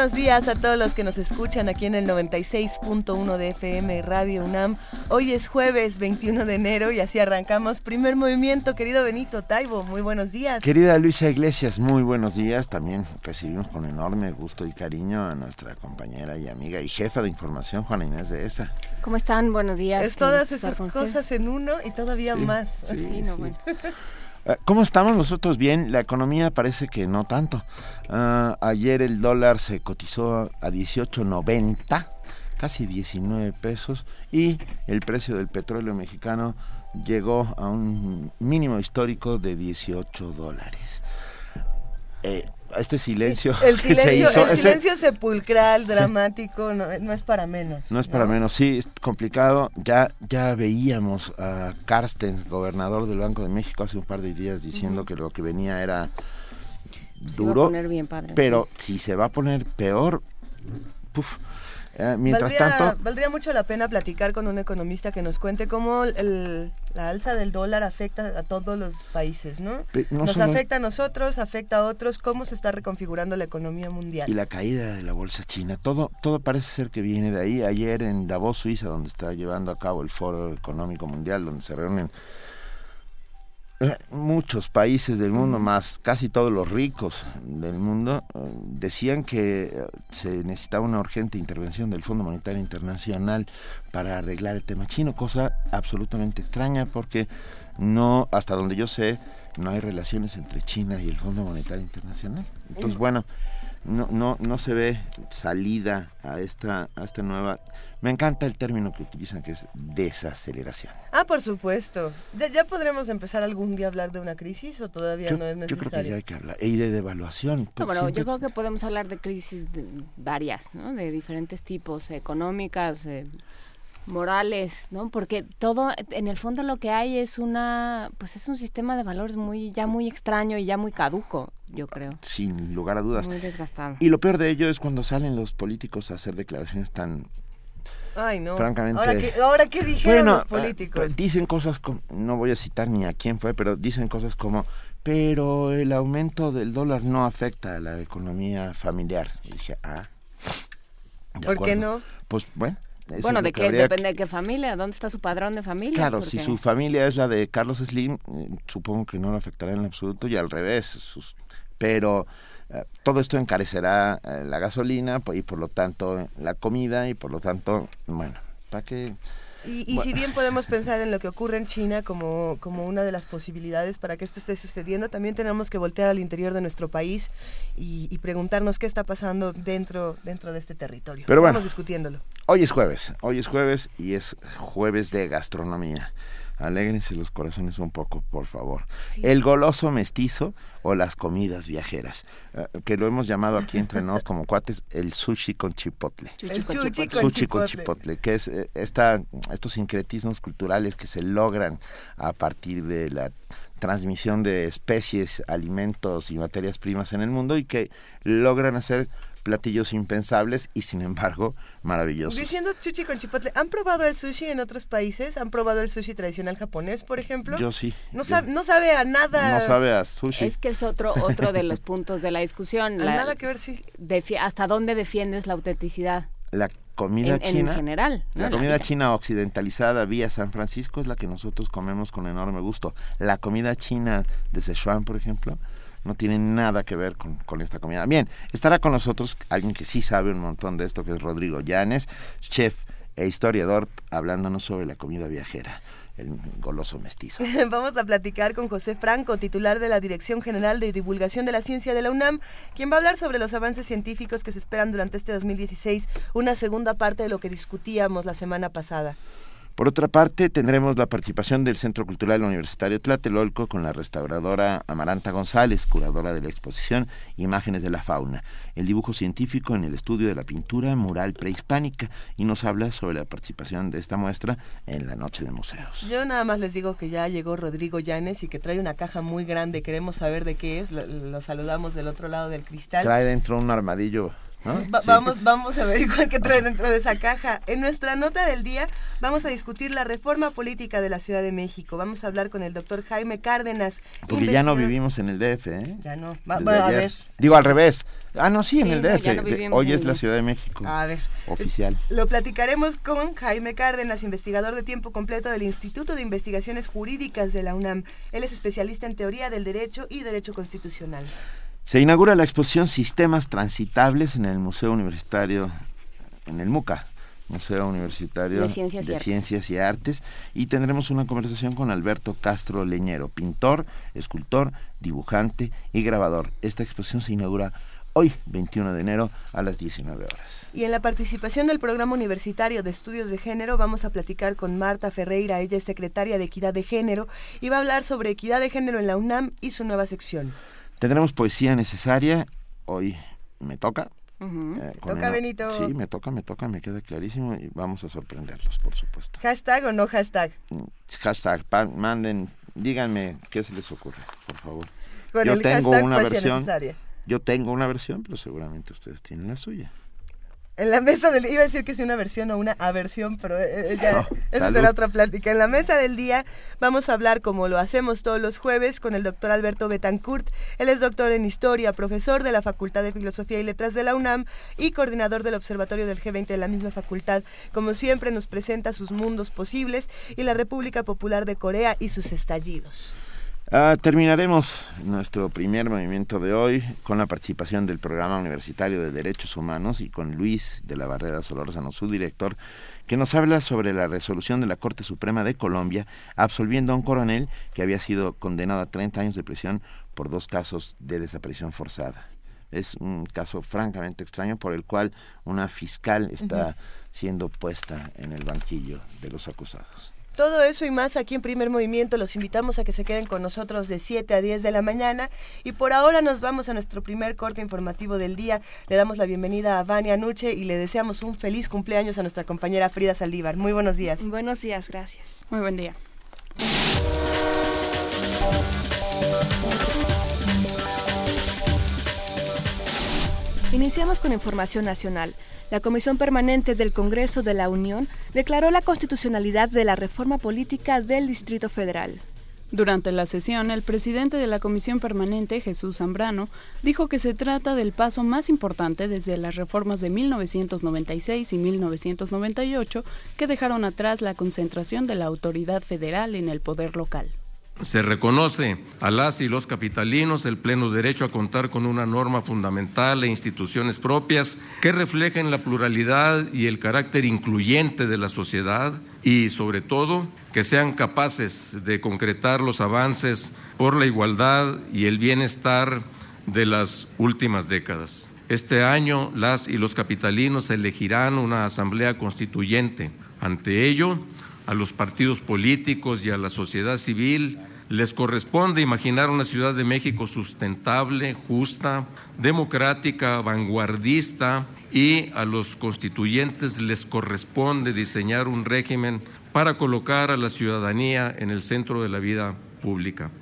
Buenos días a todos los que nos escuchan aquí en el 96.1 de FM Radio UNAM. Hoy es jueves 21 de enero y así arrancamos primer movimiento. Querido Benito Taibo, muy buenos días. Querida Luisa Iglesias, muy buenos días. También recibimos con enorme gusto y cariño a nuestra compañera y amiga y jefa de información, Juana Inés de ESA. ¿Cómo están? Buenos días. Es todas esas cosas en uno y todavía más. Sí, no, Bueno. Ah, ¿Cómo estamos nosotros? Bien, la economía parece que no tanto. Uh, ayer el dólar se cotizó a 18.90 casi 19 pesos y el precio del petróleo mexicano llegó a un mínimo histórico de 18 dólares. Eh, este silencio el silencio, el silencio sepulcral dramático no, es para menos no es para menos. Sí es complicado. Ya ya veíamos a Carstens gobernador del Banco de México hace un par de días diciendo que lo que venía era duro pero si se va a poner peor puf, eh, mientras valdría, tanto... Valdría mucho la pena platicar con un economista que nos cuente cómo la alza del dólar afecta a todos los países, ¿no? nos afecta a nosotros, afecta a otros, cómo se está reconfigurando la economía mundial. Y la caída de la bolsa china, todo, todo parece ser que viene de ahí. Ayer en Davos, Suiza, donde está llevando a cabo el Foro Económico Mundial, donde se reúnen muchos países del mundo, más casi todos los ricos del mundo, eh, decían que eh, se necesitaba una urgente intervención del Fondo Monetario Internacional para arreglar el tema chino, cosa absolutamente extraña porque no, hasta donde yo sé, no hay relaciones entre China y el Fondo Monetario Internacional. Entonces, bueno, no, no, no se ve salida a esta, a esta nueva... Me encanta el término que utilizan, que es desaceleración. Ah, por supuesto. ¿Ya, podremos empezar algún día a hablar de una crisis o todavía no es necesario? Yo creo que ya hay que hablar. Y de devaluación. Pues bueno, yo creo que podemos hablar de crisis varias, ¿no? De diferentes tipos, económicas, eh, morales, ¿no? Porque todo, en el fondo lo que hay es una, pues es un sistema de valores muy, ya muy extraño y ya muy caduco, yo creo. Sin lugar a dudas. Muy desgastado. Y lo peor de ello es cuando salen los políticos a hacer declaraciones tan Ay, no. Francamente. Ahora, ¿qué, dijeron los políticos? Pues dicen cosas como, no voy a citar ni a quién fue, pero dicen cosas como, pero el aumento del dólar no afecta a la economía familiar. Y dije, ah. ¿Por qué no? Pues bueno, bueno, de qué depende de qué familia, ¿dónde está su padrón de familia? Claro, si su familia es la de Carlos Slim, eh, supongo que no lo afectará en absoluto y al revés, sus, pero eh, todo esto encarecerá eh, la gasolina y por lo tanto la comida y por lo tanto, bueno, ¿para qué? Y, si bien podemos pensar en lo que ocurre en China como, como una de las posibilidades para que esto esté sucediendo, también tenemos que voltear al interior de nuestro país y, preguntarnos qué está pasando dentro, dentro de este territorio. Pero bueno, discutiéndolo. Hoy es jueves, hoy es jueves y es jueves de gastronomía. Alégrense los corazones un poco, por favor. El goloso mestizo o las comidas viajeras, eh, que lo hemos llamado aquí entre nosotros como cuates el sushi con chipotle. El sushi con chipotle. que es eh, esta, estos sincretismos culturales que se logran a partir de la transmisión de especies, alimentos y materias primas en el mundo y que logran hacer platillos impensables y sin embargo maravillosos. Diciendo sushi con chipotle, ¿han probado el sushi en otros países? ¿Han probado el sushi tradicional japonés, por ejemplo? Yo sí. No, sabe, no sabe a nada. No sabe a sushi. Es que es otro, otro de los puntos de la discusión. nada que ver, sí. ¿Hasta dónde defiendes la autenticidad? La comida china. En general. La comida china occidentalizada vía San Francisco es la que nosotros comemos con enorme gusto. La comida china de Sichuan, por ejemplo, no tiene nada que ver con, con, esta comida. Bien, estará con nosotros alguien que sí sabe un montón de esto, que es Rodrigo Llanes, chef e historiador, hablándonos sobre la comida viajera el goloso mestizo. Vamos a platicar con José Franco, titular de la Dirección General de Divulgación de la Ciencia de la UNAM, quien va a hablar sobre los avances científicos que se esperan durante este 2016, una segunda parte de lo que discutíamos la semana pasada. Por otra parte, tendremos la participación del Centro Cultural Universitario Tlatelolco con la restauradora Amaranta González, curadora de la exposición Imágenes de la Fauna, el dibujo científico en el estudio de la pintura mural prehispánica y nos habla sobre la participación de esta muestra en la Noche de Museos. Yo nada más les digo que ya llegó Rodrigo Llanes y que trae una caja muy grande, queremos saber de qué es, lo, saludamos del otro lado del cristal. Trae dentro un armadillo vamos, vamos a ver igual que trae dentro de esa caja. En nuestra nota del día vamos a discutir la reforma política de la Ciudad de México. Vamos a hablar con el doctor Jaime Cárdenas. Porque ya no vivimos en el DF, ¿eh? Ya no. a ver. Digo al revés. Ah, no, sí, en el DF. Hoy es la Ciudad de México. A ver. Oficial. Lo platicaremos con Jaime Cárdenas, investigador de tiempo completo del Instituto de Investigaciones Jurídicas de la UNAM. Él es especialista en teoría del derecho y derecho constitucional. Se inaugura la exposición Sistemas Transitables en el Museo Universitario, en el MUCA, Museo Universitario de Ciencias, y, Artes, y tendremos una conversación con Alberto Castro Leñero, pintor, escultor, dibujante y grabador. Esta exposición se inaugura hoy, 21 de enero, a las 19 horas. Y en la participación del Programa Universitario de Estudios de Género vamos a platicar con Marta Ferreira, ella es secretaria de Equidad de Género, y va a hablar sobre equidad de género en la UNAM y su nueva sección. Tendremos poesía necesaria. Hoy me toca. Eh, toca, Benito. Sí, me toca, me toca, me queda clarísimo y vamos a sorprenderlos, por supuesto. ¿Hashtag o no hashtag? Mm, hashtag, manden, díganme qué se les ocurre, por favor. yo tengo una versión. Yo tengo una versión, pero seguramente ustedes tienen la suya. En la mesa del iba a decir que es una versión o una aversión, pero eh, eh, ya esa será otra plática. En la mesa del día vamos a hablar como lo hacemos todos los jueves con el doctor Alberto Betancourt. Él es doctor en historia, profesor de la Facultad de Filosofía y Letras de la UNAM y coordinador del Observatorio del G20 de la misma facultad. Como siempre nos presenta sus mundos posibles y la República Popular de Corea y sus estallidos. Ah, terminaremos nuestro primer movimiento de hoy con la participación del Programa Universitario de Derechos Humanos y con Luis de la Barrera Solórzano, su director, que nos habla sobre la resolución de la Corte Suprema de Colombia absolviendo a un coronel que había sido condenado a 30 años de prisión por dos casos de desaparición forzada. Es un caso francamente extraño por el cual una fiscal está siendo puesta en el banquillo de los acusados. Todo eso y más aquí en Primer Movimiento. Los invitamos a que se queden con nosotros de 7 a 10 de la mañana. Y por ahora nos vamos a nuestro primer corte informativo del día. Le damos la bienvenida a Vania Nuche y le deseamos un feliz cumpleaños a nuestra compañera Frida Saldívar. Muy buenos días. Buenos días, gracias. Muy buen día. Iniciamos con información nacional. La Comisión Permanente del Congreso de la Unión declaró la constitucionalidad de la reforma política del Distrito Federal. Durante la sesión, el presidente de la Comisión Permanente, Jesús Zambrano, dijo que se trata del paso más importante desde las reformas de 1996 y 1998 que dejaron atrás la concentración de la autoridad federal en el poder local. Se reconoce a las y los capitalinos el pleno derecho a contar con una norma fundamental e instituciones propias que reflejen la pluralidad y el carácter incluyente de la sociedad y, sobre todo, que sean capaces de concretar los avances por la igualdad y el bienestar de las últimas décadas. Este año las y los capitalinos elegirán una asamblea constituyente. Ante ello, a los partidos políticos y a la sociedad civil les corresponde imaginar una Ciudad de México sustentable, justa, democrática, vanguardista y a los constituyentes les corresponde diseñar un régimen para colocar a la ciudadanía en el centro de la vida pública.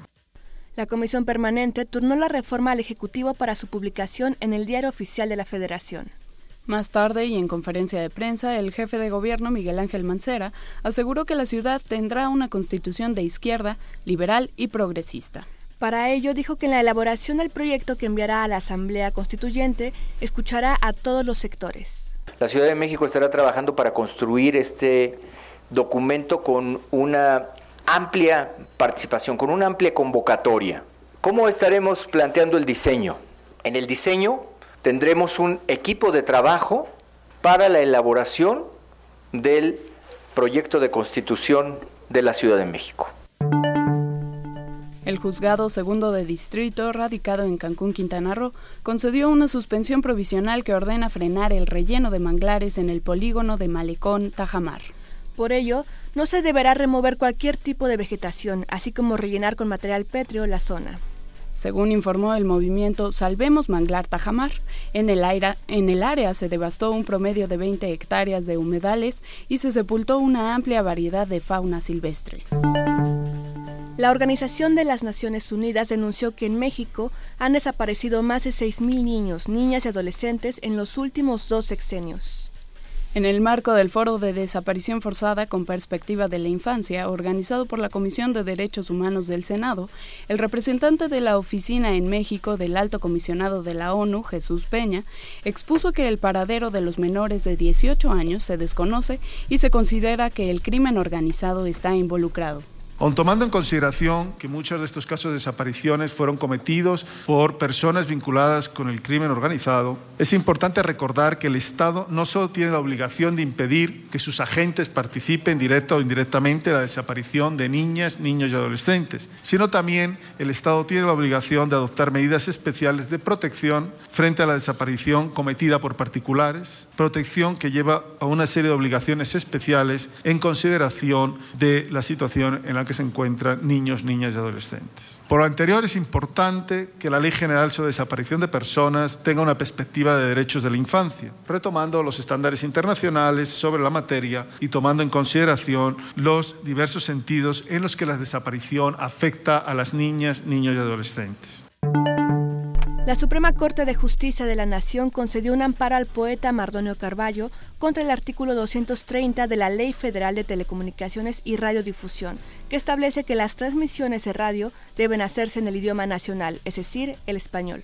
La Comisión Permanente turnó la reforma al Ejecutivo para su publicación en el Diario Oficial de la Federación. Más tarde y en conferencia de prensa, el jefe de gobierno, Miguel Ángel Mancera, aseguró que la ciudad tendrá una constitución de izquierda, liberal y progresista. Para ello dijo que en la elaboración del proyecto que enviará a la Asamblea Constituyente escuchará a todos los sectores. La Ciudad de México estará trabajando para construir este documento con una amplia participación, con una amplia convocatoria. ¿Cómo estaremos planteando el diseño? En el diseño tendremos un equipo de trabajo para la elaboración del proyecto de constitución de la Ciudad de México. El juzgado segundo de distrito, radicado en Cancún, Quintana Roo, concedió una suspensión provisional que ordena frenar el relleno de manglares en el polígono de Malecón, Tajamar. Por ello, no se deberá remover cualquier tipo de vegetación, así como rellenar con material pétreo la zona. Según informó el movimiento Salvemos Manglar Tajamar, en el, en el área se devastó un promedio de 20 hectáreas de humedales y se sepultó una amplia variedad de fauna silvestre. La Organización de las Naciones Unidas denunció que en México han desaparecido más de 6.000 niños, niñas y adolescentes en los últimos dos sexenios. En el marco del Foro de Desaparición Forzada con Perspectiva de la Infancia, organizado por la Comisión de Derechos Humanos del Senado, el representante de la oficina en México del Alto Comisionado de la ONU, Jesús Peña, expuso que el paradero de los menores de 18 años se desconoce y se considera que el crimen organizado está involucrado. Aun tomando en consideración que muchos de estos casos de desapariciones fueron cometidos por personas vinculadas con el crimen organizado, es importante recordar que el Estado no solo tiene la obligación de impedir que sus agentes participen directa o indirectamente en la desaparición de niñas, niños y adolescentes, sino también el Estado tiene la obligación de adoptar medidas especiales de protección frente a la desaparición cometida por particulares, protección que lleva a una serie de obligaciones especiales en consideración de la situación en la que se encuentran niños, niñas y adolescentes. Por lo anterior, es importante que la Ley General sobre Desaparición de Personas tenga una perspectiva de derechos de la infancia, retomando los estándares internacionales sobre la materia y tomando en consideración los diversos sentidos en los que la desaparición afecta a las niñas, niños y adolescentes. La Suprema Corte de Justicia de la Nación concedió un amparo al poeta Mardonio Carballo contra el artículo 230 de la Ley Federal de Telecomunicaciones y Radiodifusión, que establece que las transmisiones de radio deben hacerse en el idioma nacional, es decir, el español.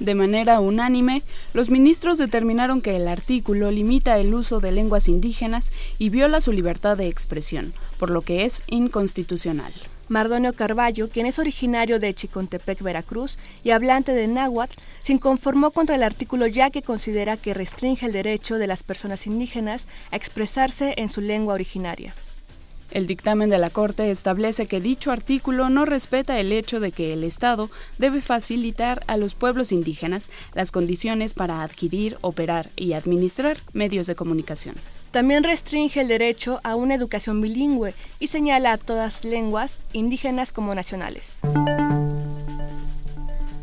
De manera unánime, los ministros determinaron que el artículo limita el uso de lenguas indígenas y viola su libertad de expresión, por lo que es inconstitucional. Mardonio Carballo, quien es originario de Chicontepec, Veracruz, y hablante de náhuatl, se inconformó contra el artículo ya que considera que restringe el derecho de las personas indígenas a expresarse en su lengua originaria. El dictamen de la Corte establece que dicho artículo no respeta el hecho de que el Estado debe facilitar a los pueblos indígenas las condiciones para adquirir, operar y administrar medios de comunicación. También restringe el derecho a una educación bilingüe y señala a todas lenguas, indígenas como nacionales.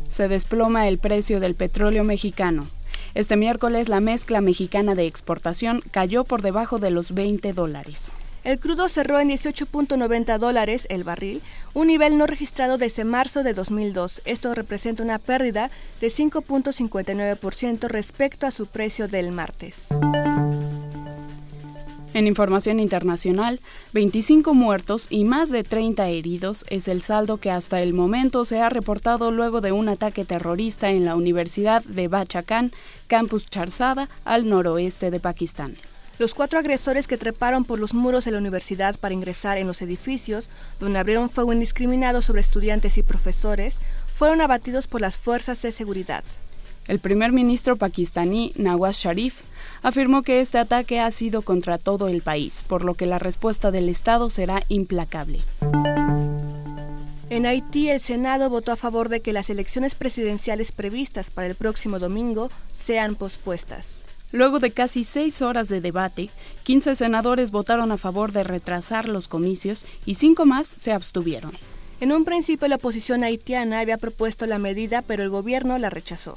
Se desploma el precio del petróleo mexicano. Este miércoles la mezcla mexicana de exportación cayó por debajo de los 20 dólares. El crudo cerró en 18.90 dólares el barril, un nivel no registrado desde marzo de 2002. Esto representa una pérdida de 5.59% respecto a su precio del martes. En información internacional, 25 muertos y más de 30 heridos es el saldo que hasta el momento se ha reportado luego de un ataque terrorista en la Universidad de Bachakan, campus Charzada, al noroeste de Pakistán. Los cuatro agresores que treparon por los muros de la universidad para ingresar en los edificios, donde abrieron fuego indiscriminado sobre estudiantes y profesores, fueron abatidos por las fuerzas de seguridad. El primer ministro pakistaní Nawaz Sharif afirmó que este ataque ha sido contra todo el país, por lo que la respuesta del Estado será implacable. En Haití, el Senado votó a favor de que las elecciones presidenciales previstas para el próximo domingo sean pospuestas. Luego de casi seis horas de debate, 15 senadores votaron a favor de retrasar los comicios y cinco más se abstuvieron. En un principio la oposición haitiana había propuesto la medida, pero el gobierno la rechazó.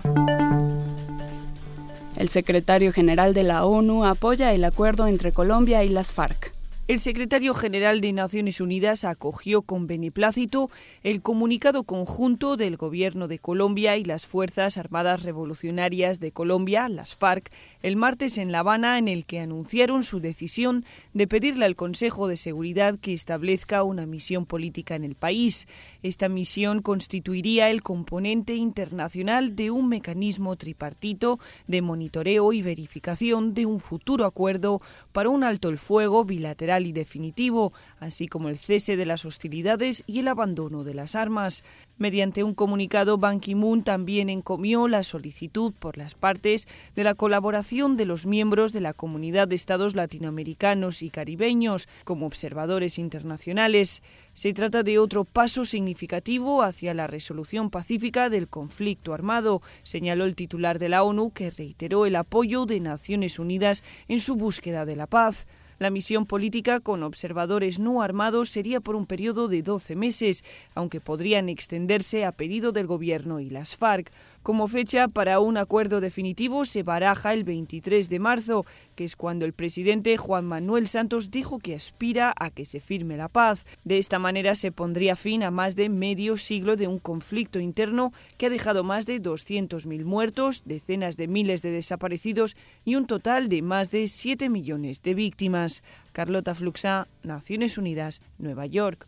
El secretario general de la ONU apoya el acuerdo entre Colombia y las FARC. El secretario general de Naciones Unidas acogió con beneplácito el comunicado conjunto del Gobierno de Colombia y las Fuerzas Armadas Revolucionarias de Colombia, las FARC, el martes en La Habana, en el que anunciaron su decisión de pedirle al Consejo de Seguridad que establezca una misión política en el país. Esta misión constituiría el componente internacional de un mecanismo tripartito de monitoreo y verificación de un futuro acuerdo para un alto el fuego bilateral y definitivo, así como el cese de las hostilidades y el abandono de las armas. Mediante un comunicado, Ban Ki-moon también encomió la solicitud por las partes de la colaboración de los miembros de la Comunidad de Estados Latinoamericanos y Caribeños como observadores internacionales. Se trata de otro paso significativo hacia la resolución pacífica del conflicto armado, señaló el titular de la ONU, que reiteró el apoyo de Naciones Unidas en su búsqueda de la paz. La misión política con observadores no armados sería por un periodo de 12 meses, aunque podrían extenderse a pedido del Gobierno y las FARC. Como fecha para un acuerdo definitivo se baraja el 23 de marzo, que es cuando el presidente Juan Manuel Santos dijo que aspira a que se firme la paz. De esta manera se pondría fin a más de medio siglo de un conflicto interno que ha dejado más de 200.000 muertos, decenas de miles de desaparecidos y un total de más de 7 millones de víctimas. Carlota Fluxa, Naciones Unidas, Nueva York.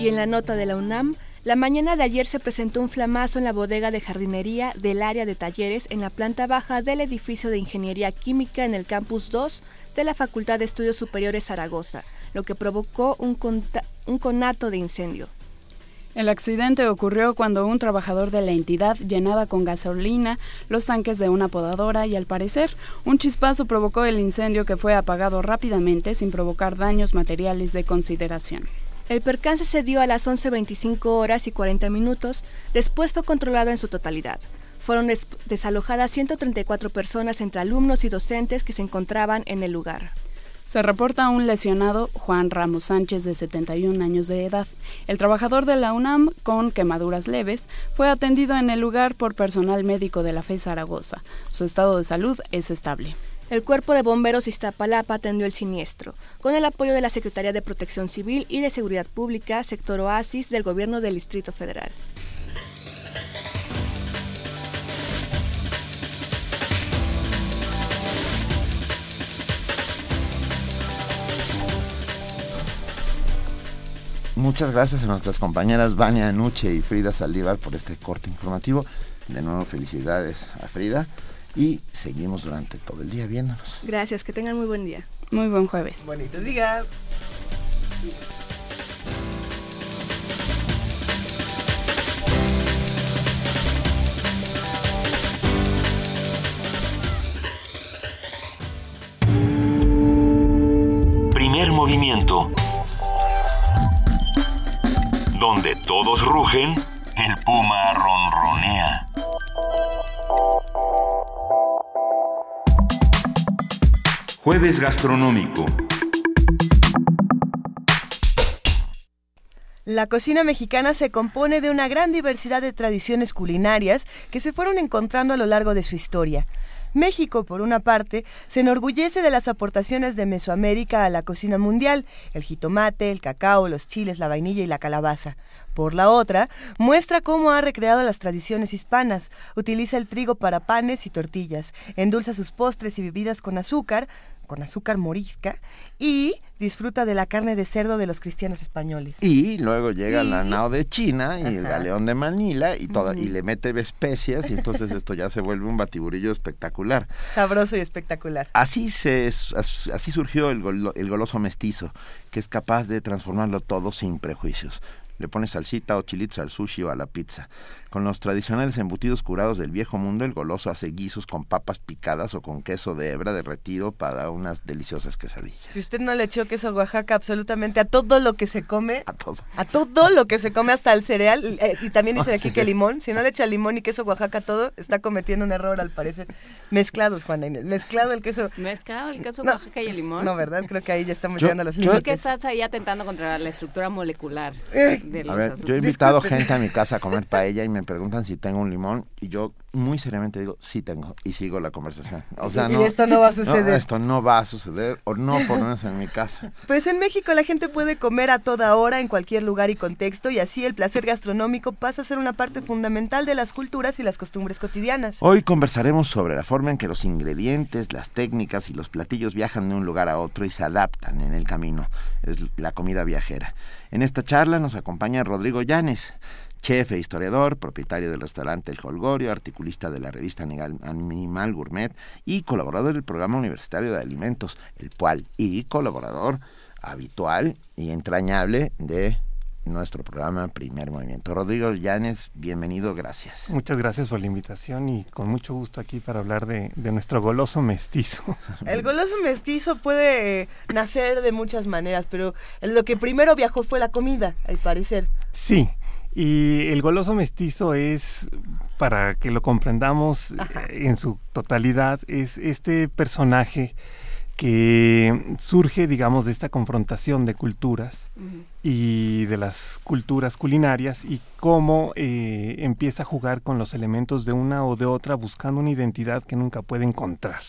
Y en la nota de la UNAM, la mañana de ayer se presentó un flamazo en la bodega de jardinería del área de talleres en la planta baja del edificio de Ingeniería Química en el campus 2 de la Facultad de Estudios Superiores Zaragoza, lo que provocó un, conato de incendio. El accidente ocurrió cuando un trabajador de la entidad llenaba con gasolina los tanques de una podadora y al parecer un chispazo provocó el incendio que fue apagado rápidamente sin provocar daños materiales de consideración. El percance se dio a las 11.25 horas y 40 minutos, después fue controlado en su totalidad. Fueron desalojadas 134 personas entre alumnos y docentes que se encontraban en el lugar. Se reporta un lesionado, Juan Ramos Sánchez, de 71 años de edad. El trabajador de la UNAM, con quemaduras leves, fue atendido en el lugar por personal médico de la FE Zaragoza. Su estado de salud es estable. El Cuerpo de Bomberos Iztapalapa atendió el siniestro, con el apoyo de la Secretaría de Protección Civil y de Seguridad Pública, sector Oasis del Gobierno del Distrito Federal. Muchas gracias a nuestras compañeras Vania Nuche y Frida Saldívar por este corte informativo. De nuevo, felicidades a Frida y seguimos durante todo el día viéndonos. Gracias, que tengan muy buen día. Muy buen jueves. Bonito día. Primer movimiento. Donde todos rugen, el puma ronronea. Jueves Gastronómico. La cocina mexicana se compone de una gran diversidad de tradiciones culinarias que se fueron encontrando a lo largo de su historia. México, por una parte, se enorgullece de las aportaciones de Mesoamérica a la cocina mundial, el jitomate, el cacao, los chiles, la vainilla y la calabaza. Por la otra, muestra cómo ha recreado las tradiciones hispanas, utiliza el trigo para panes y tortillas, endulza sus postres y bebidas con azúcar, con azúcar morisca y disfruta de la carne de cerdo de los cristianos españoles. Y luego llega la nao de China y el galeón de Manila y toda, y le mete especias y entonces esto ya se vuelve un batiburillo espectacular. Sabroso y espectacular. Así se así surgió el, el goloso mestizo, que es capaz de transformarlo todo sin prejuicios le pones salsita o chilitos al sushi o a la pizza. Con los tradicionales embutidos curados del viejo mundo, el goloso hace guisos con papas picadas o con queso de hebra derretido para unas deliciosas quesadillas. Si usted no le echó queso Oaxaca absolutamente a todo lo que se come, a todo, a todo lo que se come hasta el cereal, eh, y también dice aquí que limón, si no le echa limón y queso Oaxaca a todo, está cometiendo un error al parecer. Mezclados, Juana Inés, mezclado el queso. Mezclado el queso Oaxaca y el limón. No, ¿verdad? Creo que ahí ya estamos llegando a los límites. que estás ahí atentando contra la estructura molecular. Eh, a ver, yo he invitado gente a mi casa a comer paella y me preguntan si tengo un limón y yo muy seriamente digo, sí tengo, y sigo la conversación. O sea, no, y esto no va a suceder. esto no va a suceder, o no por menos en mi casa. Pues en México la gente puede comer a toda hora, en cualquier lugar y contexto, y así el placer gastronómico pasa a ser una parte fundamental de las culturas y las costumbres cotidianas. Hoy conversaremos sobre la forma en que los ingredientes, las técnicas y los platillos viajan de un lugar a otro y se adaptan en el camino. Es la comida viajera. En esta charla nos acompaña Rodrigo Llanes chef e historiador, propietario del restaurante El Holgorio, articulista de la revista Animal Gourmet y colaborador del programa universitario de alimentos, el cual y colaborador habitual y entrañable de nuestro programa Primer Movimiento. Rodrigo Llanes, bienvenido, gracias. Muchas gracias por la invitación y con mucho gusto aquí para hablar de, de nuestro goloso mestizo. El goloso mestizo puede eh, nacer de muchas maneras, pero lo que primero viajó fue la comida, al parecer. Sí, y el goloso mestizo es, para que lo comprendamos en su totalidad, es este personaje que surge, digamos, de esta confrontación de culturas y de las culturas culinarias y cómo eh, empieza a jugar con los elementos de una o de otra buscando una identidad que nunca puede encontrar.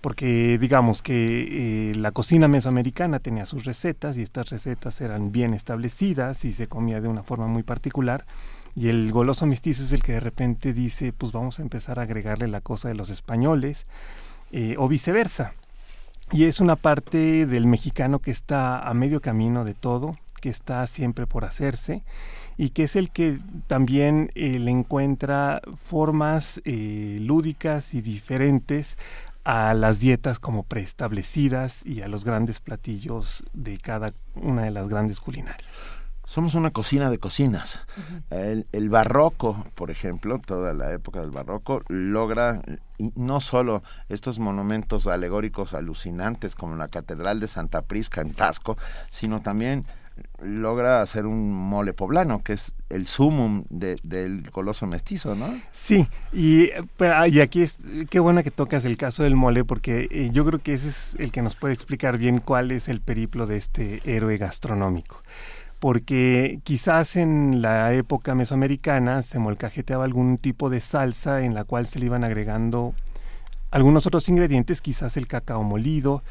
Porque digamos que eh, la cocina mesoamericana tenía sus recetas y estas recetas eran bien establecidas y se comía de una forma muy particular. Y el goloso mestizo es el que de repente dice, pues vamos a empezar a agregarle la cosa de los españoles eh, o viceversa. Y es una parte del mexicano que está a medio camino de todo, que está siempre por hacerse y que es el que también eh, le encuentra formas eh, lúdicas y diferentes a las dietas como preestablecidas y a los grandes platillos de cada una de las grandes culinarias. Somos una cocina de cocinas. el, el, barroco, por ejemplo, toda la época del barroco, logra no solo estos monumentos alegóricos alucinantes como la Catedral de Santa Prisca en Tasco, sino también logra hacer un mole poblano, que es el sumum del coloso mestizo, ¿no? Sí, y, y aquí es, qué buena que tocas el caso del mole, porque eh, yo creo que ese es el que nos puede explicar bien cuál es el periplo de este héroe gastronómico porque quizás en la época mesoamericana se molcajeteaba algún tipo de salsa en la cual se le iban agregando algunos otros ingredientes, quizás el cacao molido,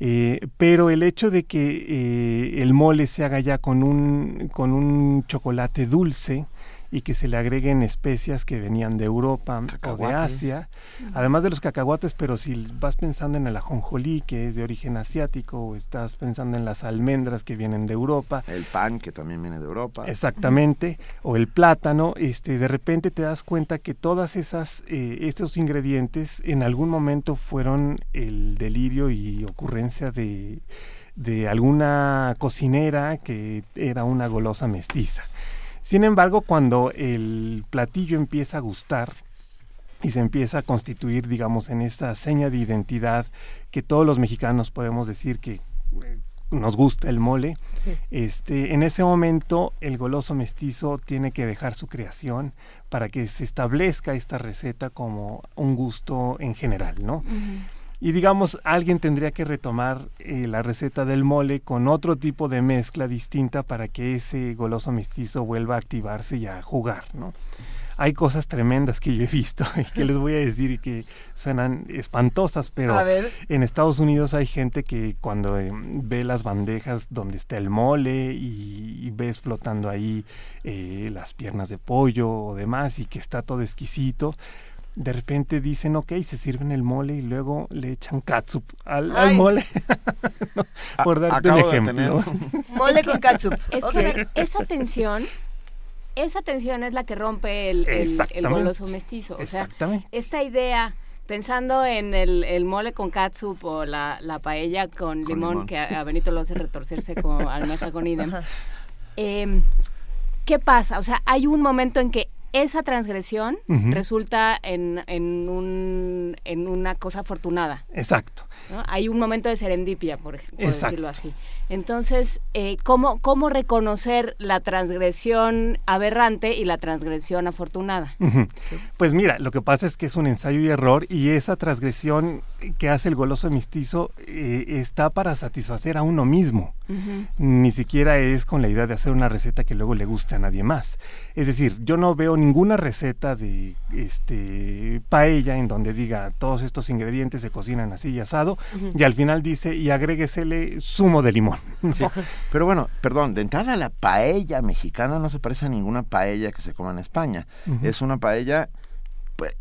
eh, pero el hecho de que eh, el mole se haga ya con un, con un chocolate dulce, y que se le agreguen especias que venían de Europa o de Asia, además de los cacahuates, pero si vas pensando en el ajonjolí, que es de origen asiático, o estás pensando en las almendras que vienen de Europa. El pan, que también viene de Europa. Exactamente, o el plátano, este, de repente te das cuenta que todas esas, eh, estos ingredientes en algún momento fueron el delirio y ocurrencia de, de alguna cocinera que era una golosa mestiza. Sin embargo, cuando el platillo empieza a gustar y se empieza a constituir, digamos, en esta seña de identidad que todos los mexicanos podemos decir que eh, nos gusta el mole, este, en ese momento el goloso mestizo tiene que dejar su creación para que se establezca esta receta como un gusto en general, ¿no? Y digamos, alguien tendría que retomar eh, la receta del mole con otro tipo de mezcla distinta para que ese goloso mestizo vuelva a activarse y a jugar, ¿no? Hay cosas tremendas que yo he visto y que les voy a decir y que suenan espantosas, pero en Estados Unidos hay gente que cuando eh, ve las bandejas donde está el mole y, ves flotando ahí eh, las piernas de pollo o demás y que está todo exquisito, de repente dicen, ok, se sirven el mole y luego le echan katsup al, mole. por darte un ejemplo. mole con katsup. esa tensión esa tensión es la que rompe el, el, goloso mestizo. O sea, esta idea, pensando en el, mole con katsup o la, paella con, limón, que a, Benito lo hace retorcerse como almeja con idem. Em, ¿Qué pasa? O sea, hay un momento en que esa transgresión resulta en, en, un, en una cosa afortunada. Exacto. Hay un momento de serendipia, por, por decirlo así. Entonces, eh, ¿cómo, ¿cómo reconocer la transgresión aberrante y la transgresión afortunada? Pues mira, lo que pasa es que es un ensayo y error y esa transgresión que hace el goloso mestizo eh, está para satisfacer a uno mismo. Ni siquiera es con la idea de hacer una receta que luego le guste a nadie más. Es decir, yo no veo ninguna receta de este paella en donde diga todos estos ingredientes se cocinan así y asado y al final dice y agréguesele zumo de limón. Pero bueno, perdón, de entrada la paella mexicana no se parece a ninguna paella que se coma en España. Es una paella pues,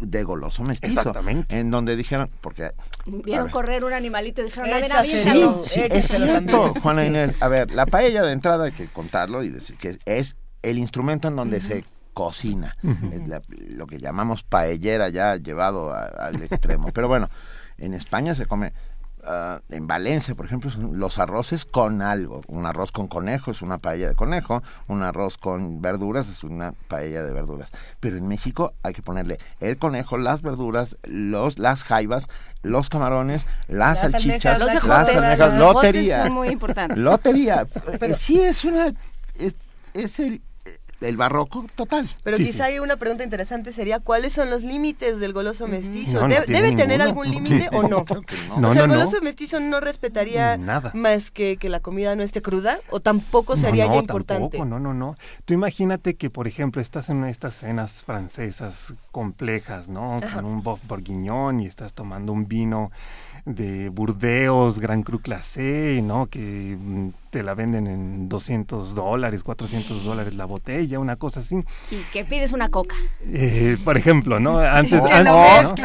de goloso mestizo. Exactamente. En donde dijeron, porque... Vieron correr un animalito y dijeron, a ver, sí, es cierto, Juana Inés. A ver, la paella de entrada hay que contarlo y decir que es el instrumento en donde se cocina. lo que llamamos paellera ya llevado al extremo. Pero bueno, en España se come Ah, en Valencia, por ejemplo, son los arroces con algo. Un arroz con conejo es una paella de conejo, un arroz con verduras es una paella de verduras. Pero en México hay que ponerle el conejo, las verduras, los, las jaivas, los camarones, las, salchichas, las almejas, lotería. muy importante. Lotería. Pero, sí es una... es, es el el barroco total. Pero Sí, quizá sí. hay una pregunta interesante sería ¿cuáles son los límites del goloso mestizo? No, no ¿Debe, tener algún límite o no? Creo que no. No, o sea, el no. goloso mestizo no respetaría Nada. más que que la comida no esté cruda o tampoco sería no, ya no, importante. Tampoco, no, no, no. Tú imagínate que, por ejemplo, estás en una de estas cenas francesas complejas, ¿no? Ajá. Con un bof bourguignon y estás tomando un vino de Burdeos, Gran Cru Classé, ¿no? Que mm, te la venden en 200 dólares, 400 dólares la botella, una cosa así. Y que pides una coca. Eh, por ejemplo, ¿no? Antes, O, antes,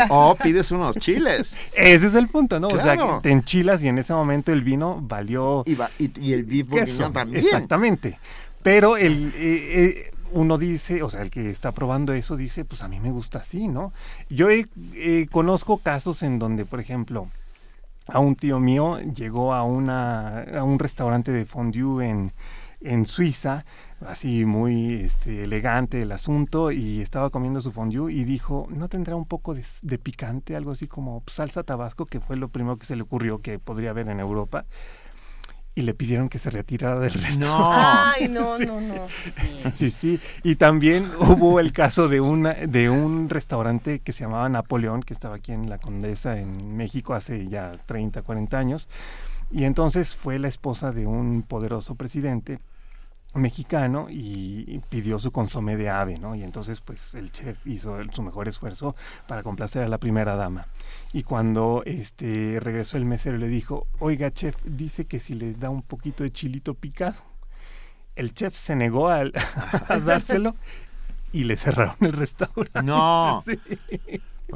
o- o pides unos chiles. Ese es el punto, ¿no? O sea, te enchilas y en ese momento el vino valió Y, va- y, y el bourguignon también. Exactamente. Pero el, eh, eh, uno dice, o sea, el que está probando eso dice, pues a mí me gusta así, ¿no? Yo he- eh, conozco casos en donde, por ejemplo, a un tío mío llegó a, una, a un restaurante de fondue en, en Suiza, así muy este, elegante el asunto, y estaba comiendo su fondue y dijo, ¿no tendrá un poco de, de picante? Algo así como salsa tabasco, que fue lo primero que se le ocurrió que podría haber en Europa. Y le pidieron que se retirara del restaurante. No. Ay, no, no, no. Sí, sí. Y también hubo el caso de una de un restaurante que se llamaba Napoleón, que estaba aquí en la Condesa, en México, hace ya 30, 40 años. Y entonces fue la esposa de un poderoso presidente mexicano y, pidió su consomé de ave, ¿no? Y entonces pues el chef hizo el- su mejor esfuerzo para complacer a la primera dama. Y cuando este regresó el mesero le dijo, oiga chef, dice que si le da un poquito de chilito picado. El chef se negó al- a dárselo y le cerraron el restaurante. No. Sí.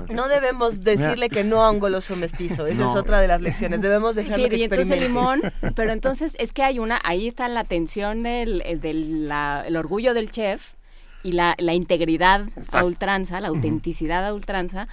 No debemos decirle que no a un goloso mestizo. Esa No. es otra de las lecciones. Debemos dejarlo que y entonces el experimente. limón, pero entonces es que hay una, ahí está la tensión del, el, del- la- el orgullo del chef y la, la integridad a ultranza, la autenticidad a ultranza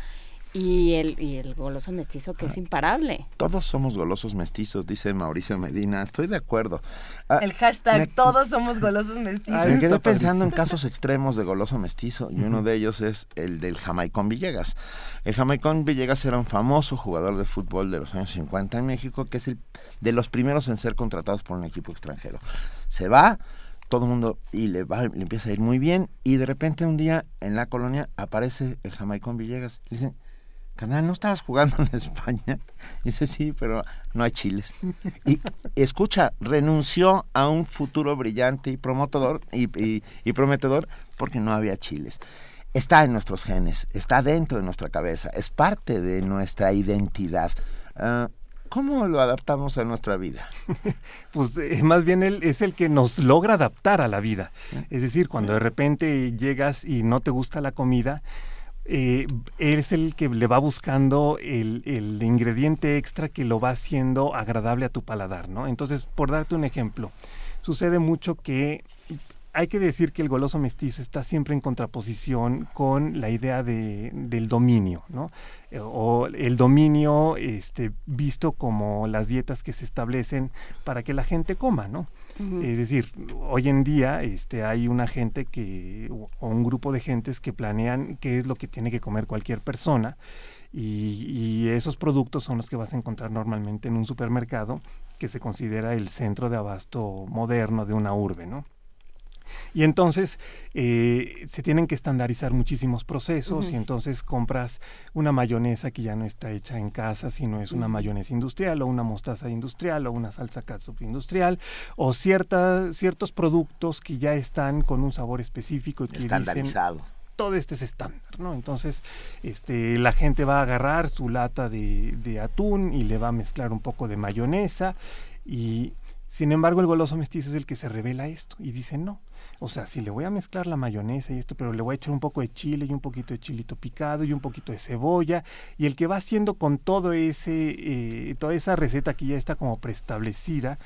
y el, y el goloso mestizo que es imparable. Todos somos golosos mestizos, dice Mauricio Medina. Estoy de acuerdo. Ah, El hashtag me- todos somos golosos mestizos. Me quedé pensando en casos extremos de goloso mestizo y uno de ellos es el del Jamaicón Villegas. El Jamaicón Villegas era un famoso jugador de fútbol de los años 50 en México, que es el de los primeros en ser contratados por un equipo extranjero. Se va, todo el mundo, y le, va, le empieza a ir muy bien, y de repente un día en la colonia aparece el Jamaicón Villegas. Le dicen, carnal, ¿no estabas jugando en España? dice, sí, pero no hay chiles. Y escucha, renunció a un futuro brillante y promotor y, y- y prometedor porque no había chiles. Está en nuestros genes, está dentro de nuestra cabeza, es parte de nuestra identidad. Ah, ¿Cómo lo adaptamos a nuestra vida? Pues eh, más bien él es el que nos logra adaptar a la vida. Es decir, cuando de repente llegas y no te gusta la comida, eh, es el que le va buscando el, el ingrediente extra que lo va haciendo agradable a tu paladar, ¿no? Entonces, por darte un ejemplo, sucede mucho que hay que decir que el goloso mestizo está siempre en contraposición con la idea de, del dominio, ¿no? Eh, O el dominio este, visto como las dietas que se establecen para que la gente coma, ¿no? Es decir, hoy en día este, hay una gente que, o o un grupo de gentes que planean qué es lo que tiene que comer cualquier persona y, y esos productos son los que vas a encontrar normalmente en un supermercado que se considera el centro de abasto moderno de una urbe, ¿no? Y entonces eh, se tienen que estandarizar muchísimos procesos y entonces compras una mayonesa que ya no está hecha en casa, sino es una mayonesa industrial o una mostaza industrial o una salsa catsup industrial o cierta, ciertos productos que ya están con un sabor específico y que dicen Estandarizado. todo esto es estándar, ¿no? Entonces, este, la gente va a agarrar su lata de, de atún y le va a mezclar un poco de mayonesa y, sin embargo, el goloso mestizo es el que se revela esto y dice no. O sea, si le voy a mezclar la mayonesa y esto, pero le voy a echar un poco de chile y un poquito de chilito picado y un poquito de cebolla y el que va haciendo con todo ese, eh, toda esa receta que ya está como preestablecida,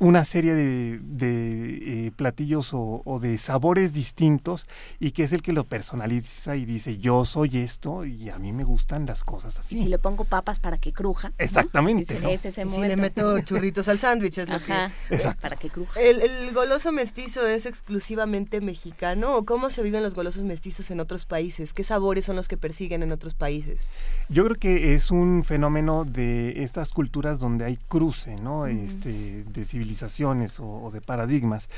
una serie de, de, eh, platillos o, o de sabores distintos y que es el que lo personaliza y dice yo soy esto y a mí me gustan las cosas Y así. si le pongo papas para que cruja. ¿no? Exactamente, ¿no? Es ese Y si le meto churritos al sándwich, es lo Ajá, que... Exacto. para que cruja. ¿El, el goloso mestizo es exclusivamente mexicano o cómo se viven los golosos mestizos en otros países? ¿Qué sabores son los que persiguen en otros países? Yo creo que es un fenómeno de estas culturas donde hay cruce, ¿no? Este, de civilizaciones o, o de paradigmas.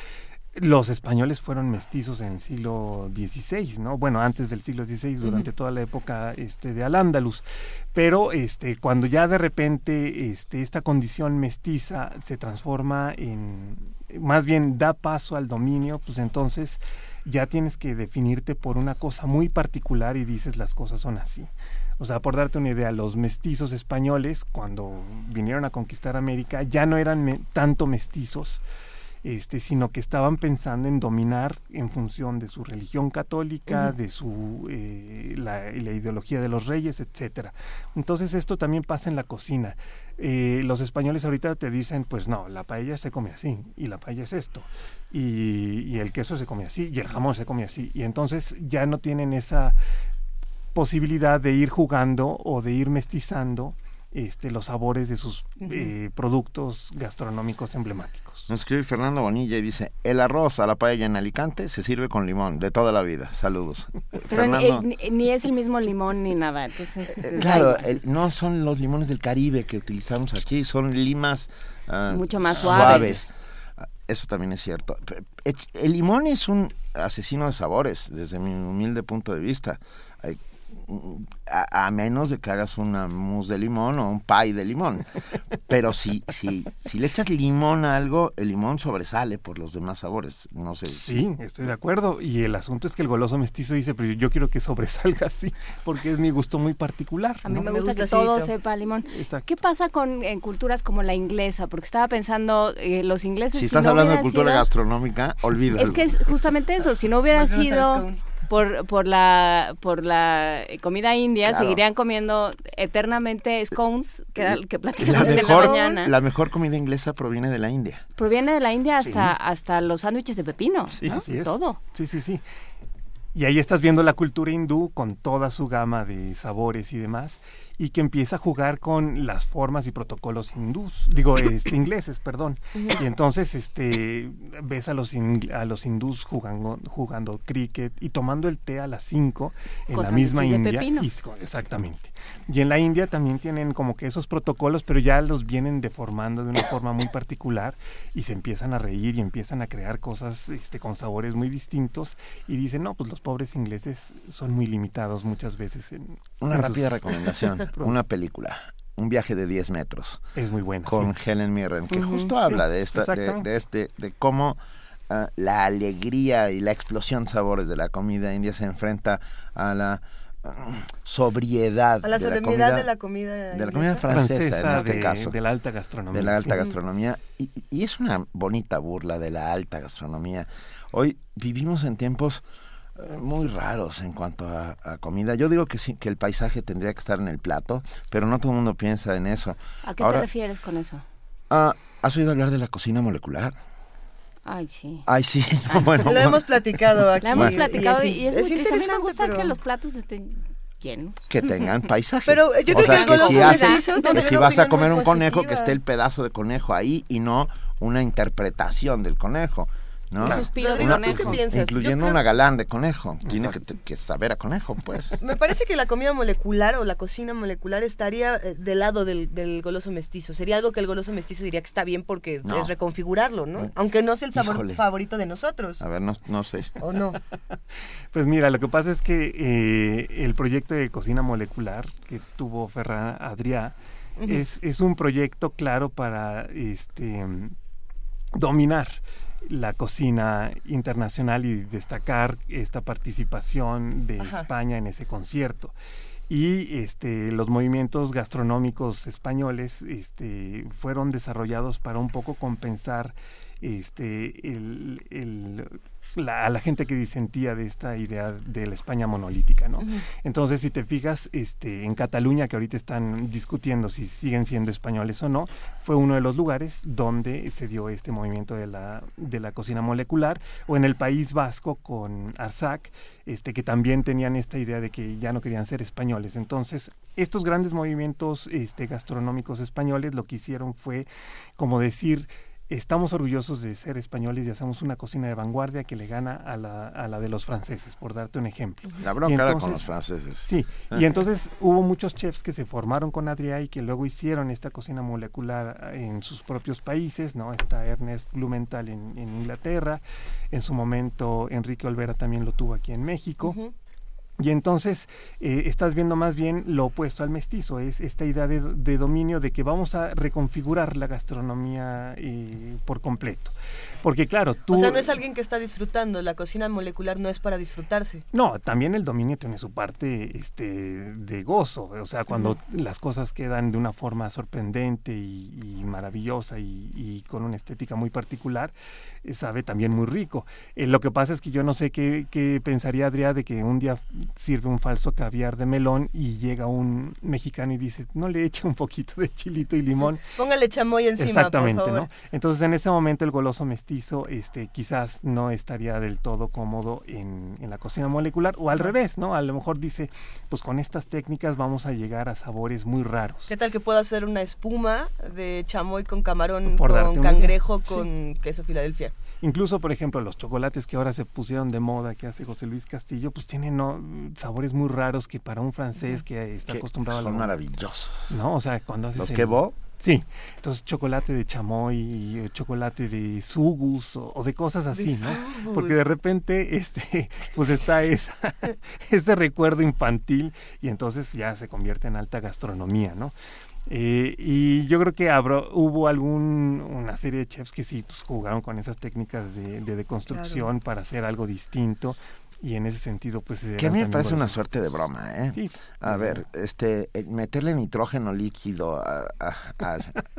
los españoles fueron mestizos en el siglo XVI, ¿no? Bueno, antes del siglo XVI, durante toda la época este, de Al-Ándalus. Pero este, cuando ya de repente este, esta condición mestiza se transforma en, más bien da paso al dominio, pues entonces ya tienes que definirte por una cosa muy particular y dices las cosas son así. O sea, por darte una idea, los mestizos españoles, cuando vinieron a conquistar América, ya no eran tanto mestizos, este, sino que estaban pensando en dominar en función de su religión católica, de su eh, la, ideología de los reyes, etcétera. Entonces esto también pasa en la cocina. Eh, los españoles ahorita te dicen, pues no, la paella se come así y la paella es esto y, y el queso se come así y el jamón se come así y entonces ya no tienen esa posibilidad de ir jugando o de ir mestizando este, los sabores de sus eh, productos gastronómicos emblemáticos. Nos escribe Fernando Bonilla y dice, el arroz a la paella en Alicante se sirve con limón, de toda la vida. Saludos. Pero ni, es el mismo limón ni nada. Entonces, eh, claro, no son los limones del Caribe que utilizamos aquí, son limas ah, mucho más suaves. Ah, eso también es cierto. El limón es un asesino de sabores, desde mi humilde punto de vista a, menos de que hagas una mousse de limón o un pie de limón. Pero si, si, si le echas limón a algo, el limón sobresale por los demás sabores. No sé. Sí, estoy de acuerdo. Y el asunto es que el goloso mestizo dice, pero yo quiero que sobresalga así, porque es mi gusto muy particular. A mí me, gusta, que todo sepa limón. ¿Qué pasa con en culturas como la inglesa? Porque estaba pensando, eh, los ingleses... Si estás hablando de cultura gastronómica, olvídalo. Es que es justamente eso, si no hubiera sido por, por, la, por la comida india, seguirían comiendo eternamente scones, que, que platicamos la mejor, en la mañana. La mejor comida inglesa proviene de la India. Proviene de la India hasta, hasta los sándwiches de pepino. Sí, así es. Todo. Sí, sí, sí. Y ahí estás viendo la cultura hindú con toda su gama de sabores y demás y que empieza a jugar con las formas y protocolos hindús, digo, este, ingleses, perdón. Y entonces este ves a los a los hindús jugando jugando cricket y tomando el té a las 5 en la misma India. exactamente. Y en la India también tienen como que esos protocolos, pero ya los vienen deformando de una forma muy particular y se empiezan a reír y empiezan a crear cosas este con sabores muy distintos y dicen, "No, pues los pobres ingleses son muy limitados muchas veces en Una rápida recomendación. una película, Un viaje de 10 metros. Es muy buena. Con Helen Mirren, que justo habla de, esta, de, este, de cómo ah, la alegría y la explosión de sabores de la comida india se enfrenta a la mm, sobriedad a la solemnidad de la comida de la comida francesa, en este caso. de la alta gastronomía. De la alta gastronomía. Y, y, es una bonita burla de la alta gastronomía. Hoy vivimos en tiempos muy raros en cuanto a, comida. Yo digo que sí, que el paisaje tendría que estar en el plato, pero no todo el mundo piensa en eso. ¿A qué te refieres con eso? Ah, ¿Has oído hablar de la cocina molecular? Ay, sí. Ay, sí. bueno, lo hemos platicado aquí. Lo hemos platicado y es, interesante. A mí me gusta que los platos estén llenos. Que tengan paisaje. Pero yo creo que, si, si vas a comer un conejo, que esté el pedazo de conejo ahí y no una interpretación del conejo. ¿No? Incluyendo una galán de conejo. Tiene que, saber a conejo, pues. Me parece que la comida molecular o la cocina molecular estaría eh, del lado del, goloso mestizo. Sería algo que el goloso mestizo diría que está bien porque es reconfigurarlo, ¿no? Aunque no sea el sabor favorito de nosotros. A ver, no, no sé. ¿O no? pues mira, lo que pasa es que eh, el proyecto de cocina molecular que tuvo Ferran Adrià es, es un proyecto claro para este dominar la cocina internacional y destacar esta participación de España en ese concierto. Y este, los movimientos gastronómicos españoles este, fueron desarrollados para un poco compensar este, el, a la gente que disentía de esta idea de la España monolítica, ¿no? Entonces, si te fijas, este, en Cataluña, que ahorita están discutiendo si siguen siendo españoles o no, fue uno de los lugares donde se dio este movimiento de la, de la cocina molecular, o en el País Vasco con Arzac, este, que también tenían esta idea de que ya no querían ser españoles. Entonces, estos grandes movimientos este, gastronómicos españoles lo que hicieron fue como decir, estamos orgullosos de ser españoles y hacemos una cocina de vanguardia que le gana a la, a la de los franceses, por darte un ejemplo. La bronca era con los franceses. Sí, y entonces hubo muchos chefs que se formaron con Adrià y que luego hicieron esta cocina molecular en sus propios países, ¿no? Está Ernest Blumenthal en, Inglaterra, en su momento Enrique Olvera también lo tuvo aquí en México. Y entonces eh, estás viendo más bien lo opuesto al mestizo, es esta idea de, dominio de que vamos a reconfigurar la gastronomía eh, por completo. Porque claro, tú... O sea, no es alguien que está disfrutando, la cocina molecular no es para disfrutarse. No, también el dominio tiene su parte este, de gozo, o sea, cuando las cosas quedan de una forma sorprendente y, maravillosa y, con una estética muy particular, eh, sabe también muy rico. lo que pasa es que yo no sé qué, qué pensaría Adrián de que un día sirve un falso caviar de melón y llega un mexicano y dice, no le echa un poquito de chilito y limón. Póngale chamoy encima, Exactamente, por ¿no? Entonces en ese momento el goloso mestizo este, quizás no estaría del todo cómodo en, en la cocina molecular o al revés, ¿no? A lo mejor dice, pues con estas técnicas vamos a llegar a sabores muy raros. ¿Qué tal que pueda hacer una espuma de chamoy con camarón, con cangrejo, con queso Filadelfia? Incluso, por ejemplo, los chocolates que ahora se pusieron de moda, que hace José Luis Castillo, pues tienen ¿no? Sabores muy raros que para un francés que está acostumbrado a Son maravillosos. ¿No? O sea, cuando haces... ¿Los que vos? Sí, entonces chocolate de chamoy, y chocolate de sugus o, de cosas así, ¿no? Porque de repente este pues está esa, ese recuerdo infantil y entonces ya se convierte en alta gastronomía, ¿no? Eh, y yo creo que hubo algún, una serie de chefs que sí pues, jugaron con esas técnicas de, de deconstrucción para hacer algo distinto y en ese sentido pues que a mí me parece una suerte de broma eh a ver este eh, meterle nitrógeno líquido a,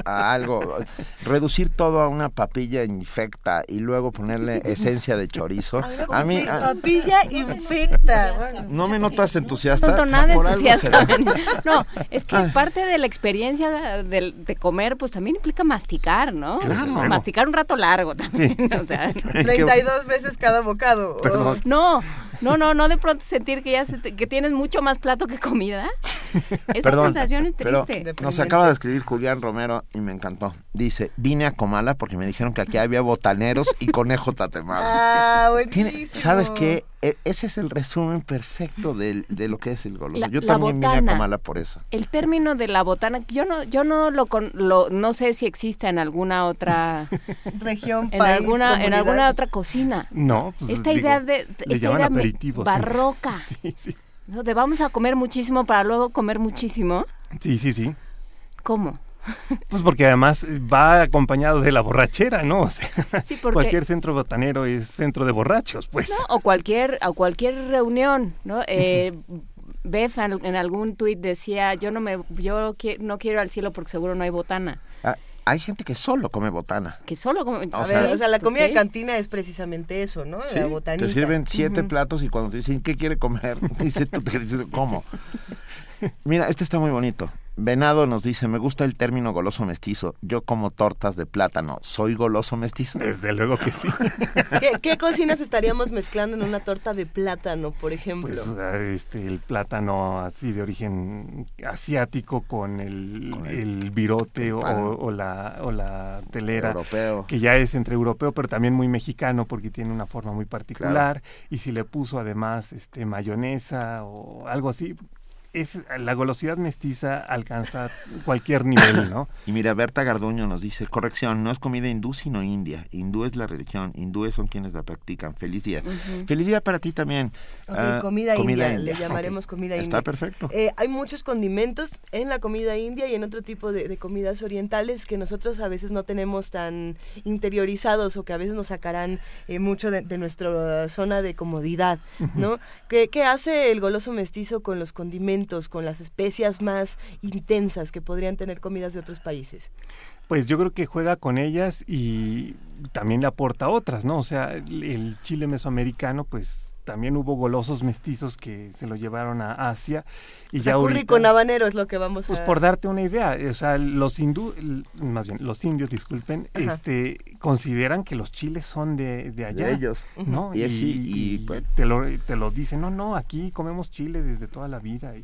algo reducir todo a una papilla infecta y luego ponerle esencia de chorizo a mí papilla infecta. No me notas entusiasta no, nada entusiasta. no es que parte de la experiencia de, comer pues también implica masticar no masticar un rato largo también o sea 32 veces cada bocado no no, no, no de pronto sentir que ya que tienes mucho más plato que comida. Esa sensación es triste. nos acaba de escribir Julián Romero y me encantó. Dice, vine a Comala porque me dijeron que aquí había botaneros y conejo tatemado. Ah, buenísimo. ¿Sabes qué? E, ese es el resumen perfecto de, lo que es el goloso. yo también vine a Comala por eso. El término de la botana, yo no, yo no lo, no sé si existe en alguna otra región, en alguna, en alguna otra cocina. No, pues, esta idea de esta idea barroca. Sí, sí. De vamos a comer muchísimo para luego comer muchísimo. Sí, sí, sí. ¿Cómo? Pues porque además va acompañado de la borrachera, ¿no? O sea, cualquier centro botanero es centro de borrachos, pues. o cualquier, o cualquier reunión, ¿no? Eh, Beth en algún tuit decía, yo no me, yo no quiero al cielo porque seguro no hay botana. Ah, hay gente que solo come botana. Que solo come. A ver, o sea, la comida de cantina es precisamente eso, ¿no? La botanita. Te sirven siete platos y cuando te dicen qué quiere comer, dice tú te dices, ¿cómo? Mira, este está muy bonito. Venado nos dice, me gusta el término goloso mestizo. Yo como tortas de plátano. ¿Soy goloso mestizo? Desde luego que sí. ¿Qué, cocinas estaríamos mezclando en una torta de plátano, por ejemplo? Pues este, el plátano así de origen asiático con el, el, virote o, la, o la telera. Europeo. Que ya es entre europeo, pero también muy mexicano porque tiene una forma muy particular. Y si le puso además este mayonesa o algo así, es la golosidad mestiza alcanza cualquier nivel, ¿no? Y mira, Berta Garduño nos dice, corrección, no es comida hindú, sino india. Hindú es la religión, hindúes son quienes la practican. Feliz día. Feliz día para ti también. Ah, comida, india, le llamaremos comida india. Está perfecto. Eh, hay muchos condimentos en la comida india y en otro tipo de, comidas orientales que nosotros a veces no tenemos tan interiorizados o que a veces nos sacarán eh, mucho de, nuestra zona de comodidad, ¿no? ¿Qué, ¿Qué hace el goloso mestizo con los condimentos? Con las especias más intensas que podrían tener comidas de otros países? Pues yo creo que juega con ellas y también le aporta otras, ¿no? O sea, el chile mesoamericano, pues también hubo golosos mestizos que se lo llevaron a Asia. Y O sea, ya curry ahorita- con habanero es lo que vamos pues a... por darte una idea, o sea, los hindú, más bien, los indios, disculpen, Ajá. este, consideran que los chiles son de, de allá. De ellos. ¿no? Y así, y, pues, te, lo, te lo dicen, no, no, aquí comemos chile desde toda la vida, y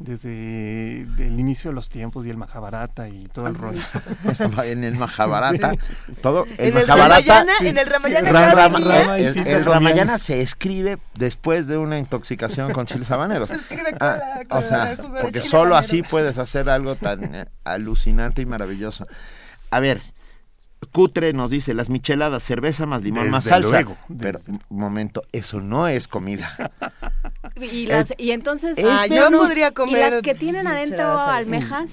desde el inicio de los tiempos y el Mahabharata y todo el rollo. en el Mahabharata, todo el En el Mahabharata, Ramayana, en el Ramayana Ra- ya Rama- venía. Rama- el. Ramayana se escribe después de una intoxicación con chiles habaneros. escribe con Ah, la- con o sea, el jugo de porque solo habanero. así puedes hacer algo tan eh, alucinante y maravilloso. A ver, Cutre nos dice las micheladas, cerveza más limón más salsa. luego, Pero, un momento, eso no es comida. Y, las, y entonces... Ah, Este yo no- podría y comer las que tienen adentro almejas,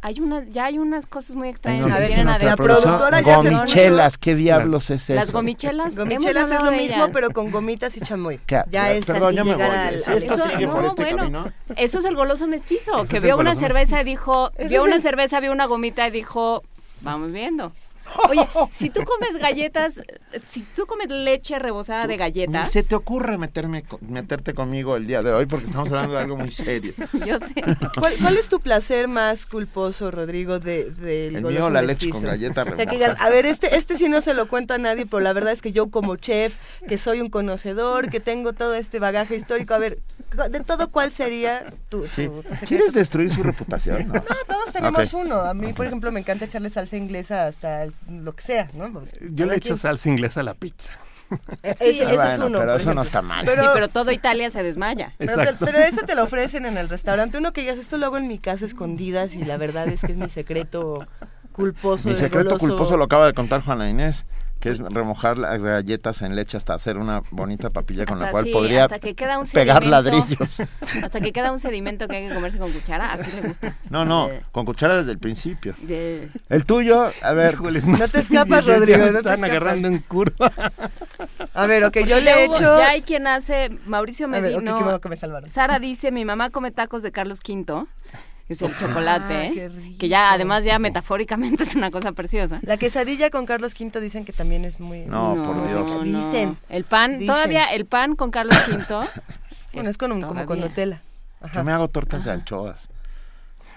hay unas, ya hay unas cosas muy extrañas tienen nuestra la productora ya se gomichelas, ¿qué diablos es eso? Las gomichelas. Gomichelas es lo mismo, pero con gomitas y chamoy. ¿Qué? Ya es Perdón, ya me voy. al- Si al esto sigue por no, este bueno, camino. Eso es el goloso mestizo, que vio una cerveza y dijo, vio una cerveza, vio una gomita y dijo, vamos viendo. Oye, si tú comes galletas, si tú comes leche rebozada de Ni galletas, se te ocurre meterme, meterte conmigo el día de hoy porque estamos hablando de algo muy serio. yo sé. ¿Cuál, cuál es tu placer más culposo, Rodrigo, de, del El mío, la leche con galleta O sea, que remojada. digas, a ver, este, este sí no se lo cuento a nadie, pero la verdad es que yo como chef, que soy un conocedor, que tengo todo este bagaje histórico, a ver, de todo, ¿cuál sería tu, Sí. tu? ¿Quieres destruir su reputación? No. No, todos tenemos uno. A mí, por ejemplo, me encanta echarle salsa inglesa hasta el- lo que sea, ¿no? Yo le echo salsa inglesa a la pizza. Eh, Sí, ese- ese es bueno, uno, pero eso no está mal. Pero- sí, pero todo Italia se desmaya. Pero, te- pero eso te lo ofrecen en el restaurante. Uno que digas, esto lo hago en mi casa escondidas y la verdad es que es mi secreto culposo. Mi secreto goloso. culposo lo acaba de contar Juana Inés, que es remojar las galletas en leche hasta hacer una bonita papilla con la cual sí, podría hasta que queda un pegar sedimento. ladrillos. Hasta que queda un sedimento que hay que comerse con cuchara, así le gusta. No, no, Eh, con cuchara desde el principio. de- El tuyo, a ver, Híjoles, No te escapas, Rodrigo, me no te están escapas. agarrando en curva. A ver, ok, yo le he hecho... Ya hay quien hace, Mauricio A ver, ok, Medino. ¿qué me va a comer, Álvaro? Sara dice, mi mamá come tacos de Carlos V, es el chocolate, Ah, ¿eh? qué rico. que ya además ya metafóricamente es una cosa preciosa. La quesadilla con Carlos V dicen que también es muy... No, por Dios. Dicen. El pan, Dicen. todavía el pan con Carlos V. Bueno, es con un- como con. Nutella. yo me hago tortas de anchoas.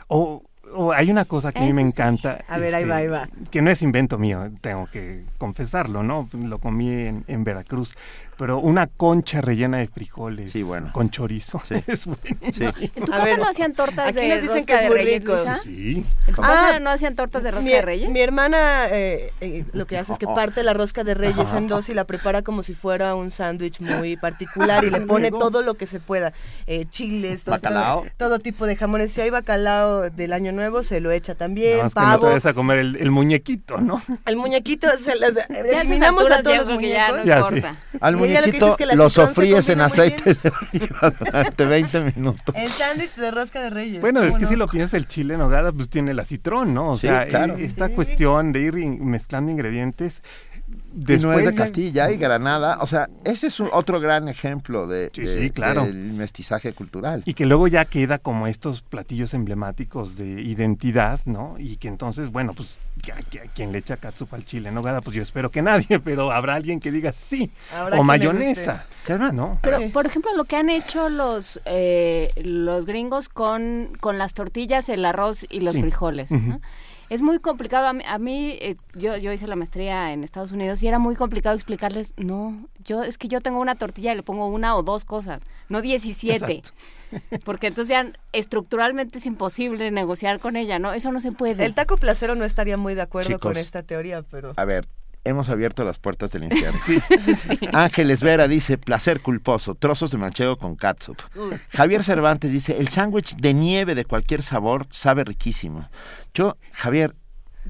O, o hay una cosa que a mí me sí. encanta. este, A ver, ahí va, ahí va. Que no es invento mío, tengo que confesarlo, ¿no? Lo comí en, en Veracruz. Pero una concha rellena de frijoles Sí, bueno. con chorizo. Sí. Es buenísimo. Sí. ¿En tu A casa ver, no hacían tortas aquí de nos dicen rosca que es de muy reyes, rico. Luisa? Sí. ¿En tu Ah, casa no hacían tortas de rosca Mi, de reyes? mi hermana eh, eh, lo que hace es que parte la rosca de reyes en dos y la prepara como si fuera un sándwich muy particular y le pone todo lo que se pueda. Eh, chiles, todo, Bacalao. todo, todo tipo de jamones. Si hay bacalao del año nuevo, se lo echa también. Nada más que no te pavo. vayas a comer el, el muñequito, ¿no? El muñequito, se las- eliminamos a todos los ya no muñecos. Ya, importa. Al Y lo es que la sofríes en aceite de oliva durante 20 minutos. El sándwich de rosca de reyes. Bueno, es ¿cómo que no? si lo piensas, el chile en nogada pues tiene el acitrón, ¿no? O Sí, sea, claro. e- esta Sí. cuestión de ir mezclando ingredientes y no es después de Castilla y Granada. O sea, ese es un- otro gran ejemplo de, Sí, de- sí, claro. del mestizaje cultural. Y que luego ya queda como estos platillos emblemáticos de identidad, ¿no? Y que entonces, bueno, pues a, quien le echa catsup al chile en nogada, pues yo espero que nadie, pero habrá alguien que diga sí. Habrá o mayonesa. Que además- ¿No? Pero, Sí. por ejemplo, lo que han hecho los eh, los gringos con, con las tortillas, el arroz y los Sí. frijoles. ¿no? Es muy complicado. A mí, a mí, eh, yo, yo hice la maestría en Estados Unidos y era muy complicado explicarles, no, yo es que yo tengo una tortilla y le pongo una o dos cosas, no 17. Porque entonces ya estructuralmente es imposible negociar con ella, ¿no? Eso no se puede. El taco placero no estaría muy de acuerdo con esta teoría, pero... A ver, hemos abierto las puertas del infierno. Sí. Ángeles Vera dice, placer culposo, trozos de manchego con catsup. Javier Cervantes dice, el sándwich de nieve de cualquier sabor sabe riquísimo. Yo, Javier,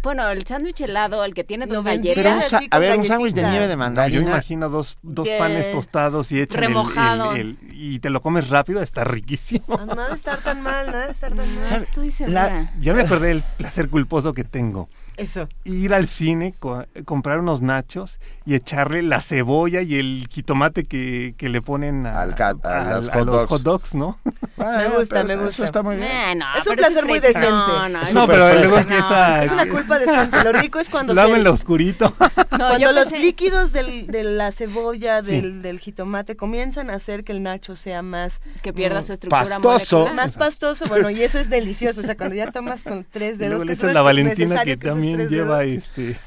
Bueno, el sándwich helado, el que tiene dos vendría pero un galletas. a ver, un sándwich de nieve de No, yo mandarina. imagino dos, dos panes tostados y echan el- el- remojado. el- y te lo comes rápido, está riquísimo. Ah, Nada de estar tan mal, nada de estar tan mal. Estoy segura. Ya me acordé del placer culposo que tengo. Eso. ir al cine, co- comprar unos nachos y echarle la cebolla y el jitomate que, que le ponen a, Al ca- a a- los a hot los dogs. hot dogs, ¿no? me gusta, me gusta. está muy bien. Eh, no, Es un pero placer muy decente. No, no, No, pero fresa. luego No, empieza... Es una culpa decente. Lo rico es cuando se- lo oscurito. no, Cuando los pensé- líquidos del, de la cebolla, Sí. del, del jitomate, comienzan a hacer que el nacho sea más... que pierda mm, su estructura pastoso. molecular. Más pastoso, bueno, y eso es delicioso. O sea, cuando ya tomas con tres Y dedos... luego le que la Valentina que también lleva dedos. este...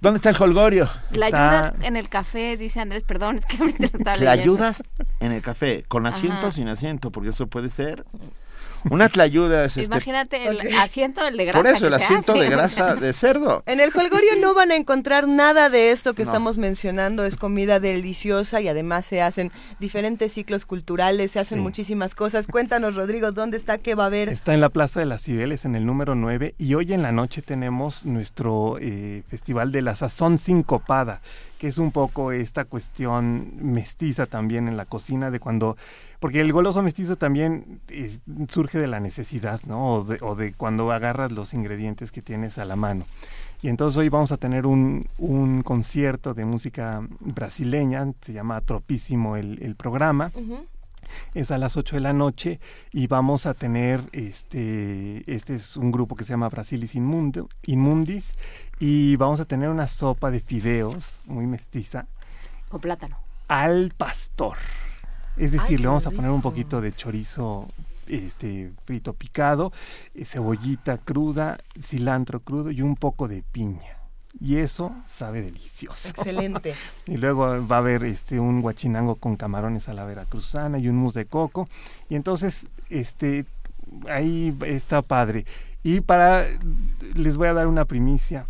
¿Dónde está el holgorio? La Está- ayudas en el café, dice Andrés, perdón, es que ahorita lo estaba ¿Te leyendo. ayudas en el café? ¿Con asiento o sin asiento? Porque eso puede ser. Una tlayuda es este. Imagínate el Ok. asiento, el de grasa. Por eso, el asiento hace, de grasa de cerdo. En el Holgorio no van a encontrar nada de esto que No. estamos mencionando. Es comida deliciosa y además se hacen diferentes ciclos culturales, se hacen Sí. muchísimas cosas. Cuéntanos, Rodrigo, ¿dónde está? ¿Qué va a haber? Está en la Plaza de las Cibeles, en el número 9, y hoy en la noche tenemos nuestro eh, Festival de la Sazón Sincopada, que es un poco esta cuestión mestiza también en la cocina de cuando... Porque el goloso mestizo también es- surge de la necesidad, ¿no? O de, o de cuando agarras los ingredientes que tienes a la mano. Y entonces hoy vamos a tener un, un concierto de música brasileña, se llama Tropísimo el, el programa es a las 8 de la noche y vamos a tener este este es un grupo que se llama Brasilis Inmundo, Inmundis y vamos a tener una sopa de fideos muy mestiza Con plátano. al pastor. Es decir, le vamos a poner un poquito de chorizo este frito picado, eh, cebollita cruda, cilantro crudo y un poco de piña. Y eso sabe delicioso. Excelente. Y luego va a haber este un guachinango con camarones a la veracruzana y un mousse de coco. Y entonces, este, ahí está padre. Y para, les voy a dar una primicia,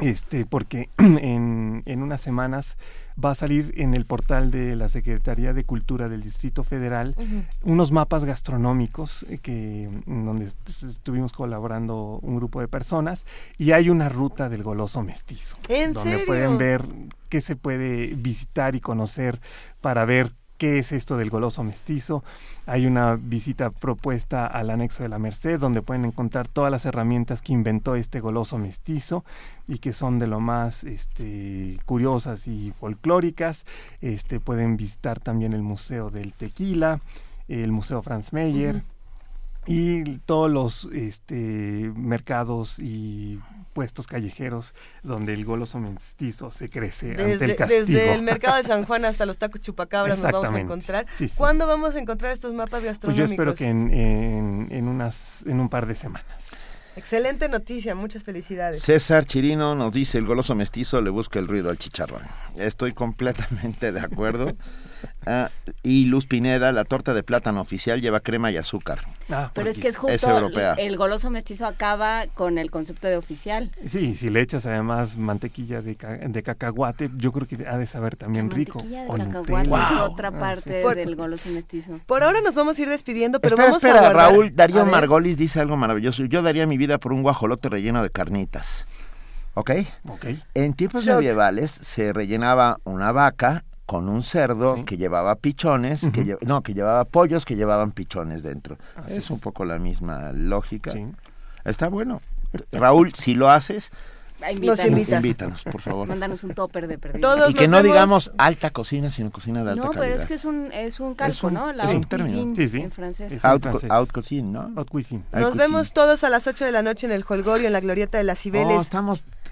este, porque en, en unas semanas va a salir en el portal de la Secretaría de Cultura del Distrito Federal unos mapas gastronómicos eh, que en donde est- estuvimos colaborando un grupo de personas y hay una ruta del goloso mestizo ¿En donde serio? pueden ver qué se puede visitar y conocer para ver qué es esto del goloso mestizo. Hay una visita propuesta al anexo de la Merced donde pueden encontrar todas las herramientas que inventó este goloso mestizo y que son de lo más este, curiosas y folclóricas. Este, pueden visitar también el Museo del Tequila, el Museo Franz Mayer. Ujú. Y todos los este, mercados y puestos callejeros donde el goloso mestizo se crece ante el Desde, castigo. desde el mercado de San Juan hasta los tacos chupacabras nos vamos a encontrar. Sí, sí. ¿Cuándo vamos a encontrar estos mapas Pues gastronómicos? yo espero que en, en, en unas, en un par de semanas. Excelente noticia, muchas felicidades. César Chirino nos dice el goloso mestizo le busca el ruido al chicharrón. Estoy completamente de acuerdo. Ah, y Luz Pineda, la torta de plátano oficial lleva crema y azúcar. Ah, Pero es que es justo Es europea. el goloso mestizo acaba con el concepto de oficial. Sí, si le echas además mantequilla de, ca- de cacahuate, yo creo que ha de saber también La rico. mantequilla de O cacahuate Nutella. es Wow. otra Ah, parte Por- del goloso mestizo. Por ahora nos vamos a ir despidiendo, pero espera, vamos espera, a guardar- Raúl Darío A Margolis dice algo maravilloso. Yo daría mi vida por un guajolote relleno de carnitas. ¿Ok? Ok. En tiempos Shock. medievales se rellenaba una vaca con un cerdo Sí. que llevaba pichones, que lle- no, que llevaba pollos que llevaban pichones dentro. Es, es. un poco la misma lógica. Sí. Está bueno. Raúl, si lo haces, Ah, Nos invítanos. invitas. invítanos, por favor. Mándanos un topper de perdido. Todos y que no vemos- digamos alta cocina, sino cocina de alta No, calidad. pero es que es un, es un calco, un- ¿no? La es un término. cuisine Sí, sí. en francés. Es- Out, francés. out cuisine, ¿no? Haute cuisine. Out Nos cuisine. vemos todos a las 8 de la noche en el Holgorio, en la Glorieta de las Oh, Cibeles.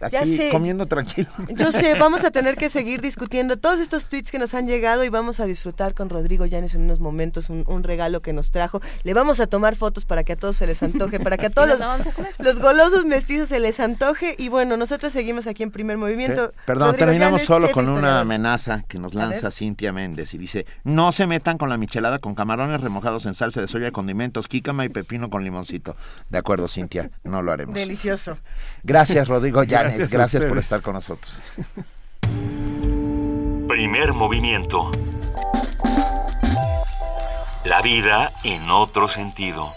Ya aquí sé. comiendo tranquilo. Yo sé, vamos a tener que seguir discutiendo todos estos tweets que nos han llegado y vamos a disfrutar con Rodrigo Llanes en unos momentos un, un regalo que nos trajo. Le vamos a tomar fotos para que a todos se les antoje, para que a todos los, a los golosos mestizos se les antoje. Y bueno, nosotros seguimos aquí en Primer Movimiento. Pe- Perdón, Rodrigo terminamos Llanes, solo con una amenaza que nos lanza. Cintia Méndez y dice, no se metan con la michelada con camarones remojados en salsa de soya, condimentos, jícama y pepino con limoncito. De acuerdo, Cintia, no lo haremos. Delicioso. Gracias, Rodrigo Llanes, Gracias por estar con nosotros. Primer movimiento. La vida en otro sentido.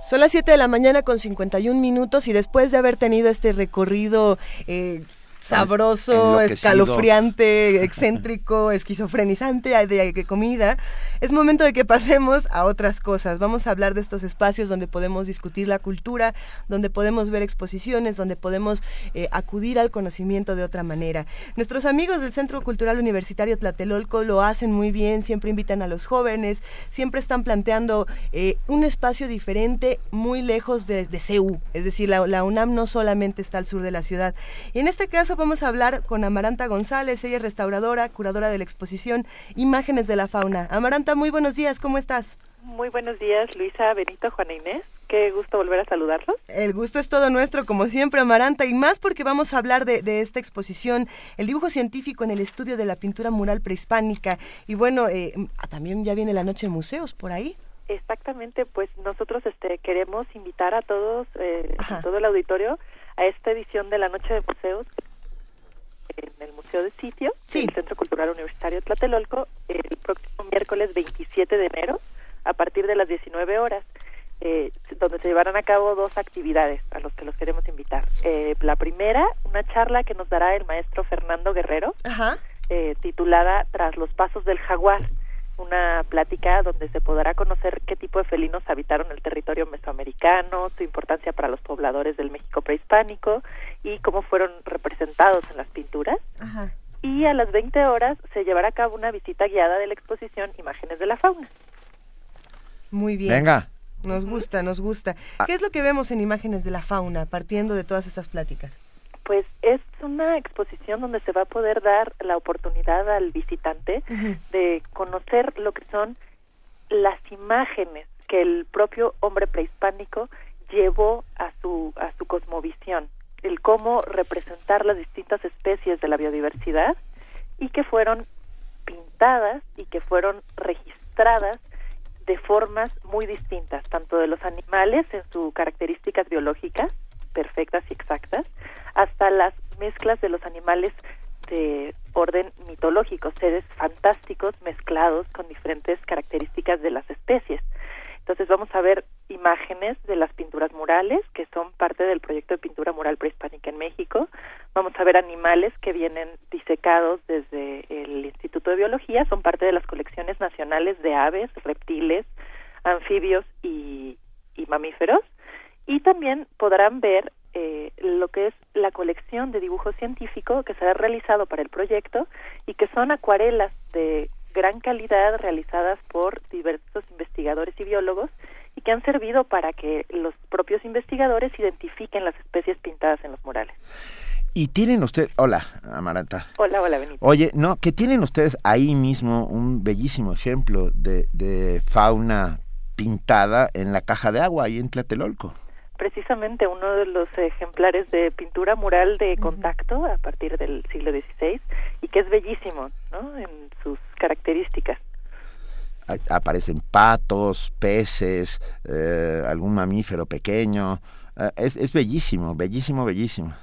Son las 7 de la mañana con 51 minutos y después de haber tenido este recorrido eh, sabroso, escalofriante, excéntrico, esquizofrenizante de comida, es momento de que pasemos a otras cosas. Vamos a hablar de estos espacios donde podemos discutir la cultura, donde podemos ver exposiciones, donde podemos eh, acudir al conocimiento de otra manera. Nuestros amigos del Centro Cultural Universitario Tlatelolco lo hacen muy bien, siempre invitan a los jóvenes, siempre están planteando eh, un espacio diferente muy lejos de, de CEU, es decir, la, la UNAM no solamente está al sur de la ciudad. Y en este caso vamos a hablar con Amaranta González, ella es restauradora, curadora de la exposición Imágenes de la Fauna. Amaranta, muy buenos días, ¿cómo estás? Muy buenos días, Luisa, Benito, Juana Inés. Qué gusto volver a saludarlos. El gusto es todo nuestro, como siempre, Amaranta, y más porque vamos a hablar de, esta exposición, el dibujo científico en el estudio de la pintura mural prehispánica. Y bueno, eh, también ya viene la noche de museos por ahí. Exactamente, pues nosotros este, queremos invitar a todos, eh, a todo el auditorio, a esta edición de la Noche de Museos en el Museo de Sitio, sí. el Centro Cultural Universitario Tlatelolco, el próximo miércoles 27 de enero, a partir de las 19 horas, eh, donde se llevarán a cabo dos actividades a los que los queremos invitar. Eh, la primera, una charla que nos dará el maestro Fernando Guerrero, eh, titulada Tras los Pasos del Jaguar una plática donde se podrá conocer qué tipo de felinos habitaron el territorio mesoamericano, su importancia para los pobladores del México prehispánico y cómo fueron representados en las pinturas. Y a las 20 horas se llevará a cabo una visita guiada de la exposición Imágenes de la Fauna. Muy bien. Venga. Nos gusta, nos gusta. ¿Qué es lo que vemos en Imágenes de la Fauna partiendo de todas estas pláticas? Pues es una exposición donde se va a poder dar la oportunidad al visitante de conocer lo que son las imágenes que el propio hombre prehispánico llevó a su a su cosmovisión, el cómo representar las distintas especies de la biodiversidad y que fueron pintadas y que fueron registradas de formas muy distintas, tanto de los animales en sus características biológicas perfectas y exactas, hasta las mezclas de los animales de orden mitológico, seres fantásticos mezclados con diferentes características de las especies. Entonces vamos a ver imágenes de las pinturas murales, que son parte del proyecto de pintura mural prehispánica en México. Vamos a ver animales que vienen disecados desde el Instituto de Biología, son parte de las colecciones nacionales de aves, reptiles, anfibios y, y mamíferos y también podrán ver eh, lo que es la colección de dibujo científico que se ha realizado para el proyecto y que son acuarelas de gran calidad realizadas por diversos investigadores y biólogos y que han servido para que los propios investigadores identifiquen las especies pintadas en los murales. Y tienen ustedes, hola Amaranta. Hola, hola Benito. Oye, no, que tienen ustedes ahí mismo un bellísimo ejemplo de, de fauna pintada en la caja de agua ahí en Tlatelolco precisamente uno de los ejemplares de pintura mural de contacto a partir del siglo XVI y que es bellísimo ¿no? en sus características. Aparecen patos, peces, eh, algún mamífero pequeño. Eh, es, es bellísimo, bellísimo, bellísimo.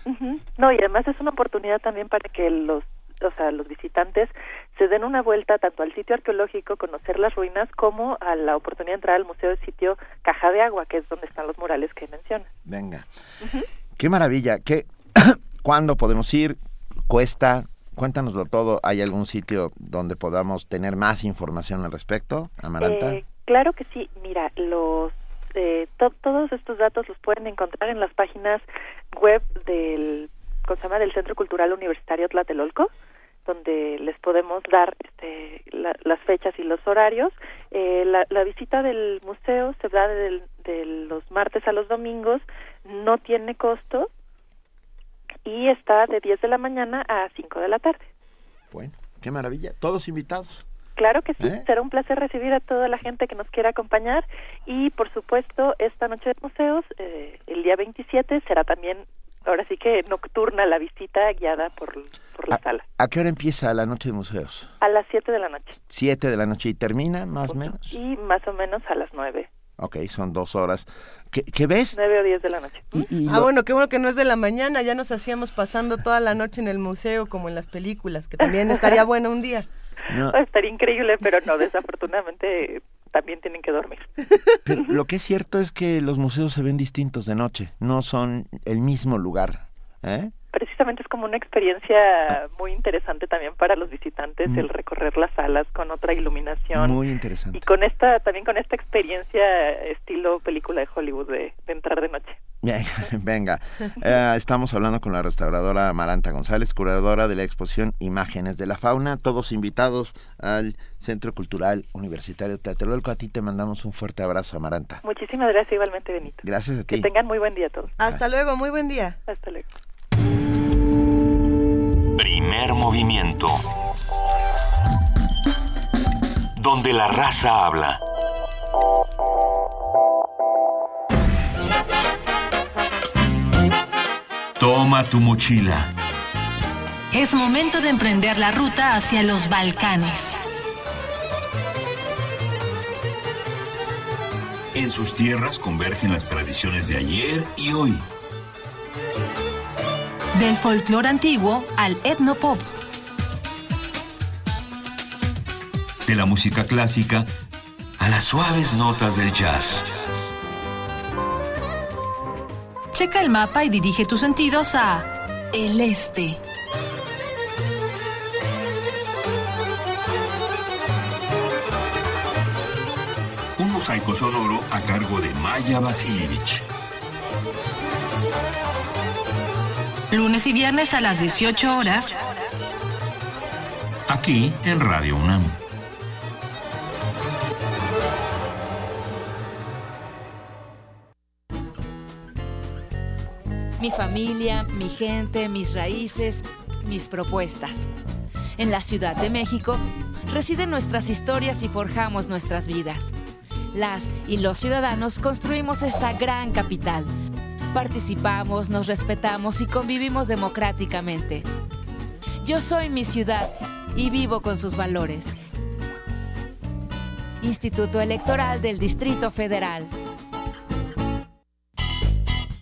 No, y además es una oportunidad también para que los o sea, los visitantes se den una vuelta tanto al sitio arqueológico, conocer las ruinas, como a la oportunidad de entrar al Museo del Sitio Caja de Agua, que es donde están los murales que menciona. Venga. Qué maravilla. ¿Qué, ¿Cuándo podemos ir? ¿Cuesta? Cuéntanoslo todo. ¿Hay algún sitio donde podamos tener más información al respecto, Amaranta? Eh, claro que sí. Mira, los eh, todos estos datos los pueden encontrar en las páginas web del llama del Centro Cultural Universitario Tlatelolco donde les podemos dar este, las fechas y los horarios. Eh, la, visita del museo se da de, los martes a los domingos, no tiene costo y está de 10 de la mañana a 5 de la tarde. Bueno, qué maravilla. Todos invitados. Claro que sí, ¿Eh? será un placer recibir a toda la gente que nos quiera acompañar y por supuesto esta noche de museos, eh, el día 27, será también ahora sí que nocturna la visita guiada por, por la sala. ¿A qué hora empieza la noche de museos? A las 7 de la noche. 7 de la noche y termina más o menos. Y más o menos a las 9. Ok, son dos horas. ¿Qué, qué ves? 9 o 10 de la noche. ah, bueno, qué bueno que no es de la mañana, ya nos hacíamos pasando toda la noche en el museo como en las películas, que también estaría bueno un día. No. Estaría increíble, pero no, desafortunadamente también tienen que dormir. Pero lo que es cierto es que los museos se ven distintos de noche, no son el mismo lugar. ¿eh? Precisamente es como una experiencia muy interesante también para los visitantes el recorrer las salas con otra iluminación. Muy interesante. Y con esta, también con esta experiencia estilo película de Hollywood de, entrar de noche. Venga, eh, estamos hablando con la restauradora Maranta González, curadora de la exposición Imágenes de la Fauna, todos invitados al Centro Cultural Universitario Tlatelolco. A ti te mandamos un fuerte abrazo, Amaranta. Muchísimas gracias, igualmente, Benito. Gracias a ti. Que tengan muy buen día todos. Hasta luego, muy buen día. Hasta luego. Primer movimiento. Donde la raza habla. Toma tu mochila. Es momento de emprender la ruta hacia los Balcanes. En sus tierras convergen las tradiciones de ayer y hoy. Del folclore antiguo al etnopop. De la música clásica a las suaves notas del jazz. Checa el mapa y dirige tus sentidos a el este. Un mosaico sonoro a cargo de Maya Vasilievich. Lunes y viernes a las 18 horas. Aquí en Radio UNAM. Mi familia, mi gente, mis raíces, mis propuestas. En la Ciudad de México residen nuestras historias y forjamos nuestras vidas. Las y los ciudadanos construimos esta gran capital. Participamos, nos respetamos y convivimos democráticamente. Yo soy mi ciudad y vivo con sus valores. Instituto Electoral del Distrito Federal.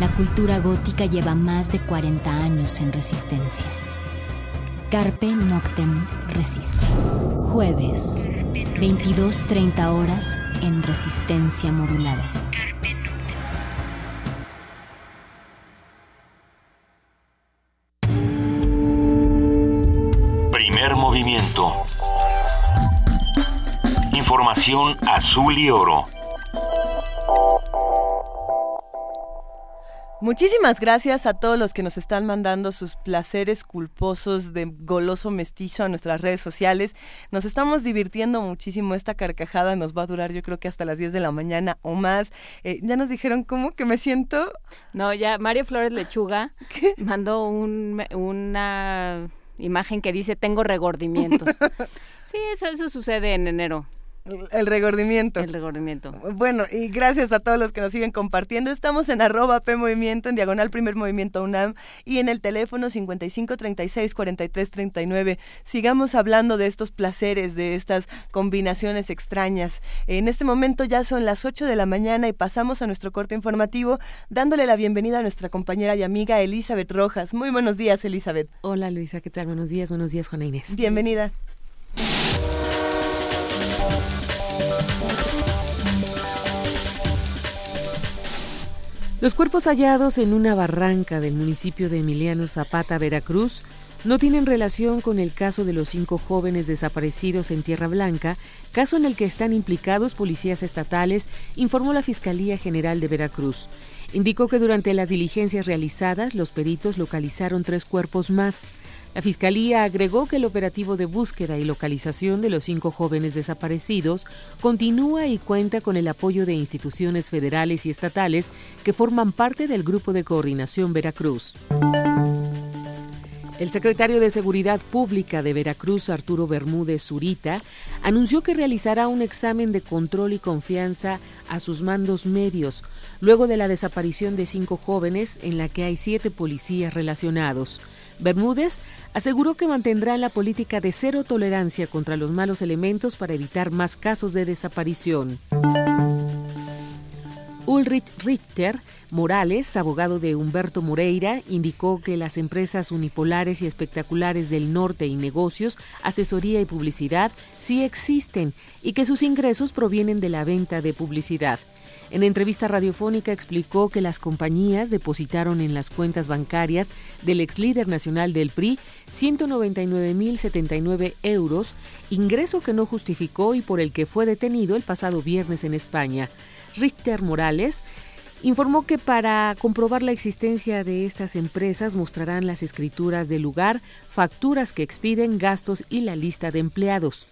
La cultura gótica lleva más de 40 años en resistencia. Carpe Noctem Resiste. Jueves, 22.30 horas en resistencia modulada. Primer movimiento. Información azul y oro. Muchísimas gracias a todos los que nos están mandando sus placeres culposos de goloso mestizo a nuestras redes sociales. Nos estamos divirtiendo muchísimo. Esta carcajada nos va a durar yo creo que hasta las 10 de la mañana o más. Eh, ya nos dijeron cómo que me siento. No, ya Mario Flores Lechuga mandó un, una imagen que dice tengo regordimientos. sí, eso, eso sucede en enero. El regordimiento. El regordimiento. Bueno, y gracias a todos los que nos siguen compartiendo. Estamos en arroba P Movimiento, en diagonal Primer Movimiento UNAM y en el teléfono 55 36 43 39. Sigamos hablando de estos placeres, de estas combinaciones extrañas. En este momento ya son las 8 de la mañana y pasamos a nuestro corte informativo dándole la bienvenida a nuestra compañera y amiga Elizabeth Rojas. Muy buenos días, Elizabeth. Hola, Luisa, ¿qué tal? Buenos días, buenos días, Juana Inés. Bienvenida. Los cuerpos hallados en una barranca del municipio de Emiliano Zapata, Veracruz, no tienen relación con el caso de los cinco jóvenes desaparecidos en Tierra Blanca, caso en el que están implicados policías estatales, informó la Fiscalía General de Veracruz. Indicó que durante las diligencias realizadas, los peritos localizaron tres cuerpos más. La Fiscalía agregó que el operativo de búsqueda y localización de los cinco jóvenes desaparecidos continúa y cuenta con el apoyo de instituciones federales y estatales que forman parte del Grupo de Coordinación Veracruz. El secretario de Seguridad Pública de Veracruz, Arturo Bermúdez Zurita, anunció que realizará un examen de control y confianza a sus mandos medios, luego de la desaparición de cinco jóvenes en la que hay siete policías relacionados. Bermúdez aseguró que mantendrá la política de cero tolerancia contra los malos elementos para evitar más casos de desaparición. Ulrich Richter Morales, abogado de Humberto Moreira, indicó que las empresas unipolares y espectaculares del norte y negocios, asesoría y publicidad sí existen y que sus ingresos provienen de la venta de publicidad. En entrevista radiofónica explicó que las compañías depositaron en las cuentas bancarias del ex líder nacional del PRI 199.079 euros, ingreso que no justificó y por el que fue detenido el pasado viernes en España. Richter Morales informó que para comprobar la existencia de estas empresas mostrarán las escrituras del lugar, facturas que expiden, gastos y la lista de empleados.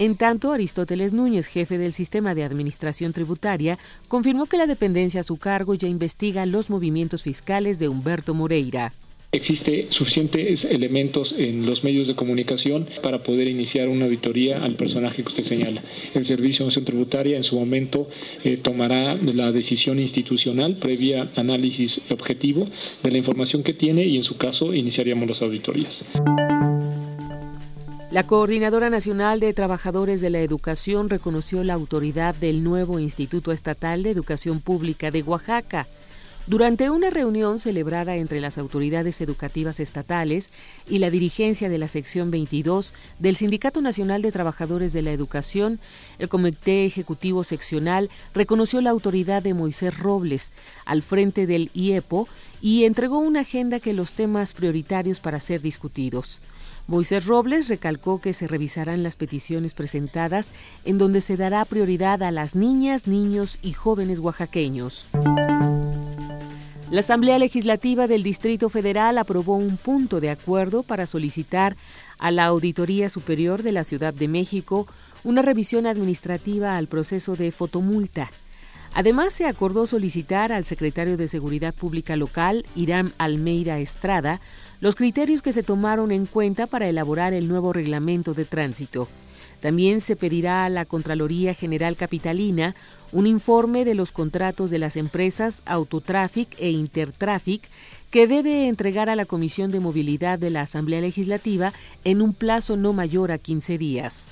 En tanto, Aristóteles Núñez, jefe del Sistema de Administración Tributaria, confirmó que la dependencia a su cargo ya investiga los movimientos fiscales de Humberto Moreira. Existe suficientes elementos en los medios de comunicación para poder iniciar una auditoría al personaje que usted señala. El Servicio de Nación Tributaria en su momento eh, tomará la decisión institucional previa análisis objetivo de la información que tiene y en su caso iniciaríamos las auditorías. La Coordinadora Nacional de Trabajadores de la Educación reconoció la autoridad del nuevo Instituto Estatal de Educación Pública de Oaxaca. Durante una reunión celebrada entre las autoridades educativas estatales y la dirigencia de la sección 22 del Sindicato Nacional de Trabajadores de la Educación, el Comité Ejecutivo Seccional reconoció la autoridad de Moisés Robles al frente del IEPO y entregó una agenda que los temas prioritarios para ser discutidos. Moisés Robles recalcó que se revisarán las peticiones presentadas en donde se dará prioridad a las niñas, niños y jóvenes oaxaqueños. La Asamblea Legislativa del Distrito Federal aprobó un punto de acuerdo para solicitar a la Auditoría Superior de la Ciudad de México una revisión administrativa al proceso de fotomulta. Además, se acordó solicitar al secretario de Seguridad Pública local, Irán Almeida Estrada, los criterios que se tomaron en cuenta para elaborar el nuevo reglamento de tránsito. También se pedirá a la Contraloría General Capitalina un informe de los contratos de las empresas Autotraffic e Intertraffic que debe entregar a la Comisión de Movilidad de la Asamblea Legislativa en un plazo no mayor a 15 días.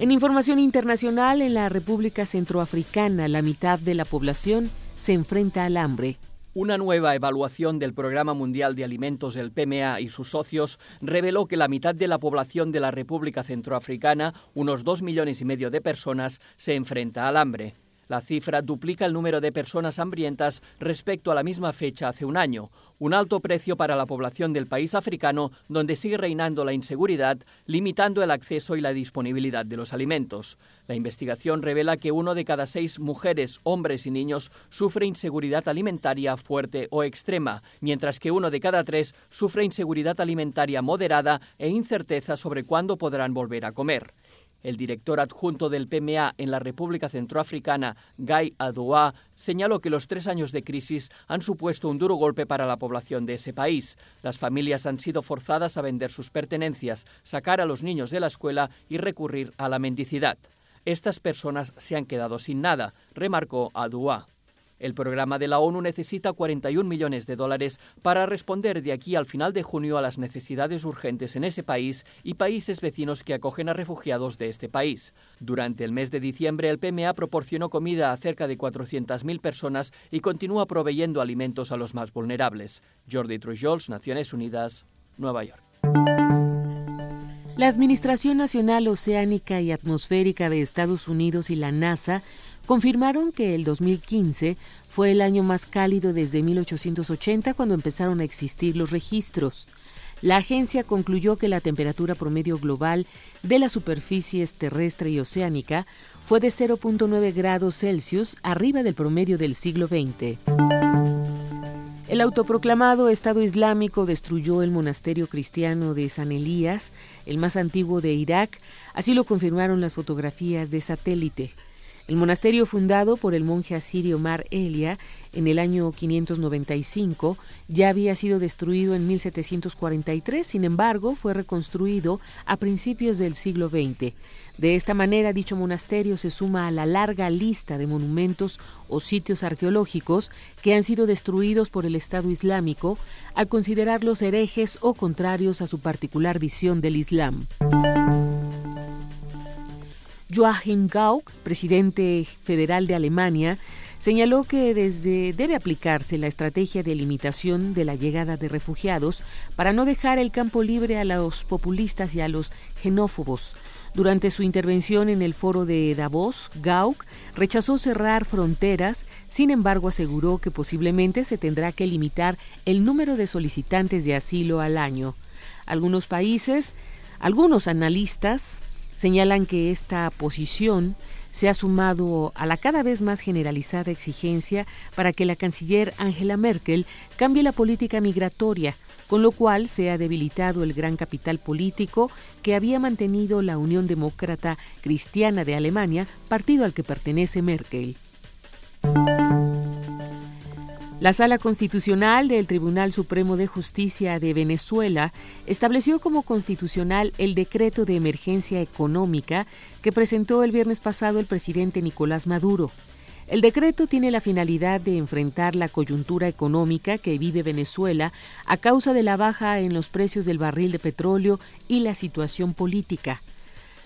En información internacional, en la República Centroafricana, la mitad de la población se enfrenta al hambre. Una nueva evaluación del Programa Mundial de Alimentos, el PMA, y sus socios reveló que la mitad de la población de la República Centroafricana, unos dos millones y medio de personas, se enfrenta al hambre. La cifra duplica el número de personas hambrientas respecto a la misma fecha hace un año, un alto precio para la población del país africano donde sigue reinando la inseguridad, limitando el acceso y la disponibilidad de los alimentos. La investigación revela que uno de cada seis mujeres, hombres y niños sufre inseguridad alimentaria fuerte o extrema, mientras que uno de cada tres sufre inseguridad alimentaria moderada e incerteza sobre cuándo podrán volver a comer. El director adjunto del PMA en la República Centroafricana, Guy Adoua, señaló que los tres años de crisis han supuesto un duro golpe para la población de ese país. Las familias han sido forzadas a vender sus pertenencias, sacar a los niños de la escuela y recurrir a la mendicidad. Estas personas se han quedado sin nada, remarcó Adoua. El programa de la ONU necesita 41 millones de dólares para responder de aquí al final de junio a las necesidades urgentes en ese país y países vecinos que acogen a refugiados de este país. Durante el mes de diciembre, el PMA proporcionó comida a cerca de 400.000 personas y continúa proveyendo alimentos a los más vulnerables. Jordi Trujols, Naciones Unidas, Nueva York. La Administración Nacional Oceánica y Atmosférica de Estados Unidos y la NASA confirmaron que el 2015 fue el año más cálido desde 1880 cuando empezaron a existir los registros. La agencia concluyó que la temperatura promedio global de las superficies terrestre y oceánica fue de 0.9 grados Celsius arriba del promedio del siglo XX. El autoproclamado Estado Islámico destruyó el monasterio cristiano de San Elías, el más antiguo de Irak, así lo confirmaron las fotografías de satélite. El monasterio fundado por el monje asirio Mar Elia en el año 595 ya había sido destruido en 1743, sin embargo fue reconstruido a principios del siglo XX. De esta manera, dicho monasterio se suma a la larga lista de monumentos o sitios arqueológicos que han sido destruidos por el Estado Islámico al considerarlos herejes o contrarios a su particular visión del Islam. Joachim Gauck, presidente federal de Alemania, señaló que desde debe aplicarse la estrategia de limitación de la llegada de refugiados para no dejar el campo libre a los populistas y a los xenófobos. Durante su intervención en el foro de Davos, Gauck rechazó cerrar fronteras, sin embargo aseguró que posiblemente se tendrá que limitar el número de solicitantes de asilo al año. Algunos países, algunos analistas señalan que esta posición se ha sumado a la cada vez más generalizada exigencia para que la canciller Angela Merkel cambie la política migratoria, con lo cual se ha debilitado el gran capital político que había mantenido la Unión Demócrata Cristiana de Alemania, partido al que pertenece Merkel. La Sala Constitucional del Tribunal Supremo de Justicia de Venezuela estableció como constitucional el decreto de emergencia económica que presentó el viernes pasado el presidente Nicolás Maduro. El decreto tiene la finalidad de enfrentar la coyuntura económica que vive Venezuela a causa de la baja en los precios del barril de petróleo y la situación política.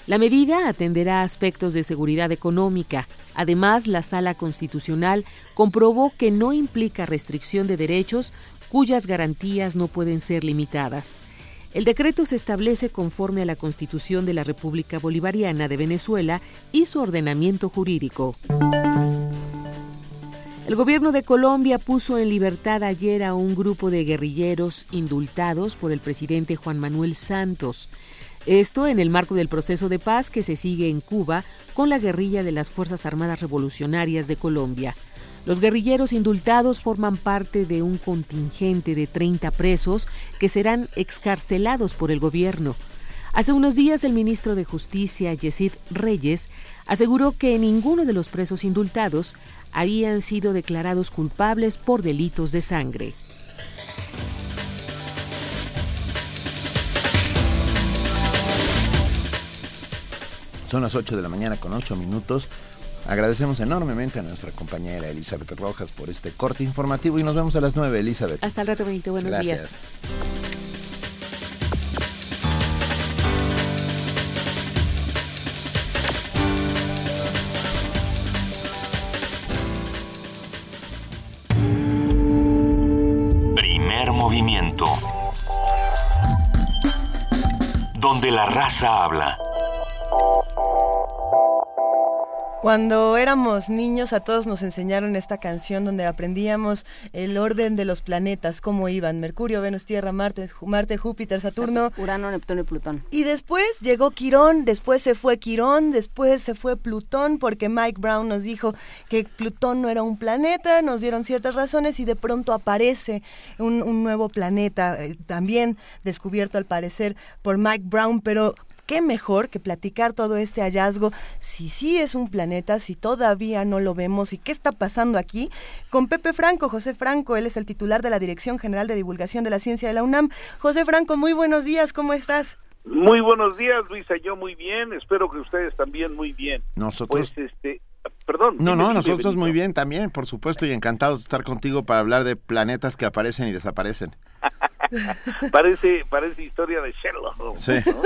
La medida atenderá aspectos de seguridad económica. Además, la Sala Constitucional comprobó que no implica restricción de derechos cuyas garantías no pueden ser limitadas. El decreto se establece conforme a la Constitución de la República Bolivariana de Venezuela y su ordenamiento jurídico. El gobierno de Colombia puso en libertad ayer a un grupo de guerrilleros indultados por el presidente Juan Manuel Santos. Esto en el marco del proceso de paz que se sigue en Cuba con la guerrilla de las Fuerzas Armadas Revolucionarias de Colombia. Los guerrilleros indultados forman parte de un contingente de 30 presos que serán excarcelados por el gobierno. Hace unos días el ministro de Justicia, Yesid Reyes, aseguró que ninguno de los presos indultados habían sido declarados culpables por delitos de sangre. Son las 8 de la mañana con 8 minutos. Agradecemos enormemente a nuestra compañera Elizabeth Rojas por este corte informativo y nos vemos a las 9, Elizabeth. Hasta el rato, Benito. Buenos Gracias. días. Primer movimiento. Donde la raza habla. Cuando éramos niños a todos nos enseñaron esta canción donde aprendíamos el orden de los planetas, cómo iban, Mercurio, Venus, Tierra, Marte, Marte, Júpiter, Saturno. Urano, Neptuno y Plutón. Y después llegó Quirón, después se fue Quirón, después se fue Plutón, porque Mike Brown nos dijo que Plutón no era un planeta, nos dieron ciertas razones y de pronto aparece un, un nuevo planeta, eh, también descubierto al parecer por Mike Brown, pero qué mejor que platicar todo este hallazgo, si sí es un planeta, si todavía no lo vemos y qué está pasando aquí, con Pepe Franco, José Franco, él es el titular de la Dirección General de Divulgación de la Ciencia de la UNAM. José Franco, muy buenos días, ¿cómo estás? Muy buenos días, Luisa. Yo muy bien. Espero que ustedes también muy bien. Nosotros. Pues, este, perdón. No, no, nosotros muy bien también, por supuesto, y encantados de estar contigo para hablar de planetas que aparecen y desaparecen. parece, parece historia de Sherlock Holmes. Sí. ¿no?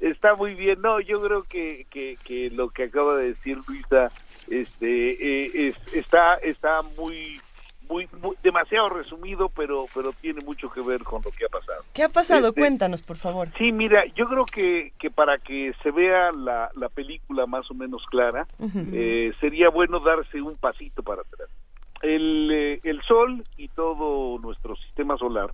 Está muy bien. No, yo creo que, que, que lo que acaba de decir Luisa este, eh, es- está, está muy, muy, muy- demasiado resumido, pero, pero tiene mucho que ver con lo que ha pasado. ¿Qué ha pasado? Este, Cuéntanos, por favor. Sí, mira, yo creo que, que para que se vea la, la película más o menos clara, eh, sería bueno darse un pasito para atrás. El, eh, el Sol y todo nuestro sistema solar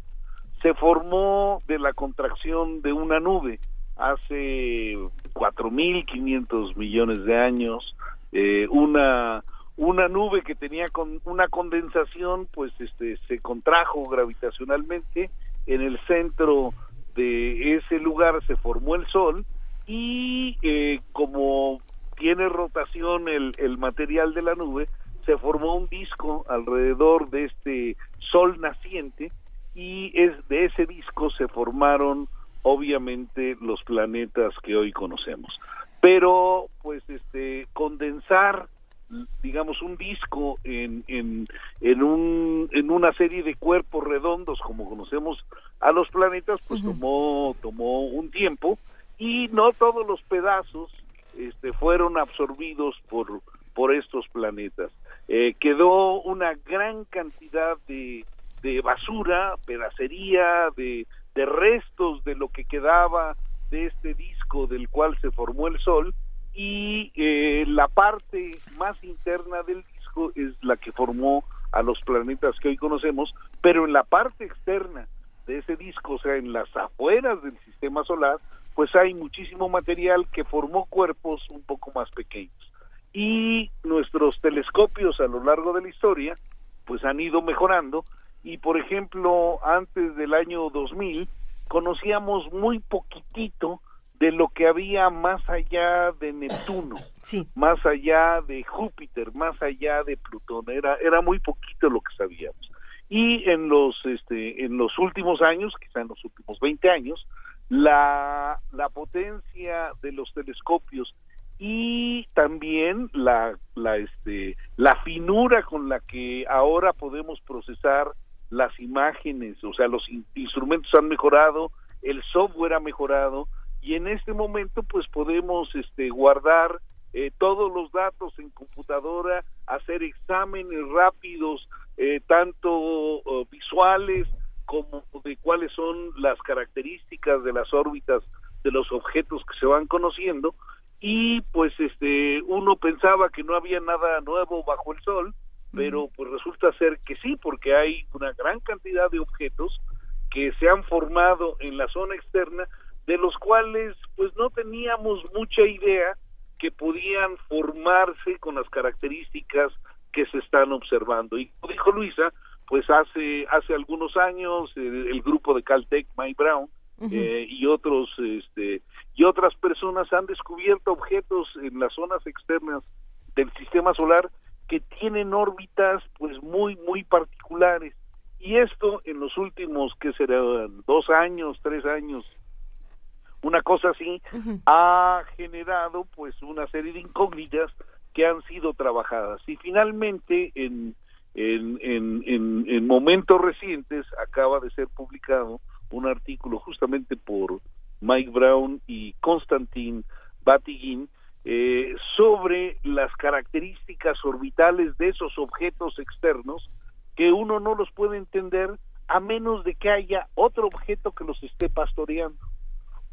se formó de la contracción de una nube hace 4.500 millones de años, eh, una una nube que tenía con una condensación, pues este se contrajo gravitacionalmente en el centro de ese lugar se formó el Sol y eh, como tiene rotación el, el material de la nube, se formó un disco alrededor de este sol naciente y es de ese disco se formaron obviamente los planetas que hoy conocemos. Pero pues este condensar digamos un disco en, en, en, un, en una serie de cuerpos redondos como conocemos a los planetas pues tomó tomó un tiempo y no todos los pedazos este, fueron absorbidos por por estos planetas eh, quedó una gran cantidad de, de basura pedacería de, restos de lo que quedaba de este disco del cual se formó el Sol y eh, la parte más interna del disco es la que formó a los planetas que hoy conocemos, pero en la parte externa de ese disco, o sea, en las afueras del sistema solar, pues hay muchísimo material que formó cuerpos un poco más pequeños. Y nuestros telescopios a lo largo de la historia, pues han ido mejorando. Y, por ejemplo, antes del año 2000, conocíamos muy poquitito de lo que había más allá de Neptuno, más allá de Júpiter, más allá de Plutón, era, era muy poquito lo que sabíamos. Y en los, este, en los últimos años, quizá en los últimos 20 años, la, la potencia de los telescopios y también la, la, este, la finura con la que ahora podemos procesar las imágenes, o sea, los instrumentos han mejorado, el software ha mejorado, y en este momento pues podemos este, guardar eh, todos los datos en computadora, hacer exámenes rápidos, eh, tanto visuales como de cuáles son las características de las órbitas de los objetos que se van conociendo y pues este uno pensaba que no había nada nuevo bajo el sol pero pues resulta ser que sí porque hay una gran cantidad de objetos que se han formado en la zona externa de los cuales pues no teníamos mucha idea que podían formarse con las características que se están observando. Y como dijo Luisa, pues hace hace algunos años el, grupo de Caltech, Mike Brown, eh, y otros este y otras personas han descubierto objetos en las zonas externas del sistema solar que tienen órbitas pues muy muy particulares. Y esto en los últimos que serán dos años tres años una cosa así ha generado pues una serie de incógnitas que han sido trabajadas. Y finalmente en en, en, en, momentos recientes acaba de ser publicado un artículo justamente por Mike Brown y Constantin Batygin eh, sobre las características orbitales de esos objetos externos que uno no los puede entender a menos de que haya otro objeto que los esté pastoreando.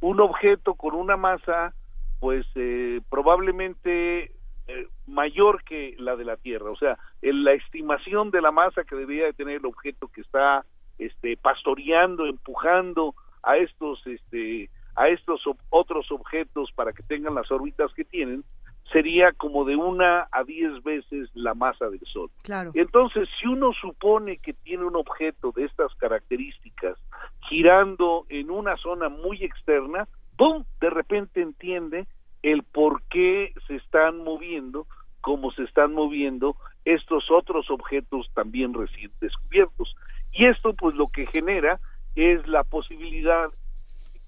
Un objeto con una masa pues eh, probablemente eh, mayor que la de la Tierra, o sea, en la estimación de la masa que debería de tener el objeto que está este pastoreando, empujando a estos este a estos otros objetos para que tengan las órbitas que tienen, sería como de una a diez veces la masa del Sol. Claro. Entonces, si uno supone que tiene un objeto de estas características girando en una zona muy externa, ¡pum! De repente entiende el por qué se están moviendo como se están moviendo estos otros objetos también recién descubiertos. Y esto pues lo que genera es la posibilidad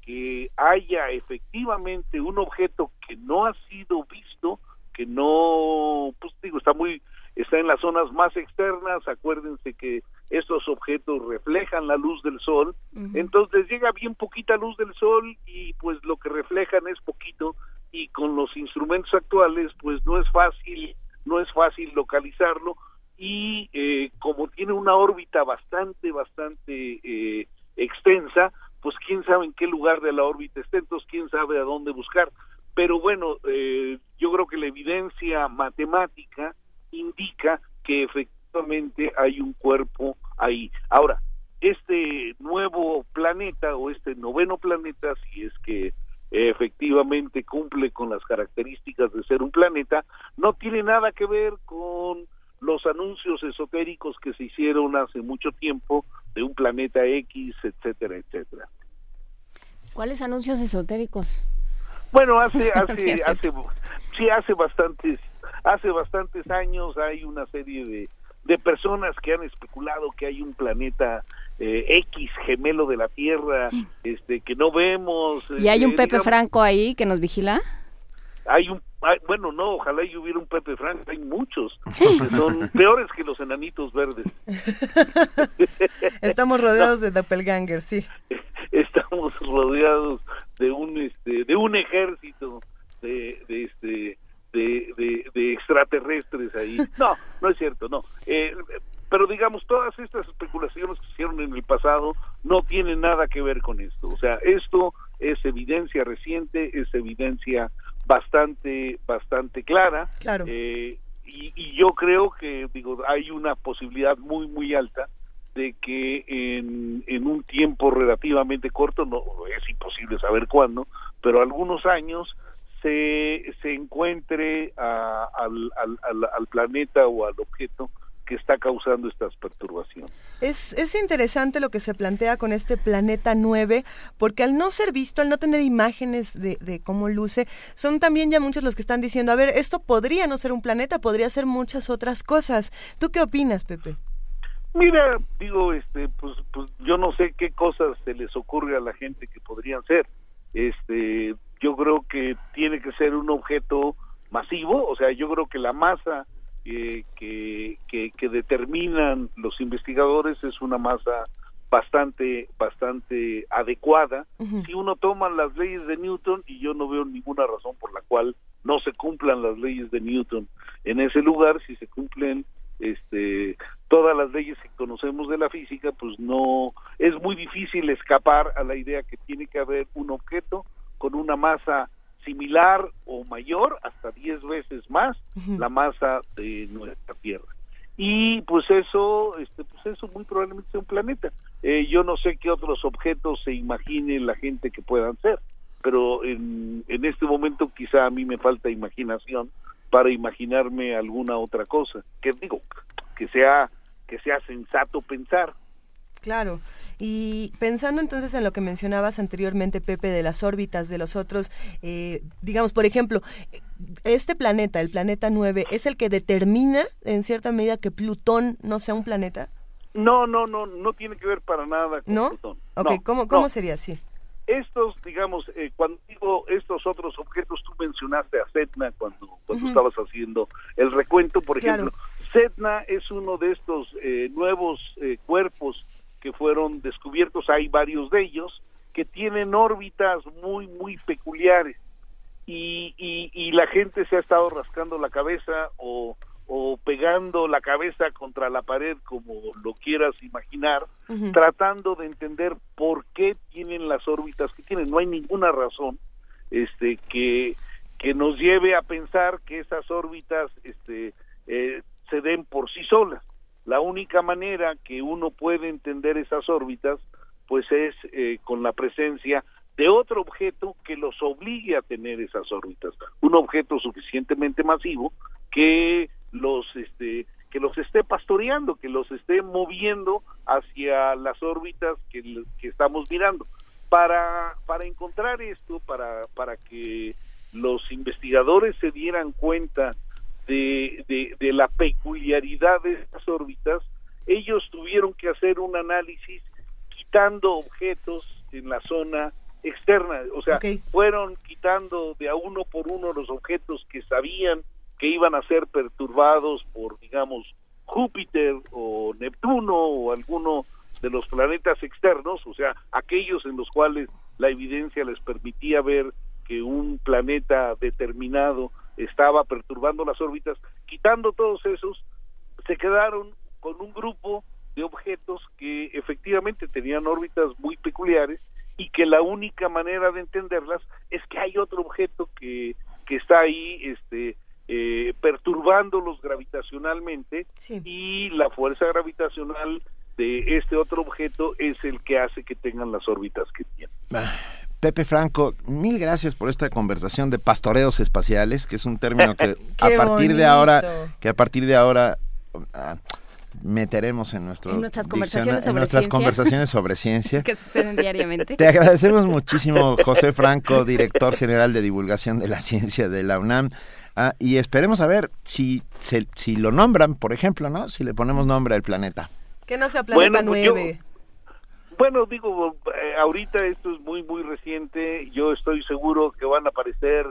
que haya efectivamente un objeto que no ha sido visto, que no, pues digo, está muy, está en las zonas más externas, acuérdense que estos objetos reflejan la luz del sol, entonces llega bien poquita luz del sol y pues lo que reflejan es poquito. Y con los instrumentos actuales pues no es fácil, no es fácil localizarlo y eh, como tiene una órbita bastante, bastante eh, extensa, pues quién sabe en qué lugar de la órbita esté, entonces quién sabe a dónde buscar. Pero bueno, eh, yo creo que la evidencia matemática indica que efectivamente hay un cuerpo ahí. Ahora, este nuevo planeta o este noveno planeta, si es que efectivamente cumple con las características de ser un planeta, no tiene nada que ver con los anuncios esotéricos que se hicieron hace mucho tiempo de un planeta X, etcétera, etcétera. ¿Cuáles anuncios esotéricos? Bueno, hace, hace, hace, sí hace bastantes, hace bastantes años hay una serie de, de personas que han especulado que hay un planeta eh, X gemelo de la Tierra, este, que no vemos. ¿Y hay un eh, Pepe digamos, Franco ahí que nos vigila? Hay un hay- bueno no ojalá y hubiera un Pepe Franco hay muchos que son peores que los enanitos verdes. Estamos rodeados de doppelganger, sí. estamos rodeados de un este de un ejército de, de este de, de, de extraterrestres ahí. No no es cierto no. Eh, pero digamos todas estas especulaciones que se hicieron en el pasado no tienen nada que ver con esto. O sea esto es evidencia reciente es evidencia bastante bastante clara Claro. Eh, y, y yo creo que digo hay una posibilidad muy muy alta de que en, en un tiempo relativamente corto, no es imposible saber cuándo, pero algunos años se, se encuentre a- al, al, al, al planeta o al objeto que está causando estas perturbaciones. Es, es interesante lo que se plantea con este planeta 9, porque al no ser visto, al no tener imágenes de, de cómo luce, son también ya muchos los que están diciendo, a ver, esto podría no ser un planeta, podría ser muchas otras cosas. ¿Tú qué opinas, Pepe? Mira, digo, este, pues, pues yo no sé qué cosas se les ocurre a la gente que podrían ser. Este, yo creo que tiene que ser un objeto masivo, o sea, yo creo que la masa eh, que, que, que determinan los investigadores es una masa bastante bastante adecuada. Si uno toma las leyes de Newton y yo no veo ninguna razón por la cual no se cumplan las leyes de Newton en ese lugar si se cumplen este todas las leyes que conocemos de la física pues no es muy difícil escapar a la idea que tiene que haber un objeto con una masa similar o mayor hasta 10 veces más la masa de nuestra Tierra. Y pues eso este pues eso muy probablemente sea un planeta. Eh, yo no sé qué otros objetos se imagine la gente que puedan ser pero en, en este momento quizá a mí me falta imaginación para imaginarme alguna otra cosa. Que digo que sea que sea sensato pensar. Claro. Y pensando entonces en lo que mencionabas anteriormente, Pepe, de las órbitas de los otros, eh, digamos, por ejemplo, este planeta, el planeta 9, ¿es el que determina en cierta medida que Plutón no sea un planeta? no no no no tiene que ver para nada con ¿No? Plutón. Ok, No, ¿cómo, cómo no. sería así? estos, digamos, eh, cuando digo estos otros objetos, tú mencionaste a Setna cuando, cuando estabas haciendo el recuento, por Claro. ejemplo, Setna es uno de estos eh, nuevos eh, cuerpos que fueron descubiertos, hay varios de ellos, que tienen órbitas muy, muy peculiares. Y, y, y la gente se ha estado rascando la cabeza o, o pegando la cabeza contra la pared, como lo quieras imaginar, tratando de entender por qué tienen las órbitas que tienen. No hay ninguna razón este, que, que nos lleve a pensar que esas órbitas este, eh, se den por sí solas. La única manera que uno puede entender esas órbitas, pues es eh, con la presencia de otro objeto que los obligue a tener esas órbitas, un objeto suficientemente masivo que los este que los esté pastoreando, que los esté moviendo hacia las órbitas que, que estamos mirando. Para, para encontrar esto, para, para que los investigadores se dieran cuenta de, de, de la peculiaridad de estas órbitas, ellos tuvieron que hacer un análisis quitando objetos en la zona externa, o sea, fueron quitando de a uno por uno los objetos que sabían que iban a ser perturbados por, digamos, Júpiter o Neptuno o alguno de los planetas externos, o sea, aquellos en los cuales la evidencia les permitía ver que un planeta determinado estaba perturbando las órbitas, quitando todos esos, se quedaron con un grupo de objetos que efectivamente tenían órbitas muy peculiares y que la única manera de entenderlas es que hay otro objeto que, que está ahí este eh, perturbándolos gravitacionalmente y la fuerza gravitacional de este otro objeto es el que hace que tengan las órbitas que tienen. Pepe Franco, mil gracias por esta conversación de pastoreos espaciales, que es un término que a partir de ahora, que a partir de ahora ah, meteremos en nuestro En nuestras conversaciones en sobre nuestras ciencia. conversaciones sobre ciencia. que suceden diariamente. Te agradecemos muchísimo, José Franco, director general de divulgación de la ciencia de la UNAM. Ah, y esperemos a ver si, si lo nombran, por ejemplo, ¿no? Si le ponemos nombre al planeta. Que no sea Planeta bueno, 9. Pues bueno, digo, eh, ahorita esto es muy, muy reciente. Yo estoy seguro que van a aparecer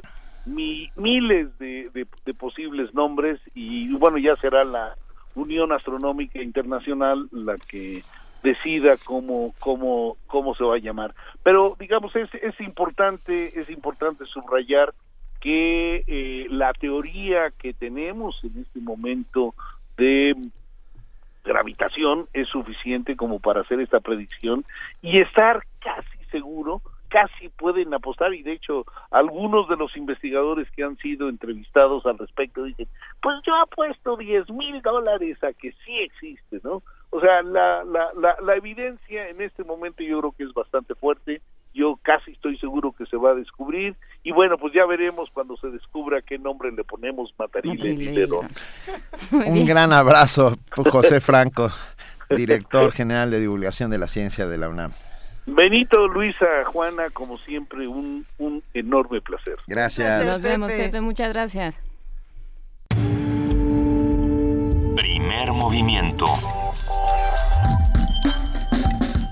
mi, miles de, posibles nombres y bueno, ya será la Unión Astronómica Internacional la que decida cómo, cómo, cómo se va a llamar. Pero digamos, es, es importante, es importante subrayar que eh, la teoría que tenemos en este momento de gravitación es suficiente como para hacer esta predicción y estar casi seguro casi pueden apostar y de hecho algunos de los investigadores que han sido entrevistados al respecto dicen pues yo apuesto 10 mil dólares a que sí existe, ¿no? O sea, la, la, la, la evidencia en este momento yo creo que es bastante fuerte, yo casi estoy seguro que se va a descubrir y bueno, pues ya veremos cuando se descubra qué nombre le ponemos Matarile y Un gran abrazo, José Franco, director general de divulgación de la ciencia de la UNAM. Benito, Luisa, Juana, como siempre, un, un enorme placer. Gracias. Nos vemos, Pepe. Muchas gracias. Primer movimiento.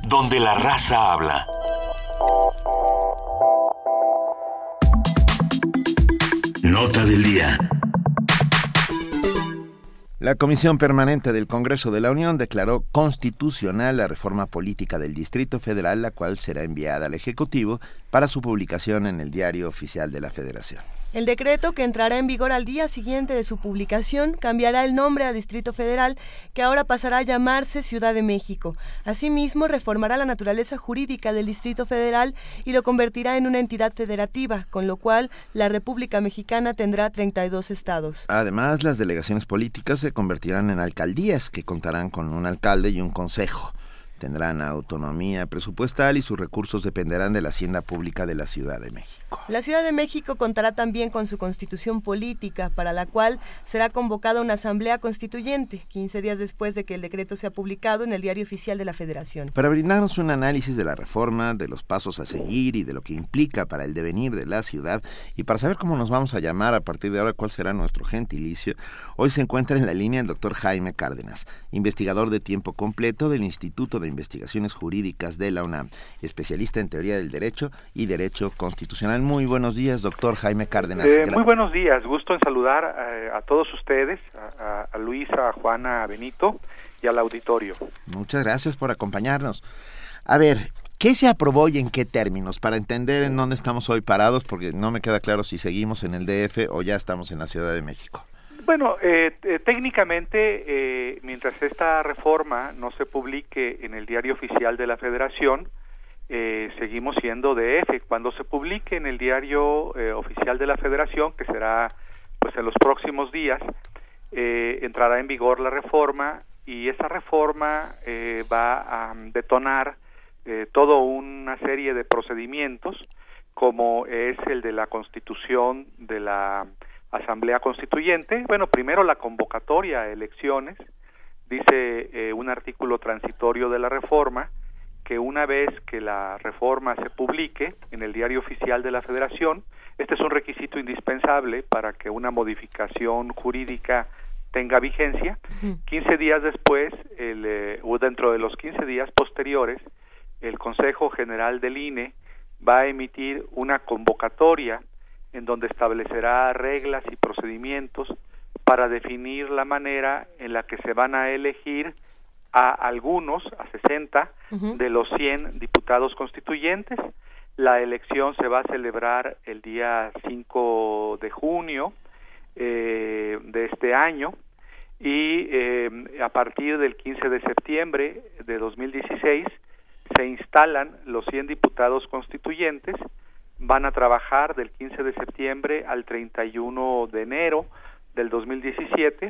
Donde la raza habla. Nota del día. La Comisión Permanente del Congreso de la Unión declaró constitucional la reforma política del Distrito Federal, la cual será enviada al Ejecutivo para su publicación en el Diario Oficial de la Federación. El decreto, que entrará en vigor al día siguiente de su publicación, cambiará el nombre a Distrito Federal, que ahora pasará a llamarse Ciudad de México. Asimismo, reformará la naturaleza jurídica del Distrito Federal y lo convertirá en una entidad federativa, con lo cual la República Mexicana tendrá 32 estados. Además, las delegaciones políticas se convertirán en alcaldías, que contarán con un alcalde y un consejo tendrán autonomía presupuestal y sus recursos dependerán de la hacienda pública de la Ciudad de México. La Ciudad de México contará también con su constitución política, para la cual será convocada una asamblea constituyente, 15 días después de que el decreto sea publicado en el Diario Oficial de la Federación. Para brindarnos un análisis de la reforma, de los pasos a seguir y de lo que implica para el devenir de la ciudad, y para saber cómo nos vamos a llamar a partir de ahora, cuál será nuestro gentilicio, hoy se encuentra en la línea el doctor Jaime Cárdenas, investigador de tiempo completo del Instituto de Investigaciones Jurídicas de la UNAM, especialista en teoría del derecho y derecho constitucional. Muy buenos días, doctor Jaime Cárdenas. Eh, muy buenos días, gusto en saludar eh, a todos ustedes, a, Luisa, a Juana, a Benito y al auditorio. Muchas gracias por acompañarnos. A ver, ¿Qué se aprobó y en qué términos? Para entender en dónde estamos hoy parados, porque no me queda claro si seguimos en el DF o ya estamos en la Ciudad de México. Bueno, eh, eh, técnicamente, eh, mientras esta reforma no se publique en el diario oficial de la Federación, seguimos siendo DF. Cuando se publique en el diario oficial de la Federación, que será pues en los próximos días, entrará en vigor la reforma y esa reforma va a detonar toda una serie de procedimientos, como es el de la constitución de la Asamblea Constituyente. Bueno, primero la convocatoria a elecciones. Dice eh, un artículo transitorio de la reforma que una vez que la reforma se publique en el diario oficial de la Federación, este es un requisito indispensable para que una modificación jurídica tenga vigencia. 15 días después, el, eh, o dentro de los 15 días posteriores, el Consejo General del INE va a emitir una convocatoria en donde establecerá reglas y procedimientos para definir la manera en la que se van a elegir a algunos, a 60, de los 100 diputados constituyentes. La elección se va a celebrar el día 5 de junio eh, de este año. Y eh, a partir del 15 de septiembre de 2016 se instalan los 100 diputados constituyentes. Van a trabajar del 15 de septiembre al 31 de enero del 2017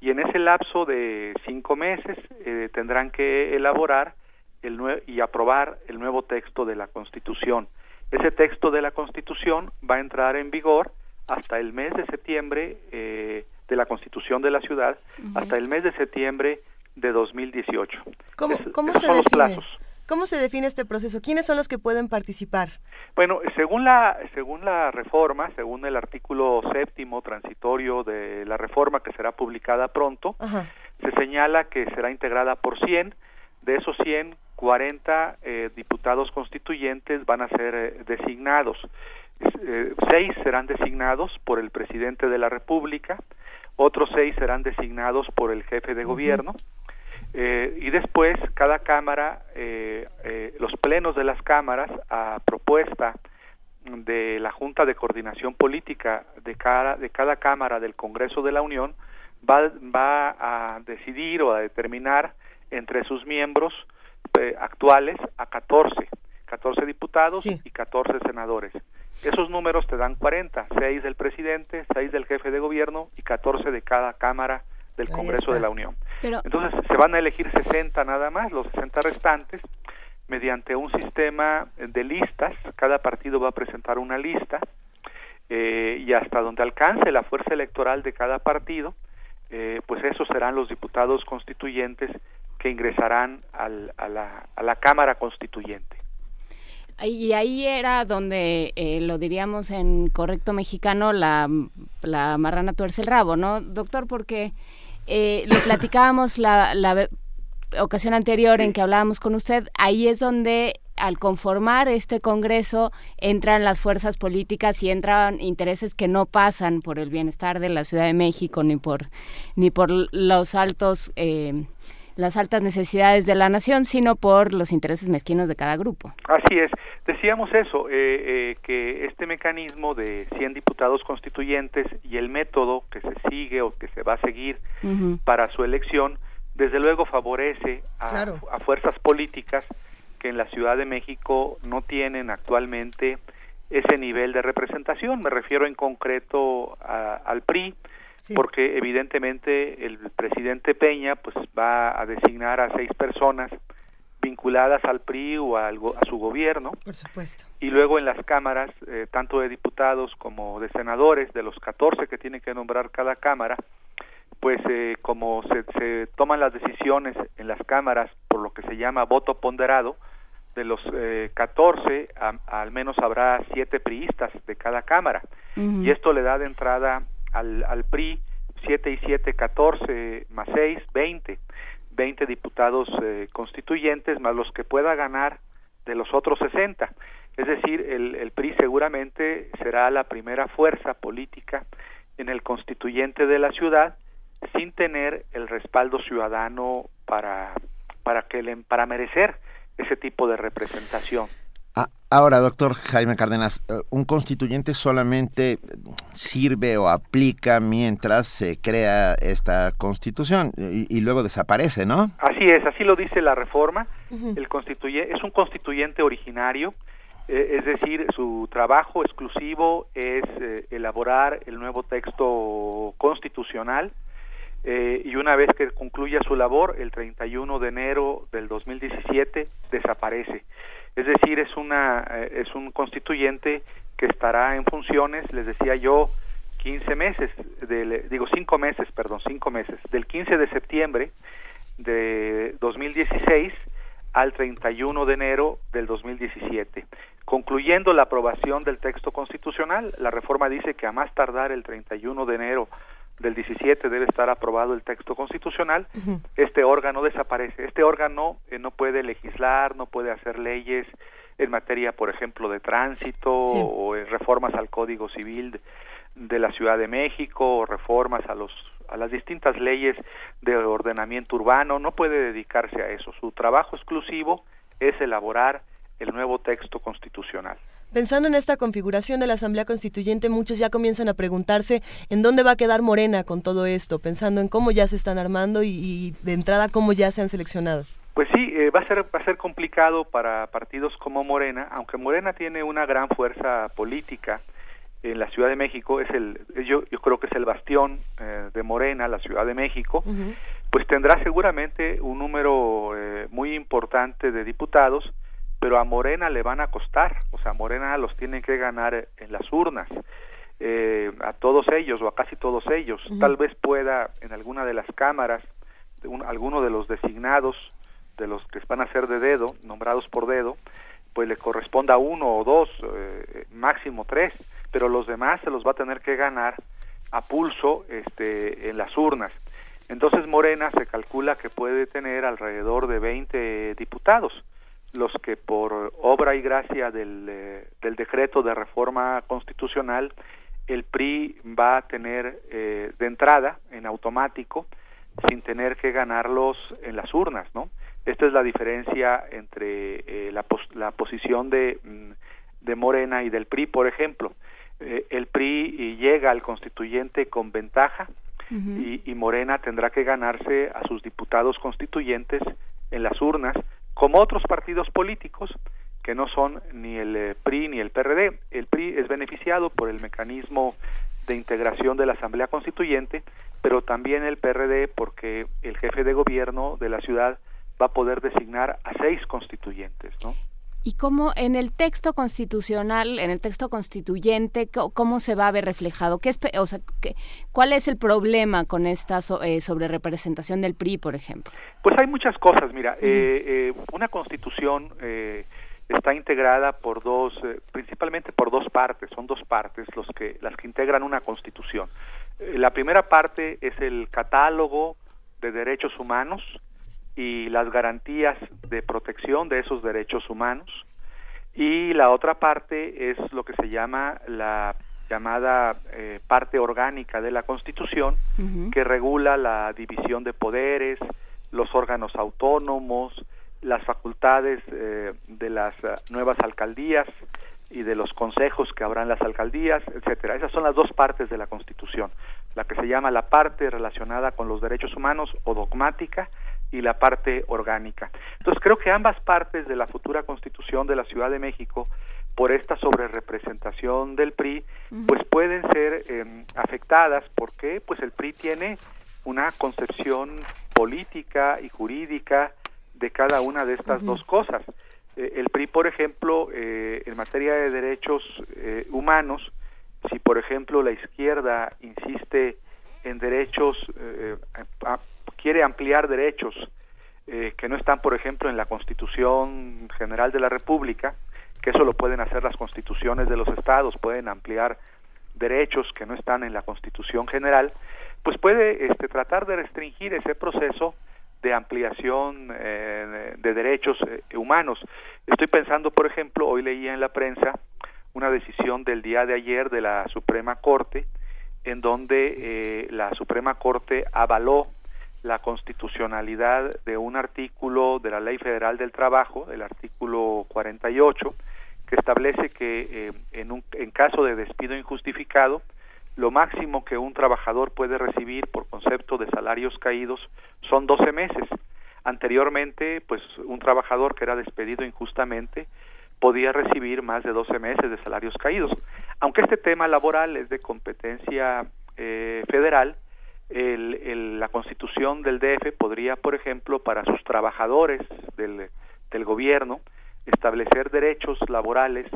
y en ese lapso de cinco meses eh, tendrán que elaborar el y aprobar el nuevo texto de la Constitución. Ese texto de la Constitución va a entrar en vigor hasta el mes de septiembre eh, de la Constitución de la ciudad, hasta el mes de septiembre de 2018. ¿Cómo, ¿cómo se son los plazos. ¿Cómo se define este proceso? ¿Quiénes son los que pueden participar? Bueno, según la, según la reforma, según el artículo séptimo transitorio de la reforma que será publicada pronto, se señala que será integrada por 100, de esos 100, 40 eh, diputados constituyentes van a ser eh, designados. Eh, seis serán designados por el presidente de la República, otros seis serán designados por el jefe de gobierno, eh, y después cada cámara, eh, eh, los plenos de las cámaras, a propuesta de la Junta de Coordinación Política de cada, de cada cámara del Congreso de la Unión, va, va a decidir o a determinar entre sus miembros actuales a 14, 14 diputados y 14 senadores. Esos números te dan 40, 6 del presidente, 6 del jefe de gobierno y 14 de cada cámara del Congreso de la Unión. Entonces se van a elegir 60 nada más, los 60 restantes, mediante un sistema de listas, cada partido va a presentar una lista eh, y hasta donde alcance la fuerza electoral de cada partido, eh, pues esos serán los diputados constituyentes que ingresarán al, a, la, a la Cámara Constituyente. Y ahí era donde, eh, lo diríamos en correcto mexicano, la, la marrana tuerce el rabo, ¿no, doctor? Porque eh, lo platicábamos la, la ocasión anterior en que hablábamos con usted, ahí es donde al conformar este Congreso entran las fuerzas políticas y entran intereses que no pasan por el bienestar de la Ciudad de México ni por ni por los altos eh, las altas necesidades de la nación, sino por los intereses mezquinos de cada grupo. Así es. Decíamos eso, eh, eh, que este mecanismo de 100 diputados constituyentes y el método que se sigue o que se va a seguir para su elección, desde luego favorece a, a, fuerzas políticas que en la Ciudad de México no tienen actualmente ese nivel de representación. Me refiero en concreto al PRI, porque evidentemente el presidente Peña pues va a designar a seis personas vinculadas al PRI o a, a su gobierno. Por supuesto. Y luego en las cámaras, eh, tanto de diputados como de senadores, de los 14 que tiene que nombrar cada cámara, pues eh, como se, se, toman las decisiones en las cámaras por lo que se llama voto ponderado, de los eh, 14 al menos habrá siete priistas de cada cámara. Y esto le da de entrada al, al PRI 7 y 7, 14 más 6, 20. 20 diputados eh, constituyentes más los que pueda ganar de los otros 60. Es decir, el, el PRI seguramente será la primera fuerza política en el constituyente de la ciudad sin tener el respaldo ciudadano para para que le, para merecer ese tipo de representación. Ah, ahora, doctor Jaime Cárdenas, eh, ¿un constituyente solamente sirve o aplica mientras se crea esta constitución y, luego desaparece, ¿no? Así es, así lo dice la reforma. El constituye es un constituyente originario, eh, es decir, su trabajo exclusivo es eh, elaborar el nuevo texto constitucional y una vez que concluya su labor, el 31 de enero del 2017, desaparece. Es decir, es, una, eh, es un constituyente que estará en funciones, les decía yo, 15 meses, digo 5 meses, perdón, 5 meses, del 15 de septiembre de 2016 al 31 de enero del 2017. Concluyendo la aprobación del texto constitucional, la reforma dice que a más tardar el 31 de enero del 17 debe estar aprobado el texto constitucional, este órgano desaparece. Este órgano eh, no puede legislar, no puede hacer leyes en materia, por ejemplo, de tránsito o en reformas al Código Civil de, la Ciudad de México o reformas a los a las distintas leyes de ordenamiento urbano, no puede dedicarse a eso. Su trabajo exclusivo es elaborar el nuevo texto constitucional. Pensando en esta configuración de la Asamblea Constituyente, muchos ya comienzan a preguntarse en dónde va a quedar Morena con todo esto, pensando en cómo ya se están armando y, de entrada cómo ya se han seleccionado. Pues sí, eh, va a ser va a ser complicado para partidos como Morena, aunque Morena tiene una gran fuerza política en la Ciudad de México, es el yo yo creo que es el bastión eh, de Morena, la Ciudad de México, pues tendrá seguramente un número eh, muy importante de diputados pero a Morena le van a costar, o sea, Morena los tiene que ganar en las urnas, eh, a todos ellos o a casi todos ellos. Tal vez pueda en alguna de las cámaras, alguno de los designados de los que van a ser de dedo, nombrados por dedo, pues le corresponda uno o dos, eh, máximo tres, pero los demás se los va a tener que ganar a pulso este, en las urnas. Entonces Morena se calcula que puede tener alrededor de 20 diputados, los que por obra y gracia del, eh, del decreto de reforma constitucional el PRI va a tener eh, de entrada en automático sin tener que ganarlos en las urnas, ¿no? Esta es la diferencia entre eh, la, la, posición de, mm, de Morena y del PRI, por ejemplo. Eh, el PRI llega al constituyente con ventaja y, y, Morena tendrá que ganarse a sus diputados constituyentes en las urnas, como otros partidos políticos que no son ni el eh, PRI ni el PRD. El PRI es beneficiado por el mecanismo de integración de la Asamblea Constituyente, pero también el PRD porque el jefe de gobierno de la ciudad va a poder designar a seis constituyentes, ¿no? ¿Y cómo en el texto constitucional, en el texto constituyente, cómo se va a ver reflejado? ¿Qué es, o sea, qué, ¿Cuál es el problema con esta eh, sobre representación del PRI, por ejemplo? Pues hay muchas cosas. Mira, eh, eh, una constitución eh, está integrada por dos, eh, principalmente por dos partes, son dos partes los que, las que integran una constitución. Eh, la primera parte es el catálogo de derechos humanos y las garantías de protección de esos derechos humanos y la otra parte es lo que se llama la llamada eh, parte orgánica de la Constitución, uh -huh. que regula la división de poderes, los órganos autónomos, las facultades eh, de las uh, nuevas alcaldías y de los consejos que habrán las alcaldías, etcétera. Esas son las dos partes de la Constitución, la que se llama la parte relacionada con los derechos humanos o dogmática y la parte orgánica. Entonces creo que ambas partes de la futura Constitución de la Ciudad de México por esta sobrerepresentación del PRI, uh -huh. pues pueden ser eh, afectadas porque pues el PRI tiene una concepción política y jurídica de cada una de estas uh -huh. dos cosas. Eh, el PRI, por ejemplo, eh, en materia de derechos eh, humanos, si por ejemplo la izquierda insiste en derechos, eh, a, quiere ampliar derechos eh, que no están, por ejemplo, en la Constitución General de la República, que eso lo pueden hacer las constituciones de los estados, pueden ampliar derechos que no están en la Constitución General, pues puede este, tratar de restringir ese proceso de ampliación eh, de derechos eh, humanos. Estoy pensando, por ejemplo, hoy leía en la prensa una decisión del día de ayer de la Suprema Corte, en donde eh, la Suprema Corte avaló la constitucionalidad de un artículo de la Ley Federal del Trabajo, el artículo 48, que establece que eh, en, un, en caso de despido injustificado, lo máximo que un trabajador puede recibir por concepto de salarios caídos son 12 meses. Anteriormente, pues un trabajador que era despedido injustamente podía recibir más de 12 meses de salarios caídos. Aunque este tema laboral es de competencia eh, federal, el, la constitución del DF podría, por ejemplo, para sus trabajadores del, del gobierno, establecer derechos laborales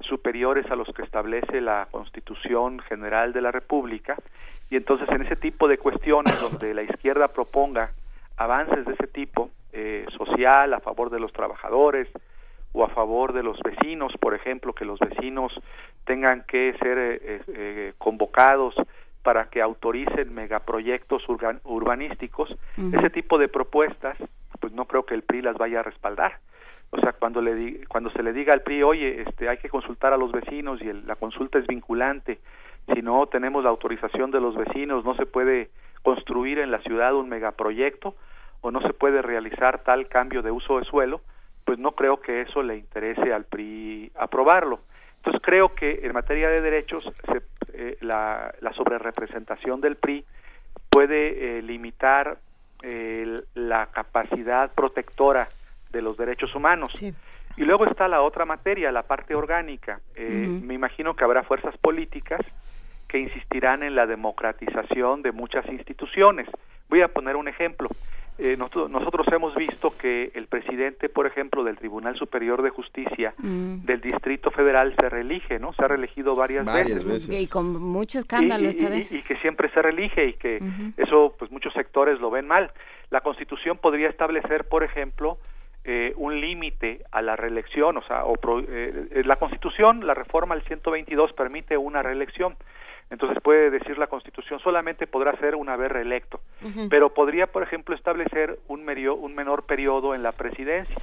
superiores a los que establece la Constitución General de la República. Y entonces en ese tipo de cuestiones donde la izquierda proponga avances de ese tipo eh, social a favor de los trabajadores o a favor de los vecinos, por ejemplo, que los vecinos tengan que ser eh, eh, convocados para que autoricen megaproyectos urban, urbanísticos, uh -huh. ese tipo de propuestas, pues no creo que el PRI las vaya a respaldar. O sea, cuando le di, cuando se le diga al PRI, oye, este, hay que consultar a los vecinos y el, la consulta es vinculante, si no tenemos la autorización de los vecinos, no se puede construir en la ciudad un megaproyecto o no se puede realizar tal cambio de uso de suelo, pues no creo que eso le interese al PRI aprobarlo. Entonces creo que en materia de derechos se, eh, la, la sobrerepresentación del PRI puede eh, limitar eh, la capacidad protectora de los derechos humanos. Sí. Y luego está la otra materia, la parte orgánica. Eh, uh -huh. Me imagino que habrá fuerzas políticas que insistirán en la democratización de muchas instituciones. Voy a poner un ejemplo. Eh, nosotros, nosotros, hemos visto que el presidente, por ejemplo, del Tribunal Superior de Justicia mm. del Distrito Federal se reelige, ¿no? Se ha reelegido varias, varias veces. veces. Y con mucho escándalo y, esta y, vez. Y, que siempre se reelige y que uh -huh. eso, pues muchos sectores lo ven mal. La Constitución podría establecer, por ejemplo, eh, un límite a la reelección, o sea, o eh, la Constitución, la reforma al 122 permite una reelección. Entonces puede decir la Constitución solamente podrá ser una vez reelecto, pero podría, por ejemplo, establecer un, un menor periodo en la presidencia.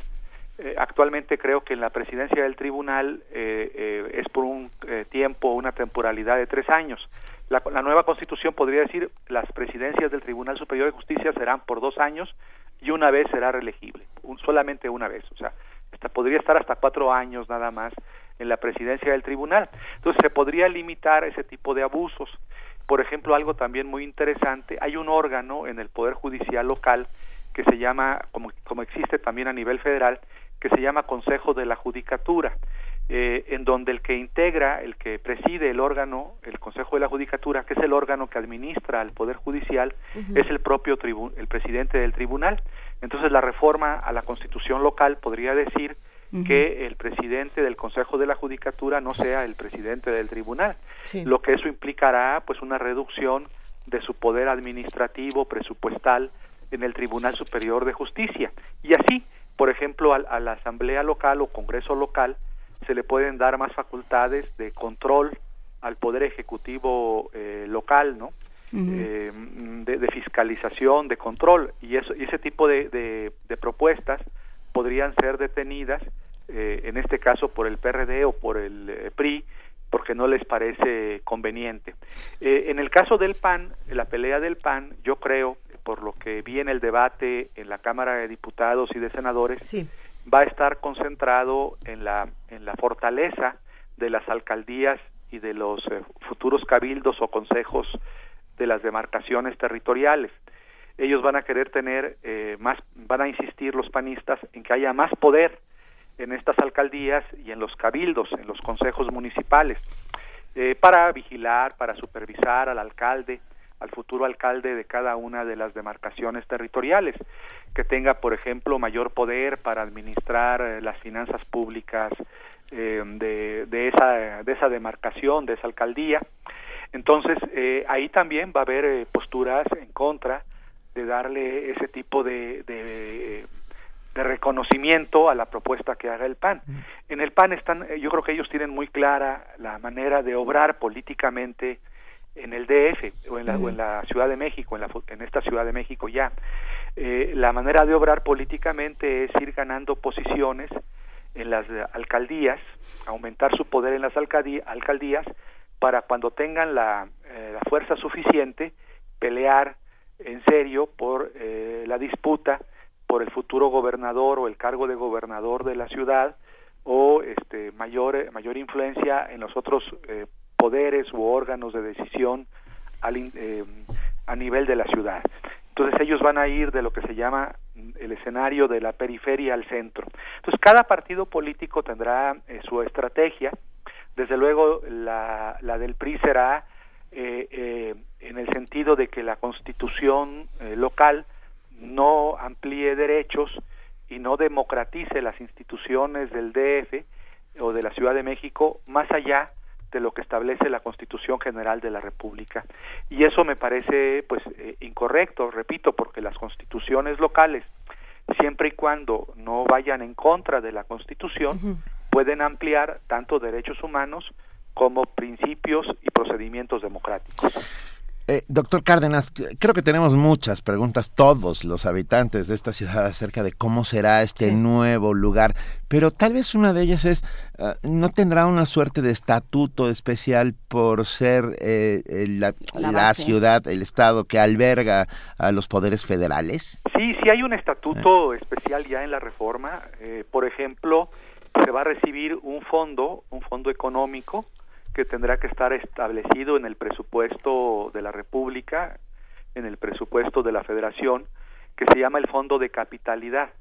Eh, actualmente creo que en la presidencia del tribunal es por un tiempo, una temporalidad de tres años. La, la, nueva constitución podría decir las presidencias del Tribunal Superior de Justicia serán por dos años y una vez será reelegible, solamente una vez, o sea, esta, podría estar hasta cuatro años nada más en la presidencia del tribunal. Entonces se podría limitar ese tipo de abusos. Por ejemplo, algo también muy interesante, hay un órgano en el Poder Judicial local que se llama, como, como existe también a nivel federal, que se llama Consejo de la Judicatura. Eh, en donde el que integra, el que preside el órgano, el Consejo de la Judicatura, que es el órgano que administra al Poder Judicial, es el propio el presidente del tribunal. Entonces la reforma a la Constitución local podría decir que el presidente del Consejo de la Judicatura no sea el presidente del tribunal, lo que eso implicará pues una reducción de su poder administrativo, presupuestal en el Tribunal Superior de Justicia. Y así, por ejemplo, a la Asamblea local o Congreso local se le pueden dar más facultades de control al poder ejecutivo eh, local, ¿no? Eh, de, fiscalización, de control y eso y ese tipo de, de, propuestas podrían ser detenidas eh, en este caso por el PRD o por el PRI porque no les parece conveniente. en el caso del PAN, la pelea del PAN, yo creo, por lo que vi en el debate en la Cámara de Diputados y de Senadores, sí va a estar concentrado en la, en la fortaleza de las alcaldías y de los eh, futuros cabildos o consejos de las demarcaciones territoriales. Ellos van a querer tener eh, más, van a insistir los panistas en que haya más poder en estas alcaldías y en los cabildos, en los consejos municipales, eh, para vigilar, para supervisar al alcalde, al futuro alcalde de cada una de las demarcaciones territoriales, que tenga, por ejemplo, mayor poder para administrar eh, las finanzas públicas eh, de, de, esa, de esa demarcación, de esa alcaldía. Entonces, ahí también va a haber posturas en contra de darle ese tipo de, de, de, reconocimiento a la propuesta que haga el PAN. En el PAN están, yo creo que ellos tienen muy clara la manera de obrar políticamente en el DF o en la, o en la Ciudad de México, en, la, en esta Ciudad de México ya. Eh, la manera de obrar políticamente es ir ganando posiciones en las alcaldías, aumentar su poder en las alcaldías para cuando tengan la, eh, la fuerza suficiente pelear en serio por eh, la disputa por el futuro gobernador o el cargo de gobernador de la ciudad o este mayor mayor influencia en los otros eh, poderes u órganos de decisión eh, a nivel de la ciudad. Entonces ellos van a ir de lo que se llama el escenario de la periferia al centro. Entonces cada partido político tendrá eh, su estrategia. Desde luego la, la del PRI será eh, en el sentido de que la constitución local no amplíe derechos y no democratice las instituciones del DF o de la Ciudad de México más allá de lo que establece la Constitución General de la República. Y eso me parece pues eh, incorrecto, repito, porque las constituciones locales, siempre y cuando no vayan en contra de la Constitución, pueden ampliar tanto derechos humanos como principios y procedimientos democráticos. Eh, doctor Cárdenas, creo que tenemos muchas preguntas, todos los habitantes de esta ciudad, acerca de cómo será este nuevo lugar, pero tal vez una de ellas es, ah, ¿no tendrá una suerte de estatuto especial por ser eh, la, ciudad, el Estado que alberga a los poderes federales? Sí, sí hay un estatuto especial ya en la reforma. Eh, por ejemplo, se va a recibir un fondo, un fondo económico, que tendrá que estar establecido en el presupuesto de la República, en el presupuesto de la Federación, que se llama el Fondo de Capitalidad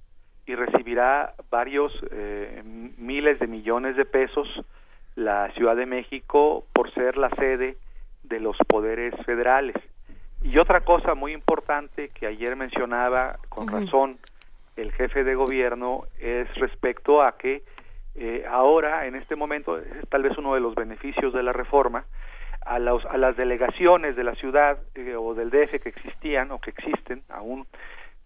y recibirá varios eh, miles de millones de pesos la Ciudad de México por ser la sede de los poderes federales. Y otra cosa muy importante que ayer mencionaba con razón el jefe de gobierno es respecto a que eh, ahora, en este momento, es tal vez uno de los beneficios de la reforma, a, las delegaciones de la ciudad eh, o del DF que existían o que existen aún,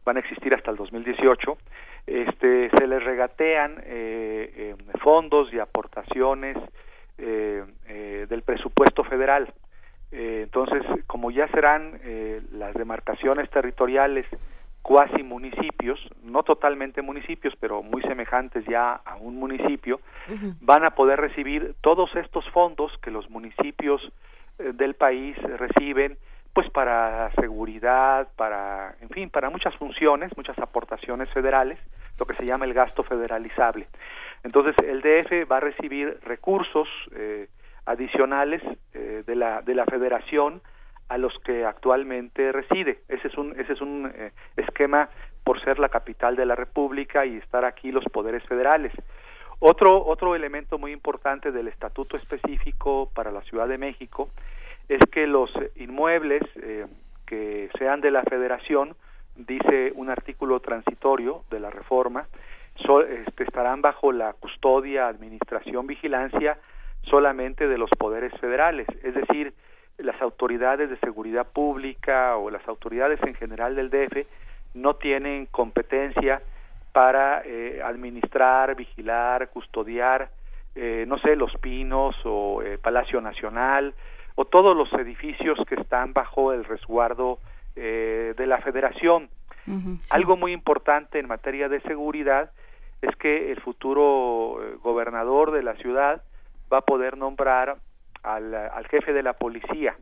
van a existir hasta el 2018, este, se les regatean eh, fondos y aportaciones del presupuesto federal. entonces, como ya serán las demarcaciones territoriales cuasi municipios, no totalmente municipios, pero muy semejantes ya a un municipio, van a poder recibir todos estos fondos que los municipios eh, del país reciben pues para seguridad, para, en fin, para muchas funciones, muchas aportaciones federales, lo que se llama el gasto federalizable. Entonces, el DF va a recibir recursos eh, adicionales eh, de, la, de la federación a los que actualmente reside. Ese es un, ese es un eh, esquema por ser la capital de la República y estar aquí los poderes federales. Otro, otro elemento muy importante del estatuto específico para la Ciudad de México es que los inmuebles eh, que sean de la federación, dice un artículo transitorio de la reforma, este, estarán bajo la custodia, administración, vigilancia solamente de los poderes federales, es decir, las autoridades de seguridad pública o las autoridades en general del DF no tienen competencia para eh, administrar, vigilar, custodiar, eh, no sé, los Pinos o eh, Palacio Nacional o todos los edificios que están bajo el resguardo de la Federación. Algo muy importante en materia de seguridad es que el futuro gobernador de la ciudad va a poder nombrar al, al jefe de la policía.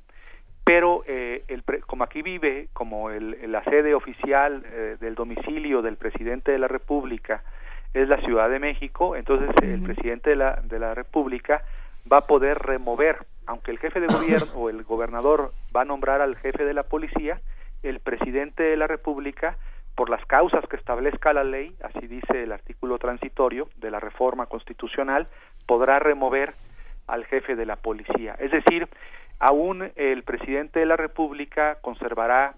Pero eh, el, como aquí vive como el, la sede oficial eh, del domicilio del presidente de la República es la Ciudad de México, entonces el presidente de la, de la República va a poder remover, aunque el jefe de gobierno o el gobernador va a nombrar al jefe de la policía, el presidente de la República, por las causas que establezca la ley, así dice el artículo transitorio de la reforma constitucional, podrá remover al jefe de la policía. Es decir, aún el presidente de la República conservará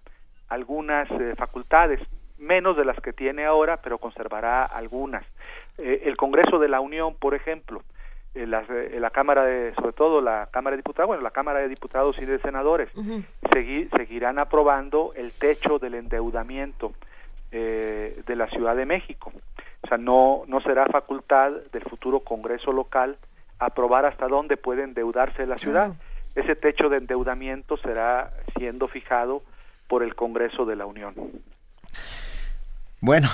algunas eh, facultades, menos de las que tiene ahora, pero conservará algunas. Eh, el Congreso de la Unión, por ejemplo, eh, la, Cámara de, sobre todo la Cámara de Diputados, bueno, la Cámara de Diputados y de Senadores, seguirán aprobando el techo del endeudamiento de la Ciudad de México. O sea, no, no será facultad del futuro Congreso local aprobar hasta dónde puede endeudarse la ciudad. Ese techo de endeudamiento será siendo fijado por el Congreso de la Unión. Bueno,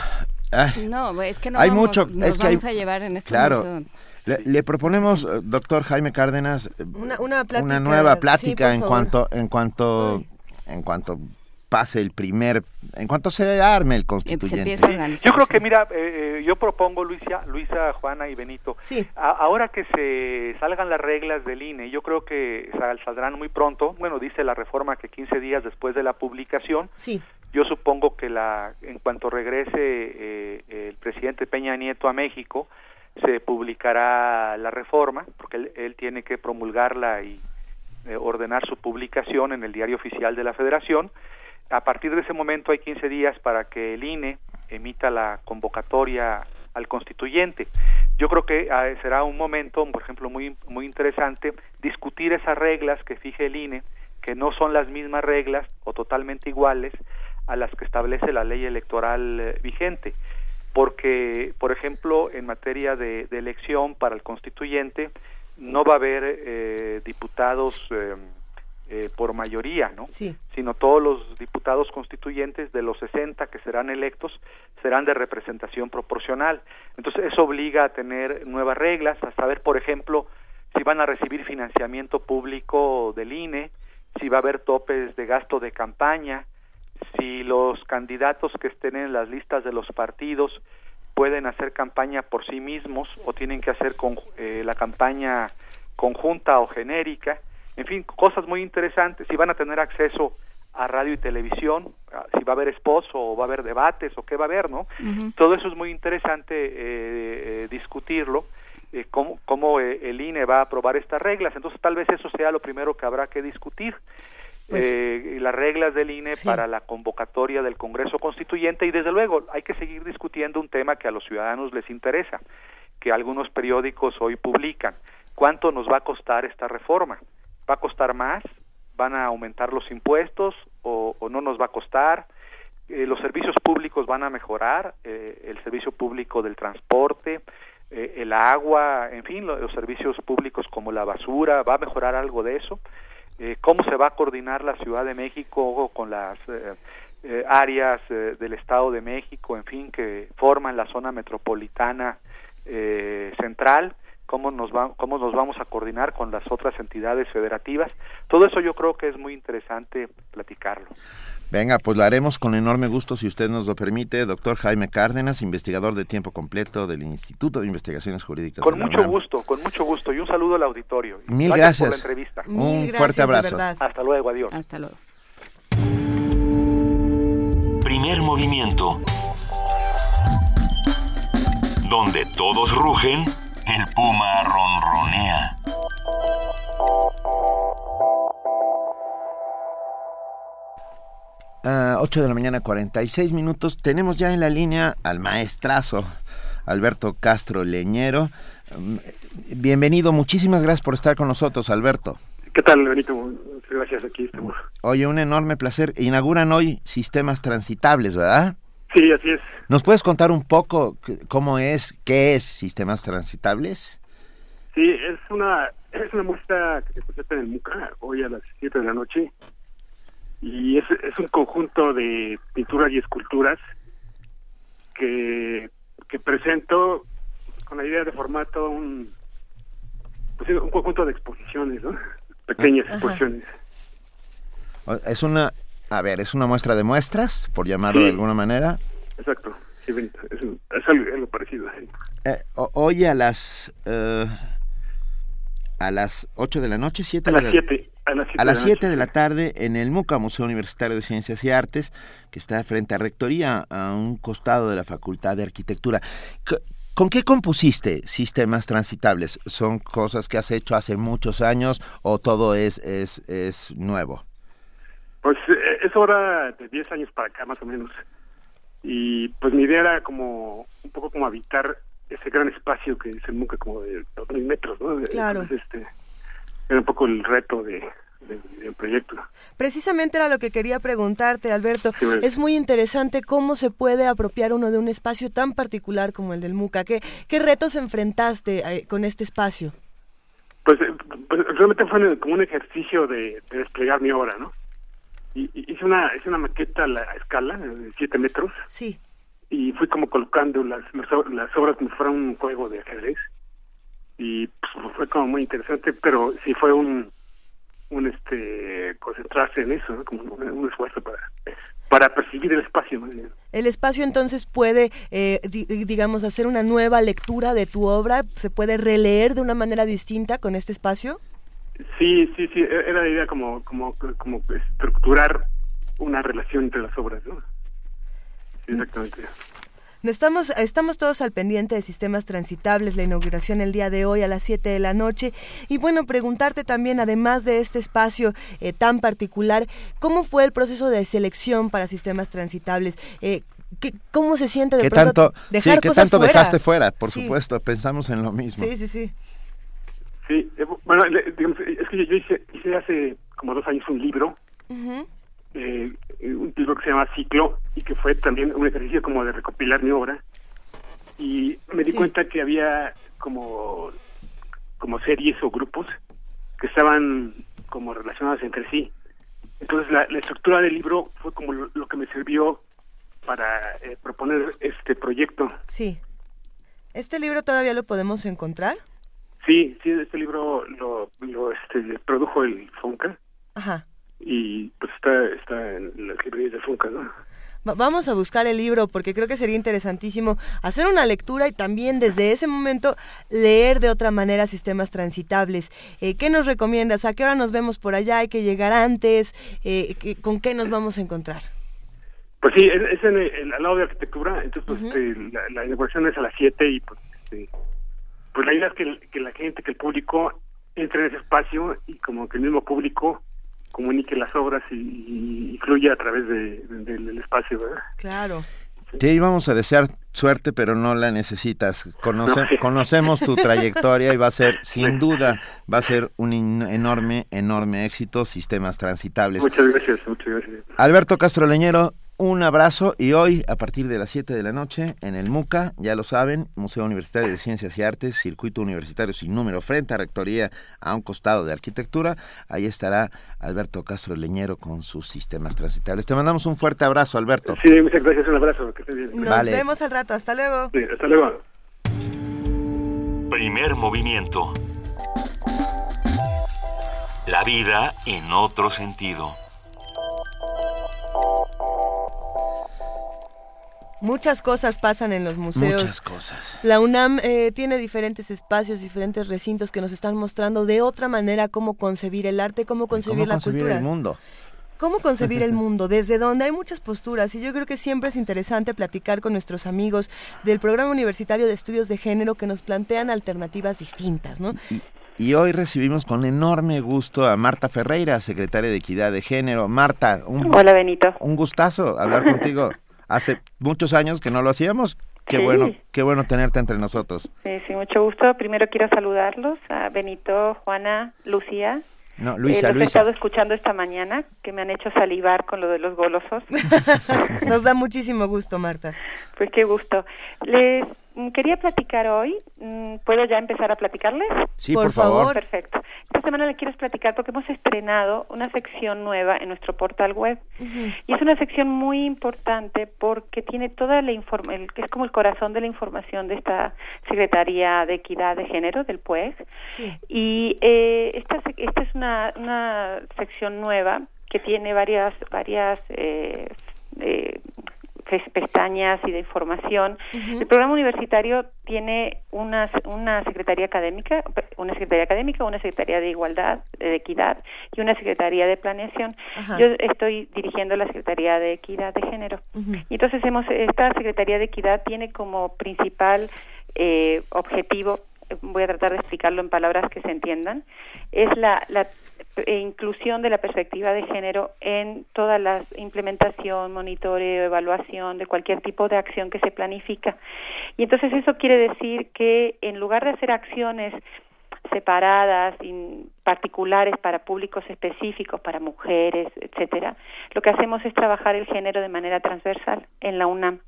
no, es que no hay vamos, mucho, nos es que vamos hay, a llevar en este claro, le, proponemos, eh, doctor Jaime Cárdenas, eh, una, una, plática, una nueva plática sí, en cuanto, en cuanto, en cuanto pase el primer, en cuanto se arme el constituyente. Yo creo que, mira, eh, yo propongo, Luisa, Luisa, Juana y Benito, a, ahora que se salgan las reglas del INE, yo creo que sal, saldrán muy pronto, bueno, dice la reforma que 15 días después de la publicación, sí. yo supongo que la en cuanto regrese eh, el presidente Peña Nieto a México, se publicará la reforma, porque él, él tiene que promulgarla y eh, ordenar su publicación en el diario oficial de la Federación, a partir de ese momento hay 15 días para que el INE emita la convocatoria al constituyente. Yo creo que ah, será un momento, por ejemplo, muy muy interesante discutir esas reglas que fije el INE, que no son las mismas reglas o totalmente iguales a las que establece la ley electoral eh, vigente, porque, por ejemplo, en materia de, de, elección para el constituyente no va a haber eh, diputados eh, por mayoría, ¿no? Sí. Sino todos los diputados constituyentes de los 60 que serán electos serán de representación proporcional. Entonces eso obliga a tener nuevas reglas, a saber, por ejemplo, si van a recibir financiamiento público del INE, si va a haber topes de gasto de campaña, si los candidatos que estén en las listas de los partidos pueden hacer campaña por sí mismos o tienen que hacer con, eh, la campaña conjunta o genérica en fin, cosas muy interesantes, si van a tener acceso a radio y televisión, si va a haber spots o va a haber debates o qué va a haber, ¿no? Uh -huh. Todo eso es muy interesante eh, eh, discutirlo, eh, cómo, cómo el INE va a aprobar estas reglas, entonces tal vez eso sea lo primero que habrá que discutir. Pues, las reglas del INE sí. para la convocatoria del Congreso Constituyente y desde luego hay que seguir discutiendo un tema que a los ciudadanos les interesa, que algunos periódicos hoy publican. ¿Cuánto nos va a costar esta reforma? ¿Va a costar más? ¿Van a aumentar los impuestos o, no nos va a costar? eh, los servicios públicos van a mejorar, eh, el servicio público del transporte, eh, el agua, en fin, los, servicios públicos como la basura, va a mejorar algo de eso. ¿Cómo se va a coordinar la Ciudad de México con las áreas del Estado de México, en fin, que forman la zona metropolitana central? Cómo nos, va, cómo nos vamos a coordinar con las otras entidades federativas. Todo eso yo creo que es muy interesante platicarlo. Venga, pues lo haremos con enorme gusto si usted nos lo permite, doctor Jaime Cárdenas, investigador de tiempo completo del Instituto de Investigaciones Jurídicas. Con mucho gusto, con mucho gusto y un saludo al auditorio. Mil gracias, por la entrevista. un fuerte abrazo. Hasta luego, adiós. Hasta luego. Primer movimiento. Donde todos rugen el puma ronronea. Uh, 8 de la mañana, 46 minutos. Tenemos ya en la línea al maestrazo Alberto Castro Leñero. Um, bienvenido, muchísimas gracias por estar con nosotros, Alberto. ¿Qué tal, Benito? Muchas gracias, aquí estamos. Oye, un enorme placer. Inauguran hoy sistemas transitables, ¿verdad? Sí, así es. ¿Nos puedes contar un poco cómo es, qué es Sistemas Transitables? Sí, es una, es una muestra que se presenta en el MUCA hoy a las 7 de la noche y es, es un conjunto de pinturas y esculturas que, que presento con la idea de formar todo un, pues, un conjunto de exposiciones, ¿no? Pequeñas exposiciones. Es una a ver, es una muestra de muestras, por llamarlo de alguna manera. Exacto, sí, es, es algo, parecido. Eh, hoy a las eh, a las 8 de la noche, 7 a las 7 a las 7 de, la tarde en el MUCA, Museo Universitario de Ciencias y Artes, que está frente a Rectoría, a un costado de la Facultad de Arquitectura. ¿Con qué compusiste sistemas transitables? ¿Son cosas que has hecho hace muchos años o todo es, es, es nuevo? Pues eh, es hora de 10 años para acá, más o menos. Y pues mi idea era como, un poco como habitar ese gran espacio que es el MUCA, como de 2.000 metros, ¿no? Claro. este, era un poco el reto de, del proyecto. Precisamente era lo que quería preguntarte, Alberto. Es muy interesante cómo se puede apropiar uno de un espacio tan particular como el del MUCA. ¿Qué, qué retos enfrentaste eh, con este espacio? Pues, eh, pues, realmente fue como un ejercicio de, de desplegar mi obra, ¿no? Y, hice una hice una maqueta a la escala de 7 metros. Sí. Y fui como colocando las las obras como si fuera un juego de ajedrez. Y pues, fue como muy interesante pero sí fue un un este concentrarse en eso como un, esfuerzo para para percibir el espacio el espacio entonces puede eh, digamos hacer una nueva lectura de tu obra. Se puede releer de una manera distinta con este espacio Sí, sí, sí, e-, era la idea como, como, como estructurar una relación entre las obras, ¿no? Sí, exactamente. Estamos, estamos todos al pendiente de sistemas transitables, la inauguración el día de hoy a las 7 de la noche. Y bueno, preguntarte también, además de este espacio eh, tan particular, ¿cómo fue el proceso de selección para sistemas transitables? Eh, ¿qué, ¿Cómo se siente de ¿Qué pronto tanto, dejar ¿qué tanto dejaste fuera? Por supuesto, pensamos en lo mismo. Sí, sí, sí. Sí, eh, bueno, digamos, es que yo hice, hice hace como dos años un libro, eh, un libro que se llama Ciclo, y que fue también un ejercicio como de recopilar mi obra. Y me di cuenta que había como, como series o grupos que estaban como relacionadas entre sí. Entonces la, estructura del libro fue como lo, que me sirvió para eh, proponer este proyecto. Sí. ¿Este libro todavía lo podemos encontrar? Sí, sí, este libro lo, lo este, produjo el Funca. Ajá. Y pues está, está en las librerías de Funca, ¿no? Vamos a buscar el libro porque creo que sería interesantísimo hacer una lectura y también desde ese momento leer de otra manera sistemas transitables. Eh, ¿Qué nos recomiendas? ¿A qué hora nos vemos por allá? ¿Hay que llegar antes? Eh, ¿Con qué nos vamos a encontrar? Pues sí, es, en el, al lado de arquitectura, entonces pues, este, la, la, inauguración es a las 7 y pues este, pues la idea es que, la gente, que el público entre en ese espacio y como que el mismo público comunique las obras y, fluya a través del espacio, ¿verdad? Claro. Te íbamos a desear suerte, pero no la necesitas. Conocemos tu trayectoria y va a ser, sin duda, va a ser un enorme, enorme éxito, sistemas transitables. Muchas gracias, muchas gracias. Alberto Castro Leñero, un abrazo y hoy a partir de las 7 de la noche en el MUCA, ya lo saben, Museo Universitario de Ciencias y Artes, Circuito Universitario sin número frente a Rectoría a un costado de Arquitectura, ahí estará Alberto Castro Leñero con sus sistemas transitables. Te mandamos un fuerte abrazo, Alberto. Sí, muchas gracias, un abrazo. Que bien. Nos vemos al rato, hasta luego. Sí, hasta luego. Primer movimiento. La vida en otro sentido. Muchas cosas pasan en los museos. Muchas cosas. La UNAM eh, tiene diferentes espacios, diferentes recintos que nos están mostrando de otra manera cómo concebir el arte, cómo concebir ¿Cómo la concebir cultura. el mundo? ¿Cómo concebir el mundo? Desde donde hay muchas posturas y yo creo que siempre es interesante platicar con nuestros amigos del Programa Universitario de Estudios de Género que nos plantean alternativas distintas, ¿no? Y hoy recibimos con enorme gusto a Marta Ferreira, secretaria de Equidad de Género. Marta, un, Hola Benito. un gustazo hablar contigo. Hace muchos años que no lo hacíamos. Qué Sí. bueno, qué bueno tenerte entre nosotros. Sí, sí, mucho gusto. Primero quiero saludarlos a Benito, Juana, Lucía. No, Eh, Luisa, he Luisa. estado escuchando esta mañana, que me han hecho salivar con lo de los golosos. Nos da muchísimo gusto, Marta. Pues qué gusto. Les quería platicar hoy. mm, ¿Puedo ya empezar a platicarles? Sí, por Por favor. favor. Perfecto. Esta semana les quiero platicar porque hemos estrenado una sección nueva en nuestro portal web. Y es una sección muy importante porque tiene toda la información, es como el corazón de la información de esta Secretaría de Equidad de Género del PUEG. Y eh, esta, sec- esta es una, una sección nueva que tiene varias, varias eh, eh, pes- pestañas y de información. El programa universitario tiene una, una secretaría académica, una secretaría académica, una secretaría de igualdad, de equidad y una secretaría de planeación. Yo estoy dirigiendo la secretaría de equidad de género. Y entonces hemos, esta Secretaría de Equidad tiene como principal eh, objetivo, voy a tratar de explicarlo en palabras que se entiendan, es la, la eh, inclusión de la perspectiva de género en toda la implementación, monitoreo, evaluación de cualquier tipo de acción que se planifica. Y entonces eso quiere decir que en lugar de hacer acciones separadas, particulares para públicos específicos, para mujeres, etcétera, lo que hacemos es trabajar el género de manera transversal en la UNAM.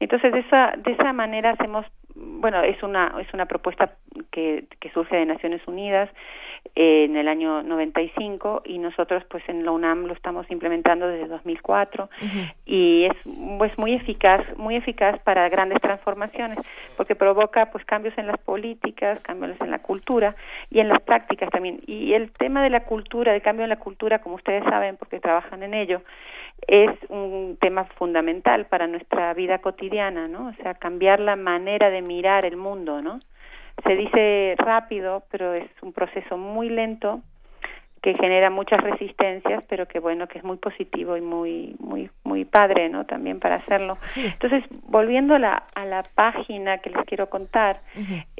Entonces, de esa, de esa manera hacemos, bueno, es una, es una propuesta que, que surge de Naciones Unidas eh, en el año 95 y nosotros pues en la UNAM lo estamos implementando desde 2004 y es pues muy eficaz, muy eficaz para grandes transformaciones porque provoca pues cambios en las políticas, cambios en la cultura y en las prácticas también. Y el tema de la cultura, de cambio en la cultura, como ustedes saben porque trabajan en ello, es un tema fundamental para nuestra vida cotidiana, ¿no? O sea, cambiar la manera de mirar el mundo, ¿no? Se dice rápido, pero es un proceso muy lento que genera muchas resistencias, pero que bueno, que es muy positivo y muy muy muy padre, ¿no? También para hacerlo. Entonces, volviendo a la a la página que les quiero contar,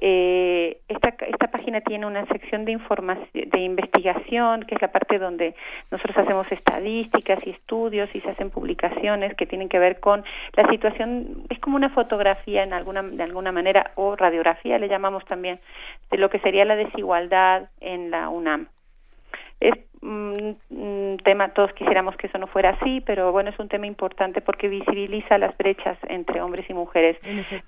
eh, esta esta página tiene una sección de información de investigación, que es la parte donde nosotros hacemos estadísticas y estudios y se hacen publicaciones que tienen que ver con la situación, es como una fotografía en alguna de alguna manera o radiografía le llamamos también de lo que sería la desigualdad en la UNAM es mm, un tema, todos quisiéramos que eso no fuera así, pero bueno, es un tema importante porque visibiliza las brechas entre hombres y mujeres,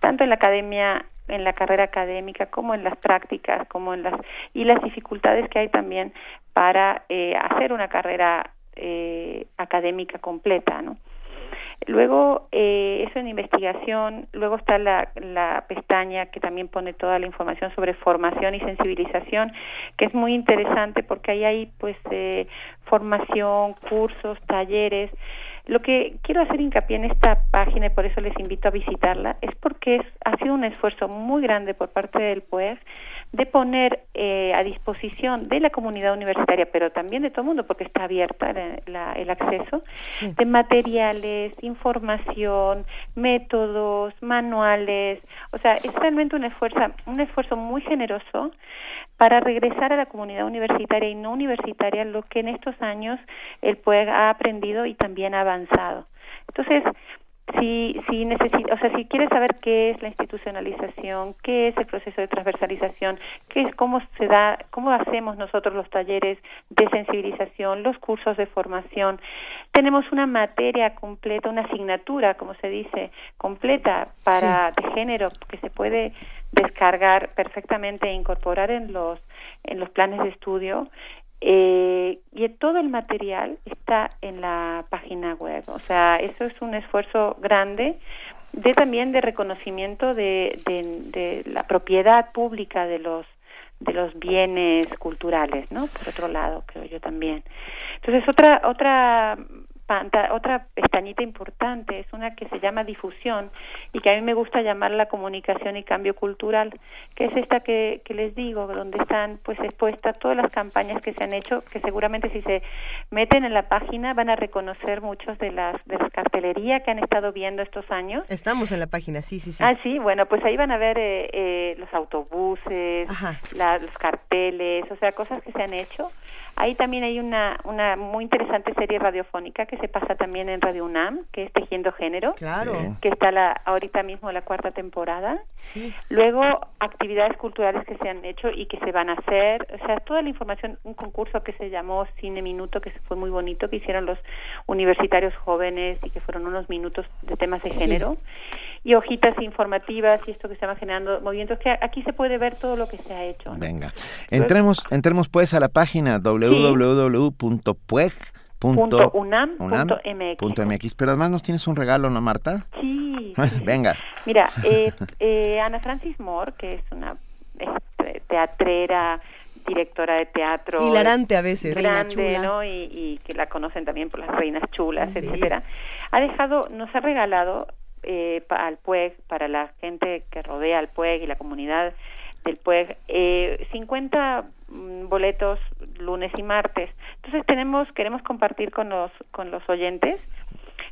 tanto en la academia, en la carrera académica, como en las prácticas, como en las y las dificultades que hay también para eh, hacer una carrera eh, académica completa, ¿no? Luego, eh, eso en investigación, luego está la, pestaña que también pone toda la información sobre formación y sensibilización, que es muy interesante porque ahí hay pues eh, formación, cursos, talleres. Lo que quiero hacer hincapié en esta página y por eso les invito a visitarla es porque es, ha sido un esfuerzo muy grande por parte del PUEG de poner eh, a disposición de la comunidad universitaria, pero también de todo el mundo, porque está abierta la- la- el acceso, de materiales, información, métodos, manuales. O sea, es realmente un esfuerzo, un esfuerzo muy generoso para regresar a la comunidad universitaria y no universitaria lo que en estos años el PUEG ha aprendido y también ha avanzado. Entonces, si si necesita, o sea, si quieres saber qué es la institucionalización, qué es el proceso de transversalización, qué es cómo se da, cómo hacemos nosotros los talleres de sensibilización, los cursos de formación, tenemos una materia completa, una asignatura, como se dice, completa para de género que se puede descargar perfectamente e incorporar en los en los planes de estudio eh, y todo el material está en la página web. O sea, eso es un esfuerzo grande de también de reconocimiento de, de, la propiedad pública de los de los bienes culturales, ¿no? Por otro lado, creo yo también. Entonces, otra otra otra pestañita importante es una que se llama difusión y que a mí me gusta llamar la comunicación y cambio cultural, que es esta que, que les digo, donde están pues expuestas todas las campañas que se han hecho, que seguramente si se meten en la página van a reconocer muchos de las de las cartelería que han estado viendo estos años. Estamos en la página, sí, sí, sí. Ah, sí, bueno, pues ahí van a ver eh, eh, los autobuses, los carteles, o sea, cosas que se han hecho. Ahí también hay una, una muy interesante serie radiofónica que se pasa también en Radio UNAM, que es Tejiendo Género, claro. que está la, ahorita mismo la cuarta temporada. Luego, actividades culturales que se han hecho y que se van a hacer, o sea, toda la información, un concurso que se llamó Cine Minuto, que fue muy bonito, que hicieron los universitarios jóvenes y que fueron unos minutos de temas de género y hojitas informativas y esto que se va generando movimientos que aquí se puede ver todo lo que se ha hecho. Venga, entremos, entremos pues a la página www.pueg.unam.mx. Pero además nos tienes un regalo, ¿no, Marta? Sí. Venga. Mira, eh, eh, Ana Francis Moore, que es una teatrera, directora de teatro. Hilarante a veces. Grande, ¿no? Y, que la conocen también por las reinas chulas, etcétera. Ha dejado, nos ha regalado eh, al PUEG, para la gente que rodea al PUEG y la comunidad del PUEG, eh, 50 mm, boletos lunes y martes. Entonces tenemos, queremos compartir con los, con los oyentes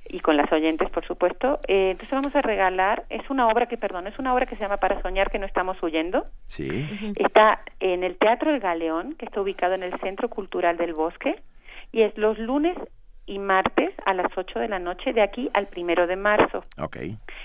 y con las oyentes, por supuesto. Eh, entonces vamos a regalar, es una obra que, perdón, es una obra que se llama Para soñar que no estamos huyendo. Sí. Está en el Teatro El Galeón, que está ubicado en el Centro Cultural del Bosque, y es los lunes y martes a las 8 de la noche de aquí al primero de marzo. Ok.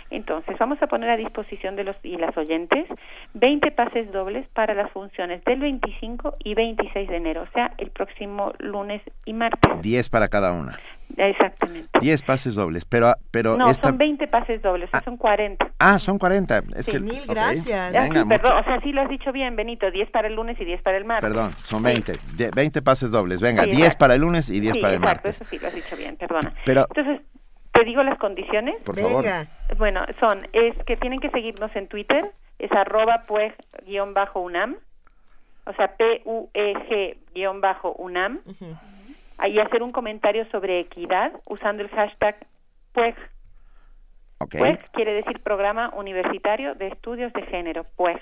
Entonces, vamos a poner a disposición de los y las oyentes 20 pases dobles para las funciones del 25 y 26 de enero, o sea, el próximo lunes y martes. 10 para cada una. Exactamente. 10 pases dobles, pero pero No, son 20 pases dobles, ah, son 40. Ah, son 40. Es que, mil gracias. Venga, perdón, o sea, sí lo has dicho bien, Benito, 10 para el lunes y 10 para el martes. Perdón, son 20. 20 pases dobles. Venga, 10 para el lunes y 10 para el exacto, martes. eso sí lo has dicho bien, perdona. Pero Entonces, ¿te digo las condiciones? Por favor. Bueno, son es que tienen que seguirnos en Twitter, es arroba pueg-unam, o sea, P-U-E-G-unam. Ahí hacer un comentario sobre equidad usando el hashtag PUEG. Okay. PUEG quiere decir Programa Universitario de Estudios de Género, PUEG.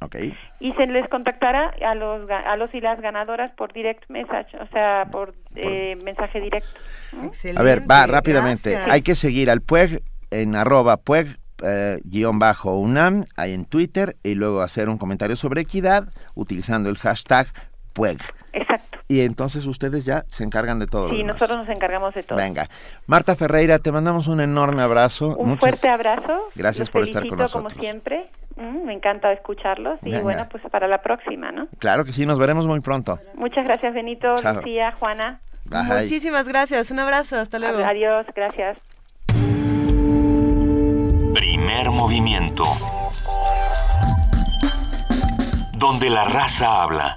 Okay. Y se les contactará a los a los y las ganadoras por direct message, o sea, por, eh, mensaje directo. A ver, va rápidamente. Hay que seguir al PUEG en arroba PUEG eh, guion bajo UNAM, ahí en Twitter, y luego hacer un comentario sobre equidad utilizando el hashtag PUEG. Exacto. Y entonces ustedes ya se encargan de todo. Sí, lo demás. nosotros nos encargamos de todo. Venga. Marta Ferreira, te mandamos un enorme abrazo. Un Muchas fuerte abrazo. Gracias Los por estar con nosotros. como siempre. Mm, me encanta escucharlos. Y Venga. bueno, pues para la próxima, ¿no? Claro que sí, nos veremos muy pronto. Muchas gracias, Benito, Chao. Lucía, Juana. Bye. Muchísimas gracias. Un abrazo. Hasta luego. Adiós, gracias. Primer movimiento. Donde la raza habla.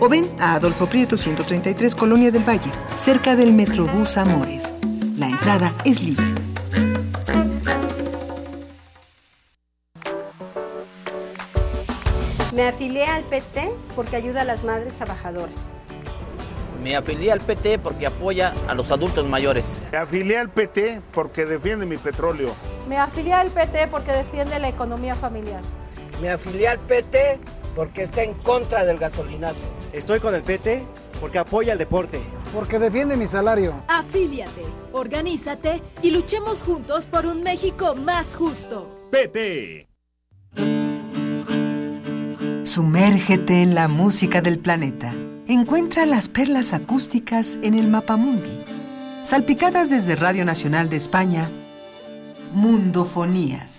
o ven a Adolfo Prieto 133 Colonia del Valle, cerca del Metrobús Amores. La entrada es libre. Me afilié al PT porque ayuda a las madres trabajadoras. Me afilié al PT porque apoya a los adultos mayores. Me afilié al PT porque defiende mi petróleo. Me afilié al PT porque defiende la economía familiar. Me afilié al PT porque está en contra del gasolinazo. Estoy con el PT porque apoya el deporte. Porque defiende mi salario. Afíliate, organízate y luchemos juntos por un México más justo. PT. Sumérgete en la música del planeta. Encuentra las perlas acústicas en el Mapamundi. Salpicadas desde Radio Nacional de España, Mundofonías.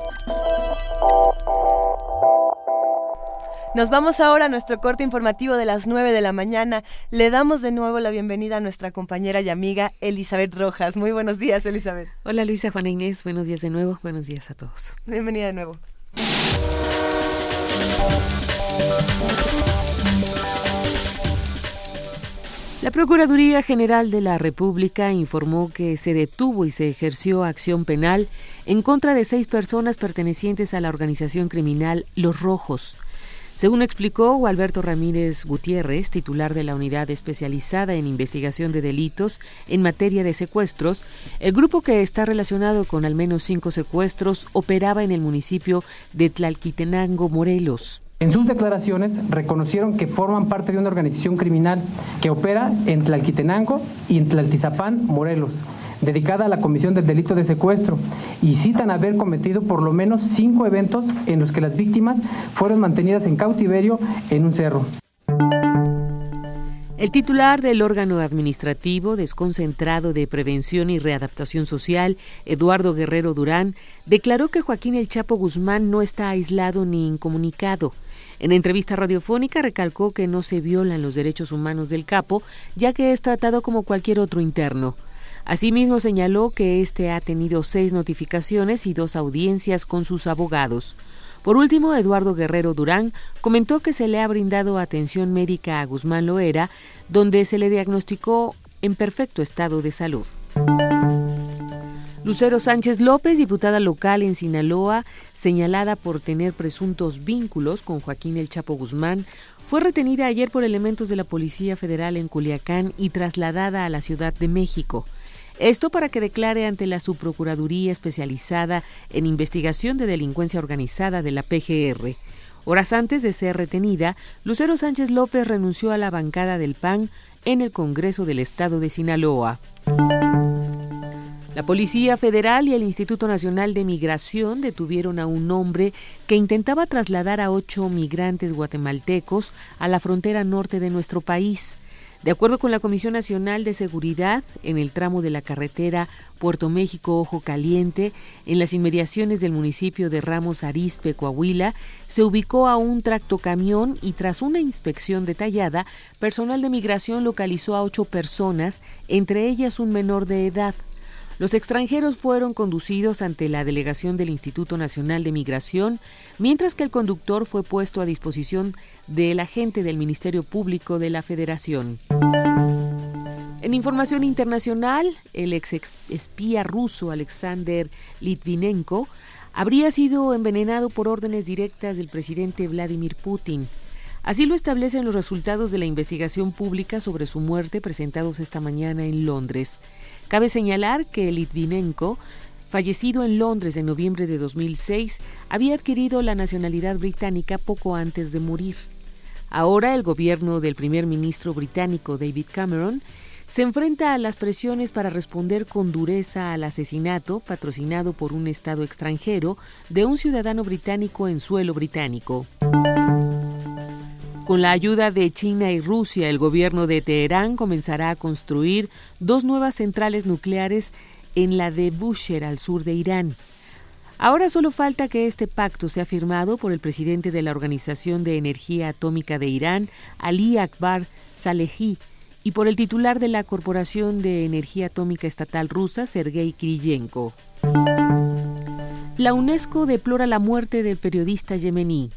Nos vamos ahora a nuestro corte informativo de las 9 de la mañana. Le damos de nuevo la bienvenida a nuestra compañera y amiga Elizabeth Rojas. Muy buenos días, Elizabeth. Hola Luisa, Juana Inés, buenos días de nuevo. Buenos días a todos. Bienvenida de nuevo. La Procuraduría General de la República informó que se detuvo y se ejerció acción penal en contra de seis personas pertenecientes a la organización criminal Los Rojos. Según explicó Alberto Ramírez Gutiérrez, titular de la Unidad Especializada en Investigación de Delitos en materia de secuestros, el grupo que está relacionado con al menos cinco secuestros operaba en el municipio de Tlalquitenango, Morelos. En sus declaraciones reconocieron que forman parte de una organización criminal que opera en Tlalquitenango y en Tlaltizapán, Morelos, dedicada a la comisión del delito de secuestro y citan haber cometido por lo menos cinco eventos en los que las víctimas fueron mantenidas en cautiverio en un cerro. El titular del órgano administrativo desconcentrado de prevención y readaptación social, Eduardo Guerrero Durán, declaró que Joaquín El Chapo Guzmán no está aislado ni incomunicado. En entrevista radiofónica recalcó que no se violan los derechos humanos del capo, ya que es tratado como cualquier otro interno. Asimismo señaló que este ha tenido seis notificaciones y dos audiencias con sus abogados. Por último, Eduardo Guerrero Durán comentó que se le ha brindado atención médica a Guzmán Loera, donde se le diagnosticó en perfecto estado de salud. Lucero Sánchez López, diputada local en Sinaloa, señalada por tener presuntos vínculos con Joaquín El Chapo Guzmán, fue retenida ayer por elementos de la Policía Federal en Culiacán y trasladada a la Ciudad de México. Esto para que declare ante la Subprocuraduría especializada en investigación de delincuencia organizada de la PGR. Horas antes de ser retenida, Lucero Sánchez López renunció a la bancada del PAN en el Congreso del Estado de Sinaloa. La Policía Federal y el Instituto Nacional de Migración detuvieron a un hombre que intentaba trasladar a ocho migrantes guatemaltecos a la frontera norte de nuestro país. De acuerdo con la Comisión Nacional de Seguridad, en el tramo de la carretera Puerto México Ojo Caliente, en las inmediaciones del municipio de Ramos Arizpe, Coahuila, se ubicó a un tractocamión y tras una inspección detallada, personal de migración localizó a ocho personas, entre ellas un menor de edad. Los extranjeros fueron conducidos ante la delegación del Instituto Nacional de Migración, mientras que el conductor fue puesto a disposición del agente del Ministerio Público de la Federación. En información internacional, el ex espía ruso Alexander Litvinenko habría sido envenenado por órdenes directas del presidente Vladimir Putin. Así lo establecen los resultados de la investigación pública sobre su muerte presentados esta mañana en Londres. Cabe señalar que Litvinenko, fallecido en Londres en noviembre de 2006, había adquirido la nacionalidad británica poco antes de morir. Ahora el gobierno del primer ministro británico David Cameron se enfrenta a las presiones para responder con dureza al asesinato patrocinado por un Estado extranjero de un ciudadano británico en suelo británico. Con la ayuda de China y Rusia, el gobierno de Teherán comenzará a construir dos nuevas centrales nucleares en la de Bushehr, al sur de Irán. Ahora solo falta que este pacto sea firmado por el presidente de la Organización de Energía Atómica de Irán, Ali Akbar Salehi, y por el titular de la Corporación de Energía Atómica Estatal rusa, Sergei Kirillenko. La UNESCO deplora la muerte del periodista yemení.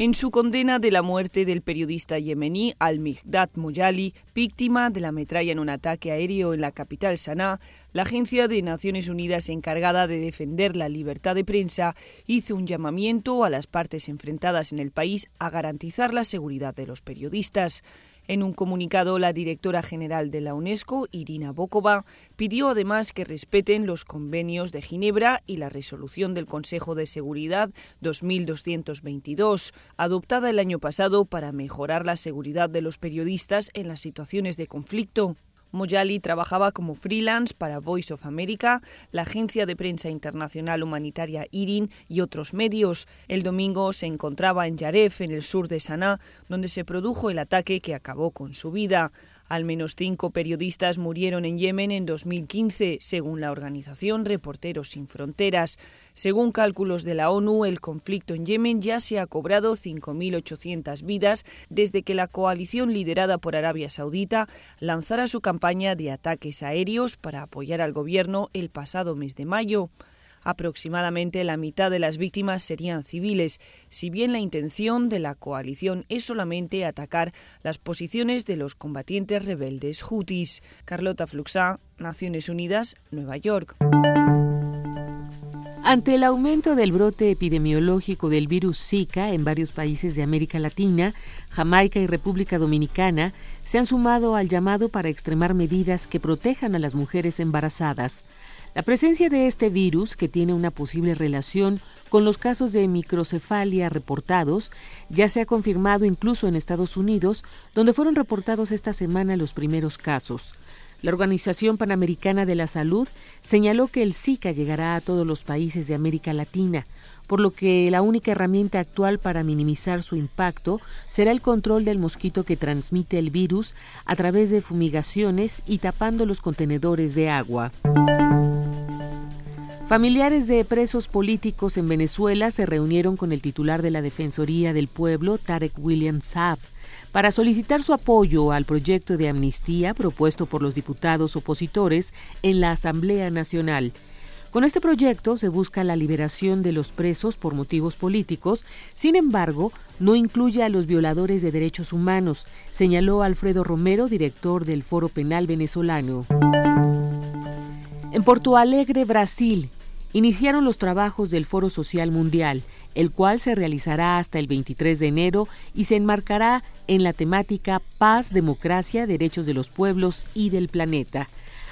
En su condena de la muerte del periodista yemení Al-Migdad Moyali, víctima de la metralla en un ataque aéreo en la capital Sanaa, la Agencia de Naciones Unidas encargada de defender la libertad de prensa hizo un llamamiento a las partes enfrentadas en el país a garantizar la seguridad de los periodistas. En un comunicado, la directora general de la UNESCO, Irina Bokova, pidió además que respeten los convenios de Ginebra y la resolución del Consejo de Seguridad 2222, adoptada el año pasado para mejorar la seguridad de los periodistas en las situaciones de conflicto. Moyali trabajaba como freelance para Voice of America, la agencia de prensa internacional humanitaria IRIN y otros medios. El domingo se encontraba en Yaref, en el sur de Sanaa, donde se produjo el ataque que acabó con su vida. Al menos cinco periodistas murieron en Yemen en 2015, según la organización Reporteros Sin Fronteras. Según cálculos de la ONU, el conflicto en Yemen ya se ha cobrado 5.800 vidas desde que la coalición liderada por Arabia Saudita lanzara su campaña de ataques aéreos para apoyar al gobierno el pasado mes de mayo. Aproximadamente la mitad de las víctimas serían civiles, si bien la intención de la coalición es solamente atacar las posiciones de los combatientes rebeldes hutis. Carlota Fluxá, Naciones Unidas, Nueva York. Ante el aumento del brote epidemiológico del virus Zika en varios países de América Latina, Jamaica y República Dominicana se han sumado al llamado para extremar medidas que protejan a las mujeres embarazadas. La presencia de este virus, que tiene una posible relación con los casos de microcefalia reportados, ya se ha confirmado incluso en Estados Unidos, donde fueron reportados esta semana los primeros casos. La Organización Panamericana de la Salud señaló que el Zika llegará a todos los países de América Latina, por lo que la única herramienta actual para minimizar su impacto será el control del mosquito que transmite el virus a través de fumigaciones y tapando los contenedores de agua. Familiares de presos políticos en Venezuela se reunieron con el titular de la Defensoría del Pueblo, Tarek William Saab, para solicitar su apoyo al proyecto de amnistía propuesto por los diputados opositores en la Asamblea Nacional. Con este proyecto se busca la liberación de los presos por motivos políticos, sin embargo, no incluye a los violadores de derechos humanos, señaló Alfredo Romero, director del Foro Penal Venezolano. En Porto Alegre, Brasil, iniciaron los trabajos del Foro Social Mundial, el cual se realizará hasta el 23 de enero y se enmarcará en la temática Paz, Democracia, Derechos de los Pueblos y del Planeta.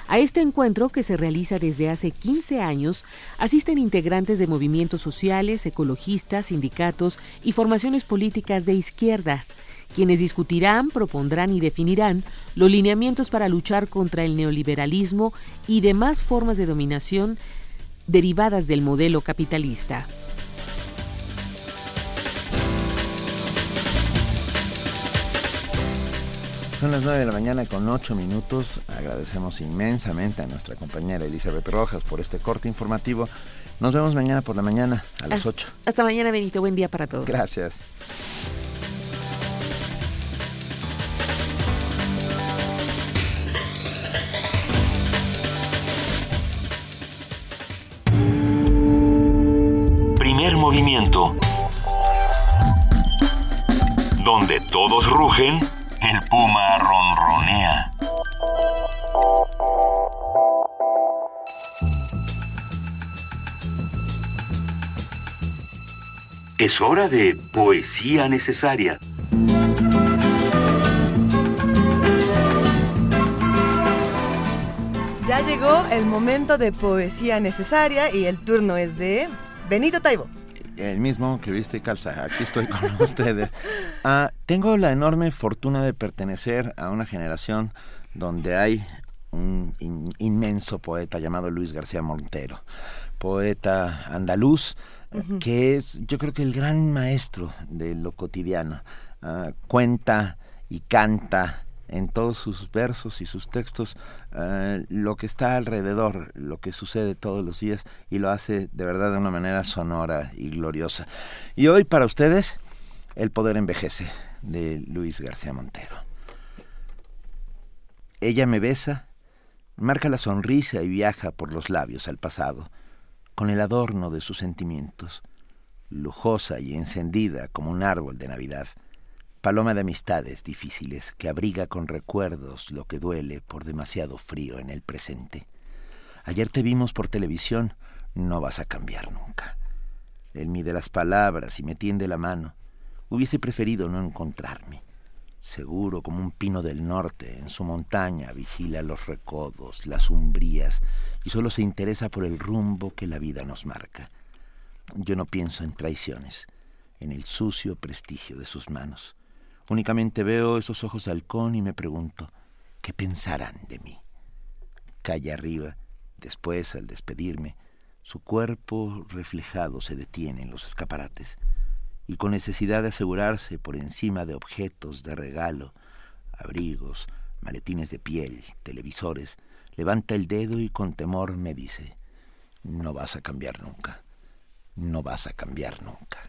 A este encuentro, que se realiza desde hace 15 años, asisten integrantes de movimientos sociales, ecologistas, sindicatos y formaciones políticas de izquierdas, quienes discutirán, propondrán y definirán los lineamientos para luchar contra el neoliberalismo y demás formas de dominación derivadas del modelo capitalista. Son las 9 de la mañana con 8 minutos. Agradecemos inmensamente a nuestra compañera Elizabeth Rojas por este corte informativo. Nos vemos mañana por la mañana a las 8. Hasta mañana, Benito. Buen día para todos. Gracias. movimiento. Donde todos rugen, el puma ronronea. Es hora de poesía necesaria. Ya llegó el momento de poesía necesaria y el turno es de Benito Taibo el mismo que viste y calza. Aquí estoy con ustedes. Ah, tengo la enorme fortuna de pertenecer a una generación donde hay un inmenso poeta llamado Luis García Montero, poeta andaluz, que es yo creo que el gran maestro de lo cotidiano. Ah, cuenta y canta en todos sus versos y sus textos eh, lo que está alrededor, lo que sucede todos los días y lo hace de verdad de una manera sonora y gloriosa. Y hoy para ustedes, El poder envejece de Luis García Montero. Ella me besa, marca la sonrisa y viaja por los labios al pasado, con el adorno de sus sentimientos. lujosa y encendida como un árbol de Navidad, paloma de amistades difíciles que abriga con recuerdos lo que duele por demasiado frío en el presente. Ayer te vimos por televisión, no vas a cambiar nunca. Él mide las palabras y me tiende la mano. Hubiese preferido no encontrarme. Seguro como un pino del norte, en su montaña vigila los recodos, las umbrías, y solo se interesa por el rumbo que la vida nos marca. Yo no pienso en traiciones, en el sucio prestigio de sus manos. Únicamente veo esos ojos de halcón y me pregunto, ¿qué pensarán de mí? Calle arriba, después, al despedirme, su cuerpo reflejado se detiene en los escaparates y con necesidad de asegurarse por encima de objetos de regalo, abrigos, maletines de piel, televisores, levanta el dedo y con temor me dice, no vas a cambiar nunca, no vas a cambiar nunca.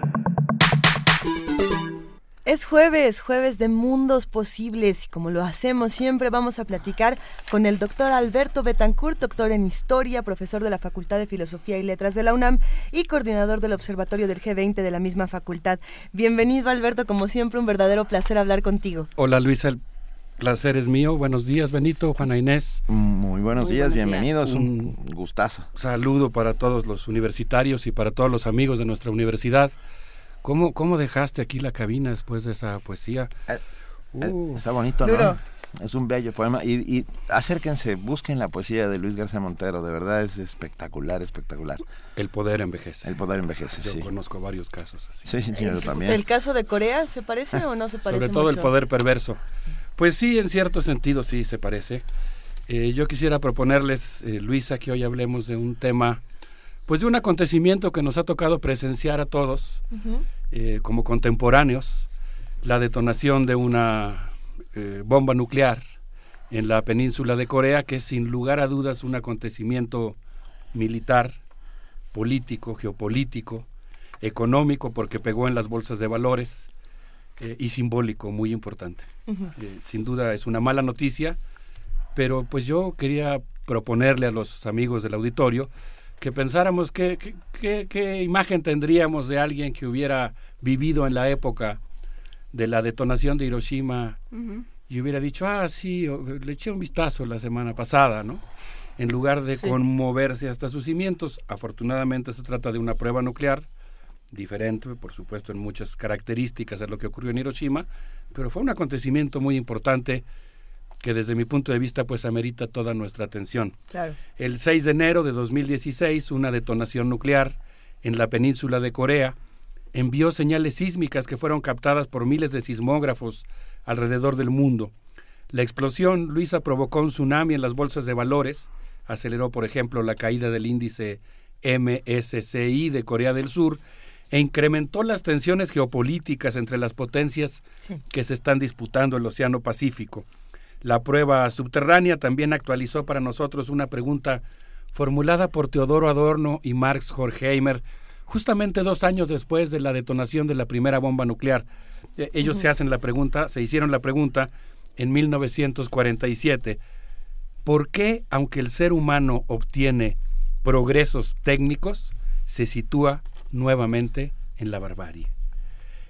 Es jueves, jueves de mundos posibles y como lo hacemos siempre vamos a platicar con el doctor Alberto Betancourt, doctor en historia, profesor de la Facultad de Filosofía y Letras de la UNAM y coordinador del Observatorio del G20 de la misma facultad. Bienvenido Alberto, como siempre un verdadero placer hablar contigo. Hola Luisa, el placer es mío. Buenos días Benito, Juana Inés. Muy buenos días, bienvenidos, un gustazo. Saludo para todos los universitarios y para todos los amigos de nuestra universidad. ¿Cómo, cómo dejaste aquí la cabina después de esa poesía? Eh, eh, está bonito, ¿no? Es un bello poema. Y, y, acérquense, busquen la poesía de Luis García Montero. De verdad es espectacular, espectacular. El poder envejece. El poder envejece, yo sí. conozco varios casos así. Sí, yo también. ¿El caso de Corea se parece o no se parece Sobre todo mucho? el poder perverso. Pues sí, en cierto sentido sí se parece. Eh, yo quisiera proponerles, eh, Luisa, que hoy hablemos de un tema, pues de un acontecimiento que nos ha tocado presenciar a todos eh, como contemporáneos, la detonación de una eh, bomba nuclear en la península de Corea, que es sin lugar a dudas un acontecimiento militar, político, geopolítico, económico, porque pegó en las bolsas de valores, eh, y simbólico, muy importante. Eh, sin duda es una mala noticia, pero pues yo quería proponerle a los amigos del auditorio que pensáramos qué, qué- qué- qué imagen tendríamos de alguien que hubiera vivido en la época de la detonación de Hiroshima y hubiera dicho, ah, sí, le eché un vistazo la semana pasada, ¿no? En lugar de Sí. conmoverse hasta sus cimientos. Afortunadamente se trata de una prueba nuclear, diferente, por supuesto, en muchas características a lo que ocurrió en Hiroshima, pero fue un acontecimiento muy importante que desde mi punto de vista pues amerita toda nuestra atención. Claro. El 6 de enero de 2016, una detonación nuclear en la península de Corea envió señales sísmicas que fueron captadas por miles de sismógrafos alrededor del mundo. La explosión, Luisa, provocó un tsunami en las bolsas de valores, aceleró, por ejemplo, la caída del índice MSCI de Corea del Sur e incrementó las tensiones geopolíticas entre las potencias Sí. que se están disputando el Océano Pacífico. La prueba subterránea también actualizó para nosotros una pregunta formulada por Teodoro Adorno y Marx Horkheimer justamente dos años después de la detonación de la primera bomba nuclear. Eh, ellos se hacen la pregunta, se hicieron la pregunta en 1947, ¿por qué, aunque el ser humano obtiene progresos técnicos, se sitúa nuevamente en la barbarie?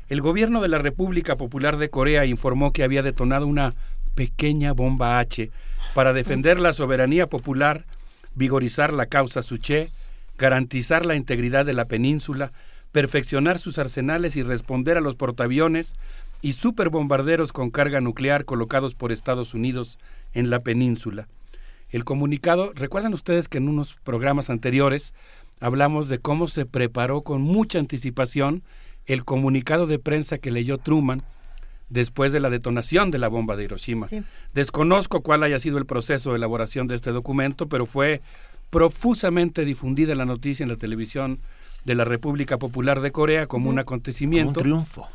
El gobierno de la República Popular de Corea informó que había detonado una pequeña bomba H para defender la soberanía popular, vigorizar la causa Suché, garantizar la integridad de la península, perfeccionar sus arsenales y responder a los portaaviones y superbombarderos con carga nuclear colocados por Estados Unidos en la península. El comunicado, recuerdan ustedes que en unos programas anteriores hablamos de cómo se preparó con mucha anticipación el comunicado de prensa que leyó Truman después de la detonación de la bomba de Hiroshima. Sí. Desconozco cuál haya sido el proceso de elaboración de este documento, pero fue profusamente difundida la noticia en la televisión de la República Popular de Corea como un acontecimiento. Como un triunfo.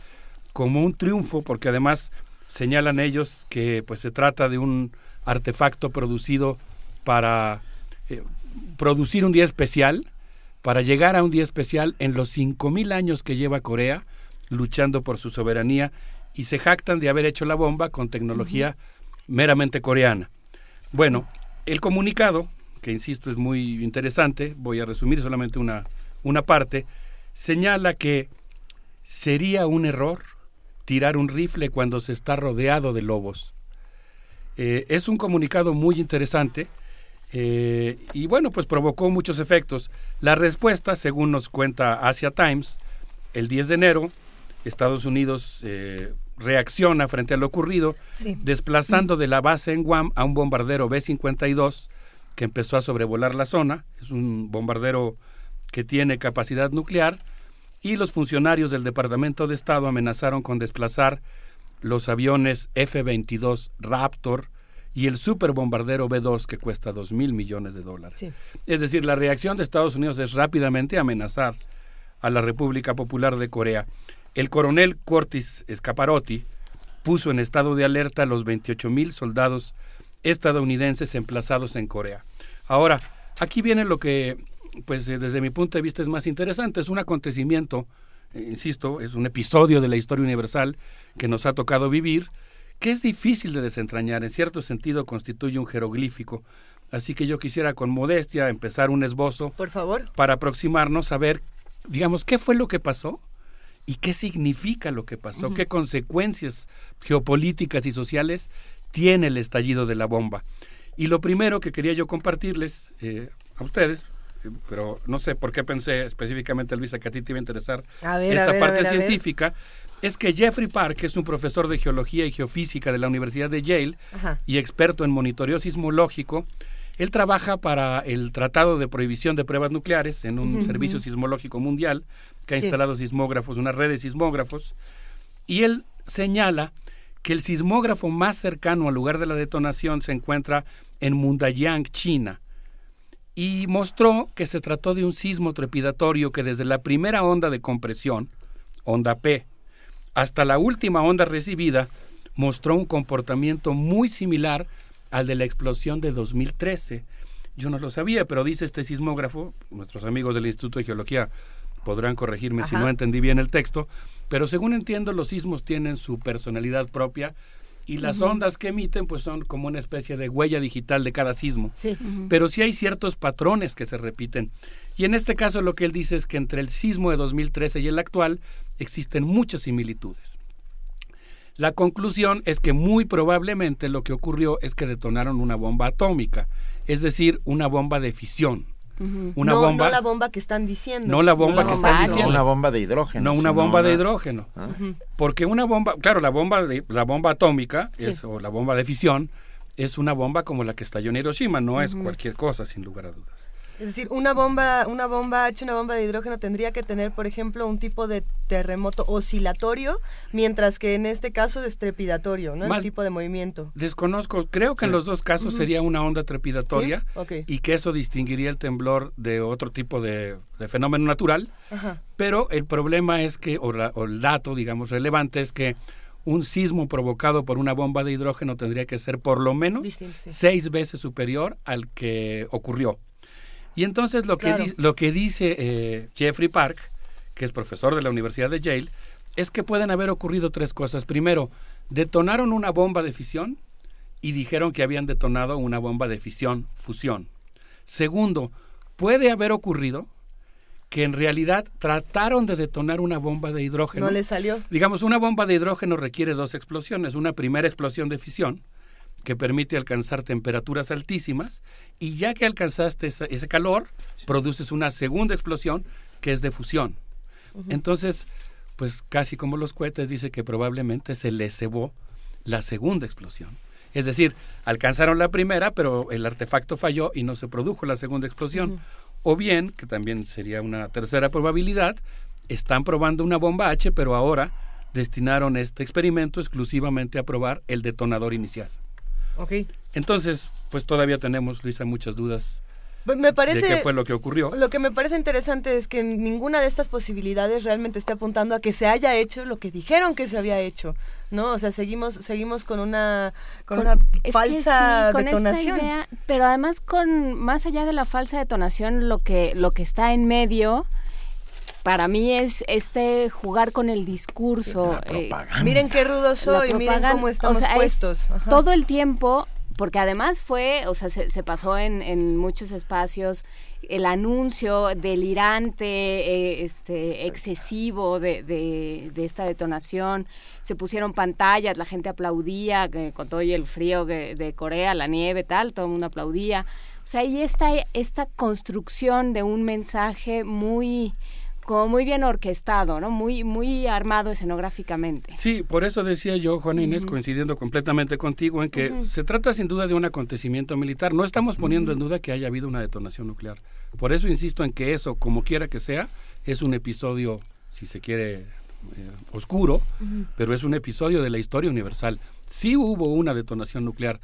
Como un triunfo, porque además señalan ellos que pues se trata de un artefacto producido para eh, producir un día especial para llegar a un día especial en los 5.000 años que lleva Corea luchando por su soberanía y se jactan de haber hecho la bomba con tecnología meramente coreana. Bueno, el comunicado, que insisto es muy interesante, voy a resumir solamente una, una parte, señala que sería un error tirar un rifle cuando se está rodeado de lobos. Eh, es un comunicado muy interesante eh, y bueno, pues provocó muchos efectos. La respuesta, según nos cuenta Asia Times, el 10 de enero, Estados Unidos eh, reacciona frente a lo ocurrido, desplazando de la base en Guam a un bombardero B-52 que empezó a sobrevolar la zona. Es un bombardero que tiene capacidad nuclear y los funcionarios del Departamento de Estado amenazaron con desplazar los aviones F-22 Raptor y el superbombardero B-2 que cuesta dos mil millones de dólares. Es decir, la reacción de Estados Unidos es rápidamente amenazar a la República Popular de Corea. El coronel Cortis Scaparotti puso en estado de alerta a los 28 mil soldados estadounidenses emplazados en Corea. Ahora, aquí viene lo que, pues eh, desde mi punto de vista es más interesante, es un acontecimiento, eh, insisto, es un episodio de la historia universal que nos ha tocado vivir, que es difícil de desentrañar, en cierto sentido constituye un jeroglífico. Así que yo quisiera con modestia empezar un esbozo. Por favor. Para aproximarnos a ver, digamos, qué fue lo que pasó y qué significa lo que pasó, qué consecuencias geopolíticas y sociales tiene el estallido de la bomba. Y lo primero que quería yo compartirles eh, a ustedes, eh, pero no sé por qué pensé específicamente, Luisa, que a ti te iba a interesar esta parte científica, es que Jeffrey Park, que es un profesor de geología y geofísica de la Universidad de Yale y experto en monitoreo sismológico, él trabaja para el Tratado de Prohibición de Pruebas Nucleares en un servicio sismológico mundial que ha instalado sismógrafos, una red de sismógrafos, y él señala que el sismógrafo más cercano al lugar de la detonación se encuentra en Mundayang, China, y mostró que se trató de un sismo trepidatorio que desde la primera onda de compresión, onda P, hasta la última onda recibida, mostró un comportamiento muy similar al de la explosión de 2013. Yo no lo sabía, pero dice este sismógrafo, nuestros amigos del Instituto de Geología podrán corregirme si no entendí bien el texto, pero según entiendo los sismos tienen su personalidad propia y las ondas que emiten pues son como una especie de huella digital de cada sismo. Pero sí hay ciertos patrones que se repiten. Y en este caso lo que él dice es que entre el sismo de 2013 y el actual existen muchas similitudes. La conclusión es que muy probablemente lo que ocurrió es que detonaron una bomba atómica, es decir, una bomba de fisión. Una no, bomba. No la bomba que están diciendo. No la bomba que están diciendo. No una bomba de hidrógeno. No una bomba de hidrógeno. Ah. Porque una bomba, claro, la bomba de, la bomba atómica es, o la bomba de fisión es una bomba como la que estalló en Hiroshima, no es cualquier cosa, sin lugar a dudas. Es decir, una bomba, una bomba H, una bomba de hidrógeno tendría que tener, por ejemplo, un tipo de terremoto oscilatorio, mientras que en este caso es trepidatorio, ¿no? el tipo de movimiento. Desconozco, creo que en los dos casos sería una onda trepidatoria y que eso distinguiría el temblor de otro tipo de, fenómeno natural. Pero el problema es que, o, el dato, digamos, relevante es que un sismo provocado por una bomba de hidrógeno tendría que ser por lo menos seis veces superior al que ocurrió. Y entonces lo que, lo que dice eh, Jeffrey Park, que es profesor de la Universidad de Yale, es que pueden haber ocurrido tres cosas. Primero, detonaron una bomba de fisión y dijeron que habían detonado una bomba de fisión, fusión. Segundo, puede haber ocurrido que en realidad trataron de detonar una bomba de hidrógeno. No le salió. Digamos, una bomba de hidrógeno requiere dos explosiones. Una primera explosión de fisión, que permite alcanzar temperaturas altísimas y ya que alcanzaste ese calor, produces una segunda explosión que es de fusión. Entonces, pues casi como los cohetes dice que probablemente se les cebó la segunda explosión. Es decir, alcanzaron la primera, pero el artefacto falló y no se produjo la segunda explosión. O bien, que también sería una tercera probabilidad, están probando una bomba H, pero ahora destinaron este experimento exclusivamente a probar el detonador inicial. Ok. Entonces, pues todavía tenemos, Luisa, muchas dudas me parece, de qué fue lo que ocurrió. Lo que me parece interesante es que ninguna de estas posibilidades realmente esté apuntando a que se haya hecho lo que dijeron que se había hecho. ¿no? O sea, seguimos seguimos con una con, una falsa detonación. pero además con más allá de la falsa detonación, lo que lo que está en medio para mí es este jugar con el discurso. Eh, miren qué rudo soy, miren cómo estamos puestos. todo el tiempo porque además fue, o sea, se, pasó en, en, muchos espacios el anuncio delirante, eh, este, excesivo de, de, esta detonación, se pusieron pantallas, la gente aplaudía con todo el frío de, Corea, la nieve, tal, todo el mundo aplaudía. O sea, ahí está esta construcción de un mensaje muy como muy bien orquestado, ¿no? Muy, muy armado escenográficamente. Sí, por eso decía yo, Juan Inés, coincidiendo completamente contigo, en que se trata sin duda de un acontecimiento militar. No estamos poniendo en duda que haya habido una detonación nuclear. Por eso insisto en que eso, como quiera que sea, es un episodio, si se quiere, eh, oscuro, pero es un episodio de la historia universal. Sí hubo una detonación nuclear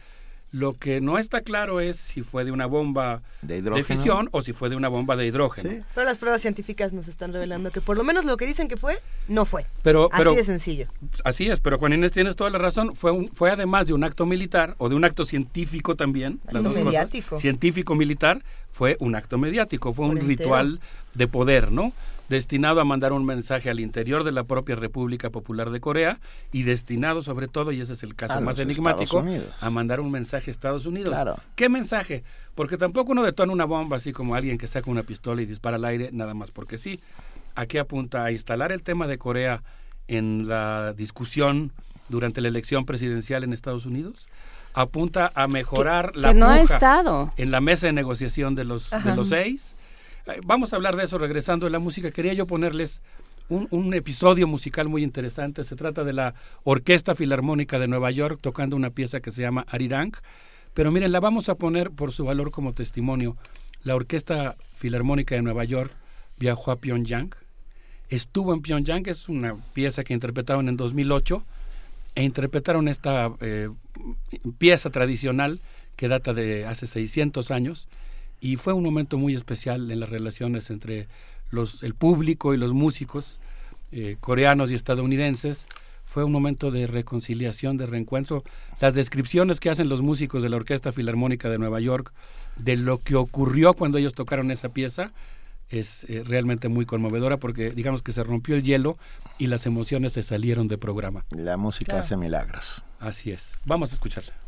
lo que no está claro es si fue de una bomba de, fisión o si fue de una bomba de hidrógeno. Pero las pruebas científicas nos están revelando que por lo menos lo que dicen que fue, no fue. Pero, así de sencillo. Así es, pero Juan Inés tienes toda la razón. Fue, un, fue además de un acto militar o de un acto científico también. Acto mediático. Científico-militar fue un acto mediático, fue un ritual de poder, ¿no? Destinado a mandar un mensaje al interior de la propia República Popular de Corea y destinado sobre todo, y ese es el caso más enigmático, a mandar un mensaje a Estados Unidos. ¿Qué mensaje? Porque tampoco uno detona una bomba así como alguien que saca una pistola y dispara al aire, nada más porque sí. Aquí apunta a instalar el tema de Corea en la discusión durante la elección presidencial en Estados Unidos apunta a mejorar la no estado. en la mesa de negociación de los de los seis vamos a hablar de eso regresando a la música. Quería yo ponerles un, episodio musical muy interesante. Se trata de la Orquesta Filarmónica de Nueva York tocando una pieza que se llama Arirang. Pero miren, la vamos a poner por su valor como testimonio. La Orquesta Filarmónica de Nueva York viajó a Pyongyang. Estuvo en Pyongyang, es una pieza que interpretaron en 2008 e interpretaron esta eh, pieza tradicional que data de hace 600 años y fue un momento muy especial en las relaciones entre los, el público y los músicos eh, coreanos y estadounidenses. Fue un momento de reconciliación, de reencuentro. Las descripciones que hacen los músicos de la Orquesta Filarmónica de Nueva York de lo que ocurrió cuando ellos tocaron esa pieza es eh, realmente muy conmovedora porque digamos que se rompió el hielo y las emociones se salieron de programa. La música hace milagros. Así es. Vamos a escucharla.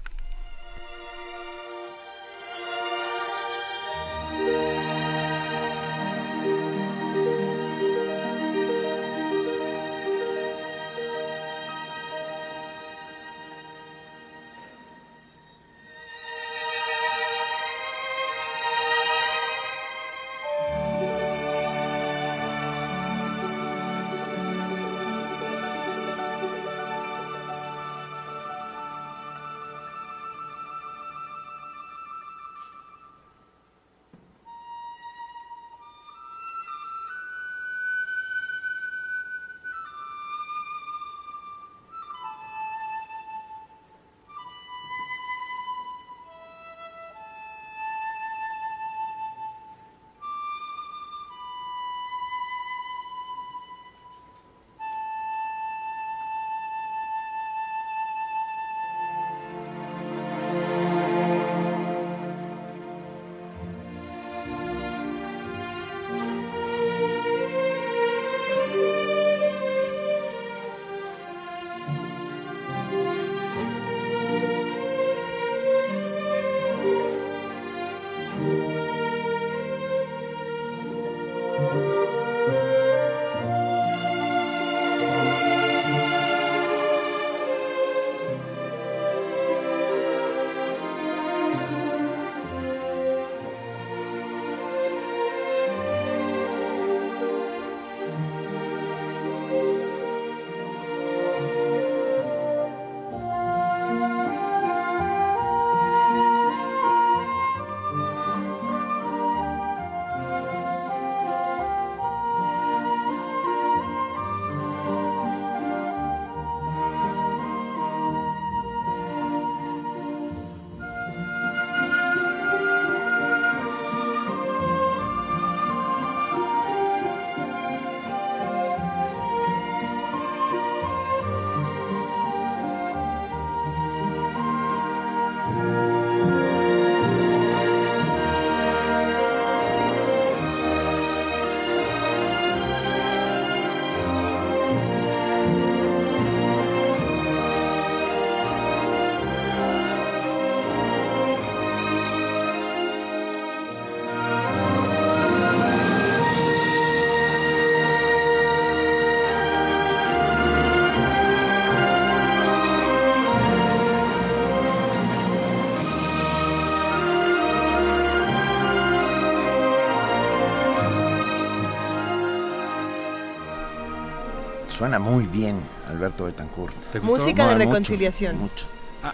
Suena muy bien, Alberto Betancourt. Música de reconciliación. Mucho.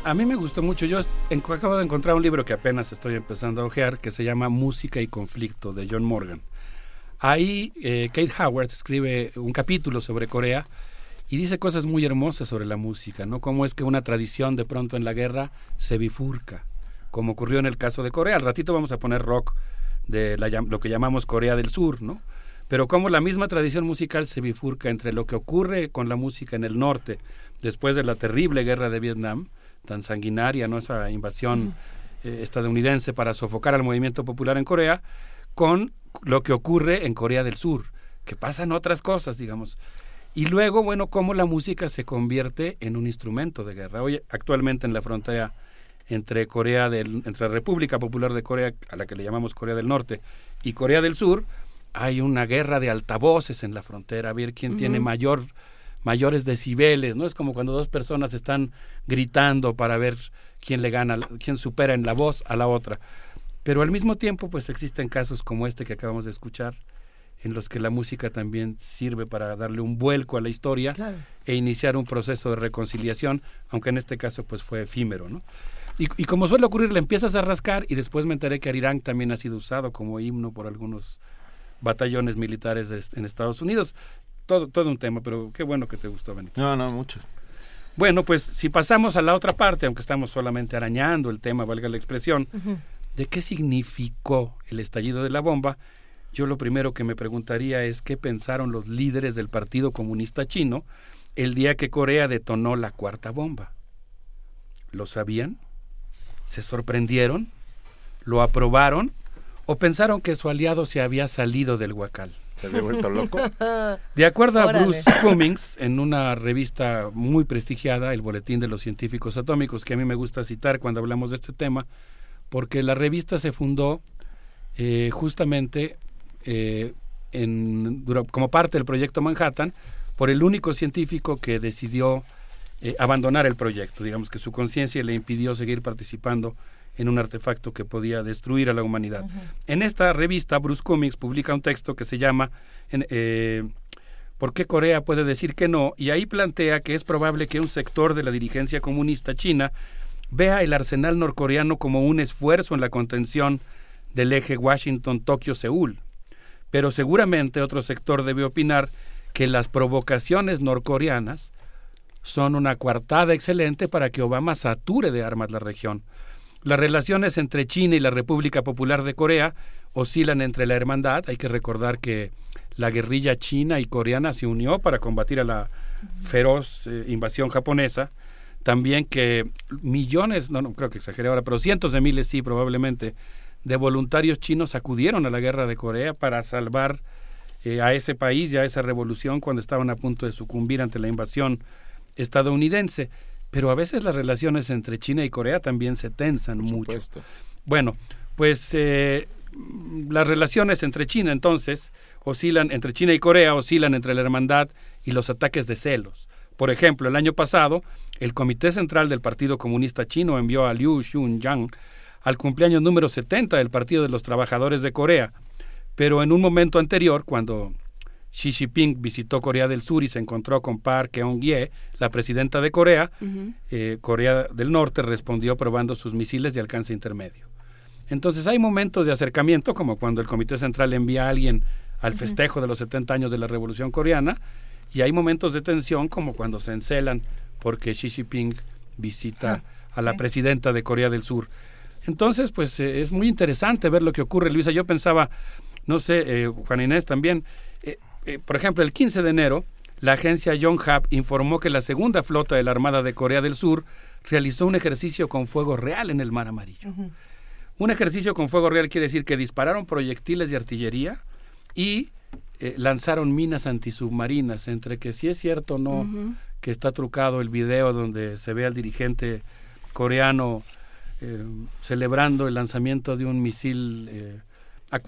A, mí me gustó mucho. Yo acabo de encontrar un libro que apenas estoy empezando a ojear que se llama Música y Conflicto de John Morgan. Ahí eh, Kate Howard escribe un capítulo sobre Corea y dice cosas muy hermosas sobre la música, ¿no? Cómo es que una tradición de pronto en la guerra se bifurca, como ocurrió en el caso de Corea. Al ratito vamos a poner rock de lo que llamamos Corea del Sur, ¿no? Pero cómo la misma tradición musical se bifurca entre lo que ocurre con la música en el norte después de la terrible guerra de Vietnam tan sanguinaria, ¿no? esa invasión eh, estadounidense para sofocar al movimiento popular en Corea, con lo que ocurre en Corea del Sur, que pasan otras cosas, digamos. Y luego, bueno, cómo la música se convierte en un instrumento de guerra. Hoy, actualmente en la frontera entre Corea del, entre la República Popular de Corea, a la que le llamamos Corea del Norte, y Corea del Sur, hay una guerra de altavoces en la frontera, a ver quién tiene mayor mayores decibeles, ¿no? Es como cuando dos personas están gritando para ver quién le gana, quién supera en la voz a la otra. Pero al mismo tiempo, pues existen casos como este que acabamos de escuchar, en los que la música también sirve para darle un vuelco a la historia e iniciar un proceso de reconciliación, aunque en este caso pues fue efímero, ¿no? Y, y, como suele ocurrir, le empiezas a rascar y después me enteré que Arirang también ha sido usado como himno por algunos batallones militares en Estados Unidos todo, todo un tema, pero qué bueno que te gustó, Benito. No, no, mucho. Bueno, pues si pasamos a la otra parte, aunque estamos solamente arañando el tema, valga la expresión, de qué significó el estallido de la bomba, yo lo primero que me preguntaría es qué pensaron los líderes del Partido Comunista Chino el día que Corea detonó la cuarta bomba. ¿Lo sabían? ¿Se sorprendieron? ¿Lo aprobaron? ¿O pensaron que su aliado se había salido del huacal? Se había vuelto loco. De acuerdo a Bruce Cummings, en una revista muy prestigiada, el Boletín de los Científicos Atómicos, que a mí me gusta citar cuando hablamos de este tema, porque la revista se fundó eh, justamente eh, en, como parte del proyecto Manhattan por el único científico que decidió eh, abandonar el proyecto, digamos que su conciencia le impidió seguir participando en un artefacto que podía destruir a la humanidad. En esta revista, Bruce Cummings publica un texto que se llama eh, ¿Por qué Corea puede decir que no? Y ahí plantea que es probable que un sector de la dirigencia comunista china vea el arsenal norcoreano como un esfuerzo en la contención del eje Washington-Tokio-Seúl. Pero seguramente otro sector debe opinar que las provocaciones norcoreanas son una coartada excelente para que Obama sature de armas la región. Las relaciones entre China y la República Popular de Corea oscilan entre la hermandad. Hay que recordar que la guerrilla china y coreana se unió para combatir a la feroz eh, invasión japonesa. También que millones, no, no creo que exagere ahora, pero cientos de miles sí probablemente, de voluntarios chinos acudieron a la guerra de Corea para salvar eh, a ese país y a esa revolución cuando estaban a punto de sucumbir ante la invasión estadounidense pero a veces las relaciones entre China y Corea también se tensan mucho. Bueno, pues eh, las relaciones entre China entonces oscilan, entre China y Corea oscilan entre la hermandad y los ataques de celos. Por ejemplo, el año pasado, el Comité Central del Partido Comunista Chino envió a Liu Xun-yang al cumpleaños número 70 del Partido de los Trabajadores de Corea, pero en un momento anterior, cuando Xi Jinping visitó Corea del Sur y se encontró con Park Geun-hye, la presidenta de Corea. Eh, Corea del Norte respondió probando sus misiles de alcance intermedio. Entonces hay momentos de acercamiento, como cuando el Comité Central envía a alguien al festejo de los 70 años de la Revolución Coreana, y hay momentos de tensión, como cuando se encelan porque Xi Jinping visita a la presidenta de Corea del Sur. Entonces, pues eh, es muy interesante ver lo que ocurre, Luisa. Yo pensaba, no sé, eh, Juan Inés también, eh, por ejemplo, el 15 de enero, la agencia Yonhap informó que la segunda flota de la Armada de Corea del Sur realizó un ejercicio con fuego real en el Mar Amarillo. Un ejercicio con fuego real quiere decir que dispararon proyectiles de artillería y eh, lanzaron minas antisubmarinas, entre que si es cierto o no que está trucado el video donde se ve al dirigente coreano eh, celebrando el lanzamiento de un misil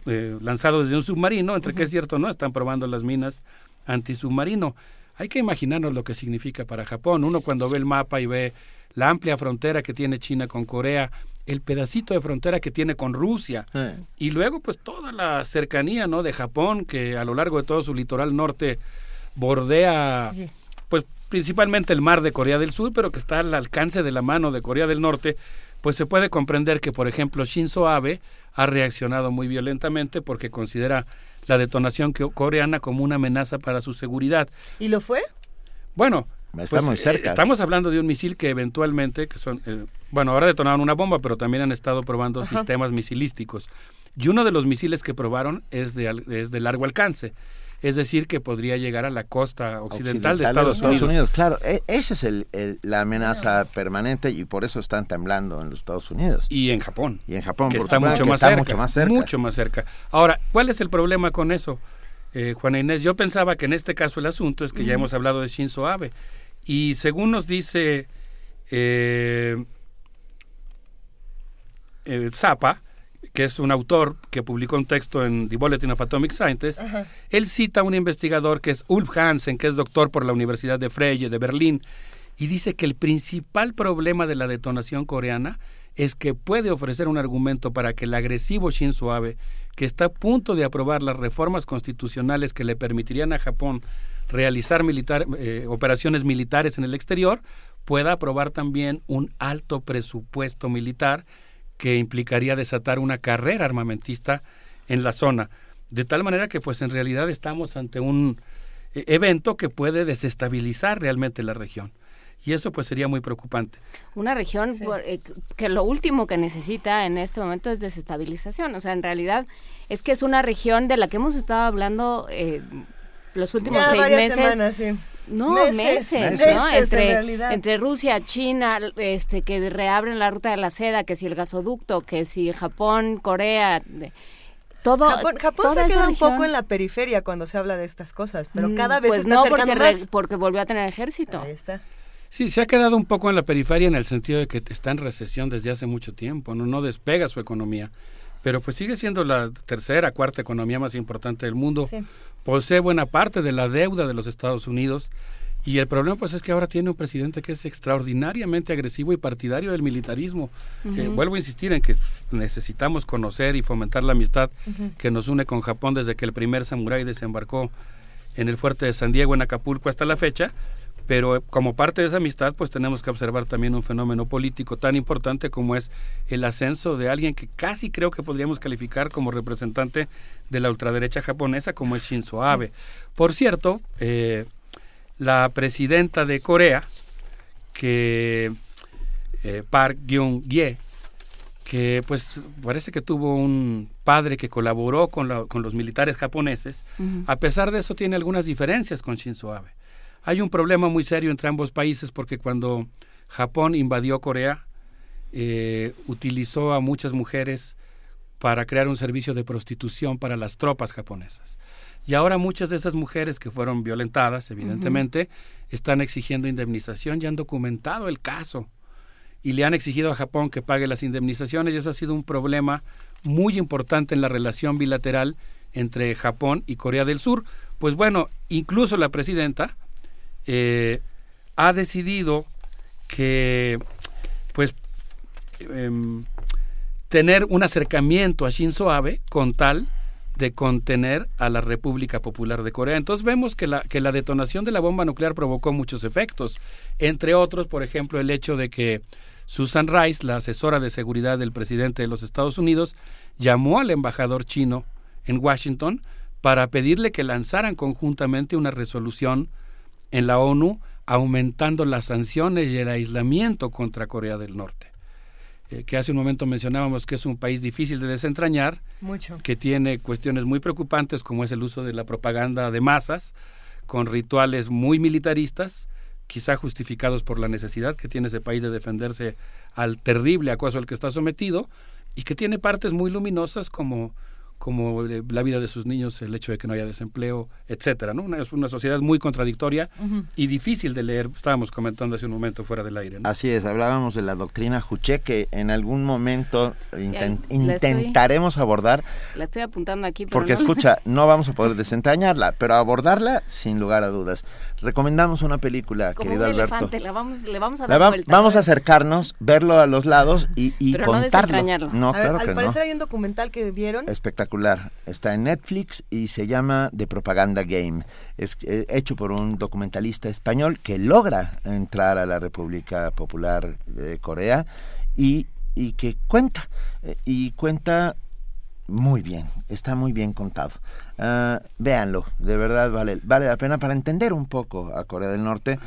eh, lanzado desde un submarino, entre que es cierto no, están probando las minas antisubmarino. Hay que imaginarnos lo que significa para Japón. Uno cuando ve el mapa y ve la amplia frontera que tiene China con Corea, el pedacito de frontera que tiene con Rusia y luego pues toda la cercanía no de Japón que a lo largo de todo su litoral norte bordea pues principalmente el mar de Corea del Sur, pero que está al alcance de la mano de Corea del Norte, pues se puede comprender que, por ejemplo, Shinzo Abe ha reaccionado muy violentamente porque considera la detonación coreana como una amenaza para su seguridad. ¿Y lo fue? Bueno, Está muy eh, cerca. estamos hablando de un misil que eventualmente, que son, eh, bueno, ahora detonaron una bomba, pero también han estado probando sistemas misilísticos. Y uno de los misiles que probaron es de, al- es de largo alcance. Es decir, que podría llegar a la costa occidental, de Estados, Unidos. Claro, e- esa es el, el- la amenaza permanente y por eso están temblando en los Estados Unidos. Y en Japón. Y en Japón, que por está, supuesto, mucho, que más está cerca, mucho más cerca. mucho más cerca. Ahora, ¿cuál es el problema con eso, eh, Juana Inés? Yo pensaba que en este caso el asunto es que ya hemos hablado de Shinzo Abe. Y según nos dice eh, eh, Zappa, que es un autor que publicó un texto en The Bulletin of Atomic Scientists, él cita a un investigador que es Ulf Hansen, que es doctor por la Universidad de Freie de Berlín, y dice que el principal problema de la detonación coreana es que puede ofrecer un argumento para que el agresivo Shinzo Abe, que está a punto de aprobar las reformas constitucionales que le permitirían a Japón realizar militar, eh, operaciones militares en el exterior, pueda aprobar también un alto presupuesto militar que implicaría desatar una carrera armamentista en la zona. De tal manera que pues en realidad estamos ante un eh, evento que puede desestabilizar realmente la región. Y eso pues sería muy preocupante. Una región por- eh, que lo último que necesita en este momento es desestabilización. O sea, en realidad es que es una región de la que hemos estado hablando eh, los últimos Ya seis meses. semanas, sí. No, Meses, meses, meses, ¿no? en Entre, realidad. entre Rusia, China, este, que reabren la ruta de la seda, que si el gasoducto, que si Japón, Corea, de- todo. Japón, Japón toda se queda un poco en la periferia cuando se habla de estas cosas, pero Mm, cada vez pues se está no, acercando porque, re- porque volvió a tener ejército. Ahí está. Sí, se ha quedado un poco en la periferia en el sentido de que está en recesión desde hace mucho tiempo, no, no despega su economía, pero pues sigue siendo la tercera, cuarta economía más importante del mundo, Sí. Posee buena parte de la deuda de los Estados Unidos y el problema pues es que ahora tiene un presidente que es extraordinariamente agresivo y partidario del militarismo. Ujú. vuelvo a insistir en que necesitamos conocer y fomentar la amistad que nos une con Japón desde que el primer samurái desembarcó en el fuerte de San Diego en Acapulco hasta la fecha, pero eh, como parte de esa amistad pues tenemos que observar también un fenómeno político tan importante como es el ascenso de alguien que casi creo que podríamos calificar como representante de la ultraderecha japonesa como es Shinzo Abe. Por cierto, eh, la presidenta de Corea, que eh, Park Geun-hye, que pues parece que tuvo un padre que colaboró con, la- con los militares japoneses, a pesar de eso tiene algunas diferencias con Shinzo Abe. Hay un problema muy serio entre ambos países porque cuando Japón invadió Corea, eh, utilizó a muchas mujeres para crear un servicio de prostitución para las tropas japonesas. Y ahora muchas de esas mujeres que fueron violentadas, evidentemente, están exigiendo indemnización y han documentado el caso. Y le han exigido a Japón que pague las indemnizaciones y eso ha sido un problema muy importante en la relación bilateral entre Japón y Corea del Sur. Pues bueno, incluso la presidenta eh, ha decidido que pues em, tener un acercamiento a Shinzo Abe con tal de contener a la República Popular de Corea. Entonces vemos que la, que la detonación de la bomba nuclear provocó muchos efectos, entre otros, por ejemplo, el hecho de que Susan Rice, la asesora de seguridad del presidente de los Estados Unidos, llamó al embajador chino en Washington para pedirle que lanzaran conjuntamente una resolución en la ONU aumentando las sanciones y el aislamiento contra Corea del Norte, eh, que hace un momento mencionábamos que es un país difícil de desentrañar, Mucho. que tiene cuestiones muy preocupantes como es el uso de la propaganda de masas, con rituales muy militaristas, quizá justificados por la necesidad que tiene ese país de defenderse al terrible acoso al que está sometido, y que tiene partes muy luminosas como como eh, la vida de sus niños, el hecho de que no haya desempleo, etcétera, ¿no? Una, es una sociedad muy contradictoria y difícil de leer. Estábamos comentando hace un momento fuera del aire, ¿no? Así es, hablábamos de la doctrina Juche que en algún momento estoy- intentaremos abordar, La estoy apuntando aquí. pero porque no- escucha, no vamos a poder desentrañarla, pero abordarla sin lugar a dudas. Recomendamos una película, Como querido un Alberto. elefante, la vamos, le vamos a La dar va- vuelta. vamos a acercarnos, verlo a los lados y, y Pero no contarlo. desentrañarlo. No, A ver, claro al que no. parecer hay un documental que vieron Espectacular. Está en Netflix y se llama The Propaganda Game. Es eh, hecho por un documentalista español que logra entrar a la República Popular de Corea y, y que cuenta. eh, y cuenta muy bien, está muy bien contado. Ah, véanlo, de verdad vale, vale la pena para entender un poco a Corea del Norte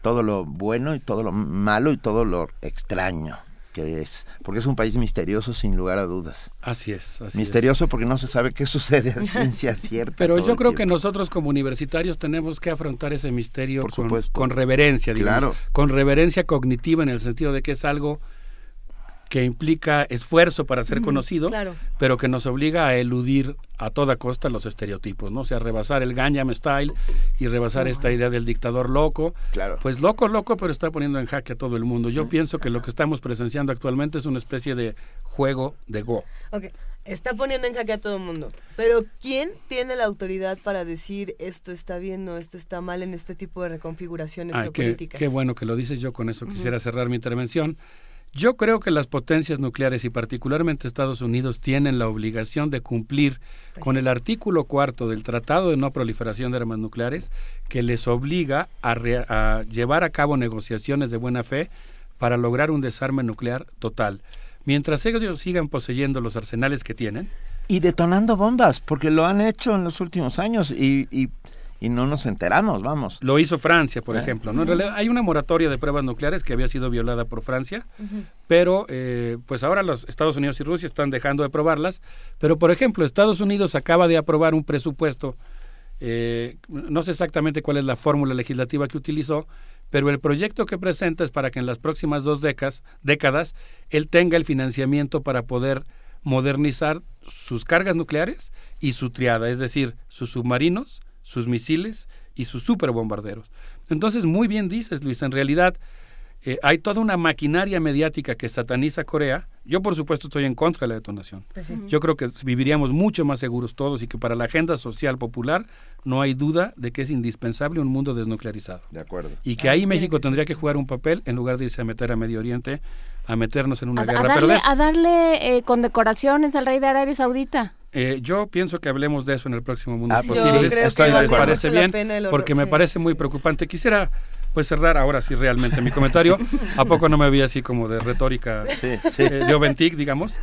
todo lo bueno y todo lo malo y todo lo extraño que es, porque es un país misterioso sin lugar a dudas. Así es. Así misterioso porque no se sabe qué sucede a ciencia cierta. Pero yo creo que nosotros como universitarios tenemos que afrontar ese misterio Por con, con reverencia, digamos, Claro. con reverencia cognitiva en el sentido de que es algo que implica esfuerzo para ser conocido, claro. pero que nos obliga a eludir a toda costa los estereotipos, ¿no? O sea, rebasar el Gangnam Style y rebasar esta idea del dictador loco. Claro. Pues loco, loco, pero está poniendo en jaque a todo el mundo. Yo pienso que lo que estamos presenciando actualmente es una especie de juego de Go. Ok, está poniendo en jaque a todo el mundo. Pero ¿quién tiene la autoridad para decir esto está bien o esto está mal en este tipo de reconfiguraciones Ay, qué, geopolíticas? qué bueno que lo dices. Yo con eso quisiera cerrar mi intervención. Yo creo que las potencias nucleares y particularmente Estados Unidos tienen la obligación de cumplir Pues con el artículo cuarto del Tratado de No Proliferación de Armas Nucleares que les obliga a, re- a llevar a cabo negociaciones de buena fe para lograr un desarme nuclear total. Mientras ellos sigan poseyendo los arsenales que tienen, Y detonando bombas, porque lo han hecho en los últimos años y, y, y no nos enteramos, vamos. lo hizo Francia, por Ah. ejemplo. ¿no? En realidad hay una moratoria de pruebas nucleares que había sido violada por Francia. pero eh, pues ahora los Estados Unidos y Rusia están dejando de aprobarlas. Pero por ejemplo, Estados Unidos acaba de aprobar un presupuesto, eh, no sé exactamente cuál es la fórmula legislativa que utilizó, pero el proyecto que presenta es para que en las próximas dos décadas, décadas él tenga el financiamiento para poder modernizar sus cargas nucleares y su triada, es decir, sus submarinos, sus misiles y sus superbombarderos. Entonces, muy bien dices, Luis, en realidad eh, hay toda una maquinaria mediática que sataniza Corea. Yo, por supuesto, estoy en contra de la detonación. Pues sí. Yo creo que viviríamos mucho más seguros todos y que para la agenda social popular no hay duda de que es indispensable un mundo desnuclearizado. De acuerdo. Y que ahí México tendría que jugar un papel en lugar de irse a meter a Medio Oriente, a meternos en una A, a guerra. Pero darle, de eso- a darle eh, condecoraciones al rey de Arabia Saudita. Eh, yo pienso que hablemos de eso en el próximo Mundo Ah, pues sí, creo que Estoy- vale ¿Les parece bien? horror, Porque me sí, parece muy preocupante. Quisiera pues cerrar ahora sí realmente mi comentario. ¿A poco no me vi así como de retórica Sí, sí. eh, de Oventic, digamos?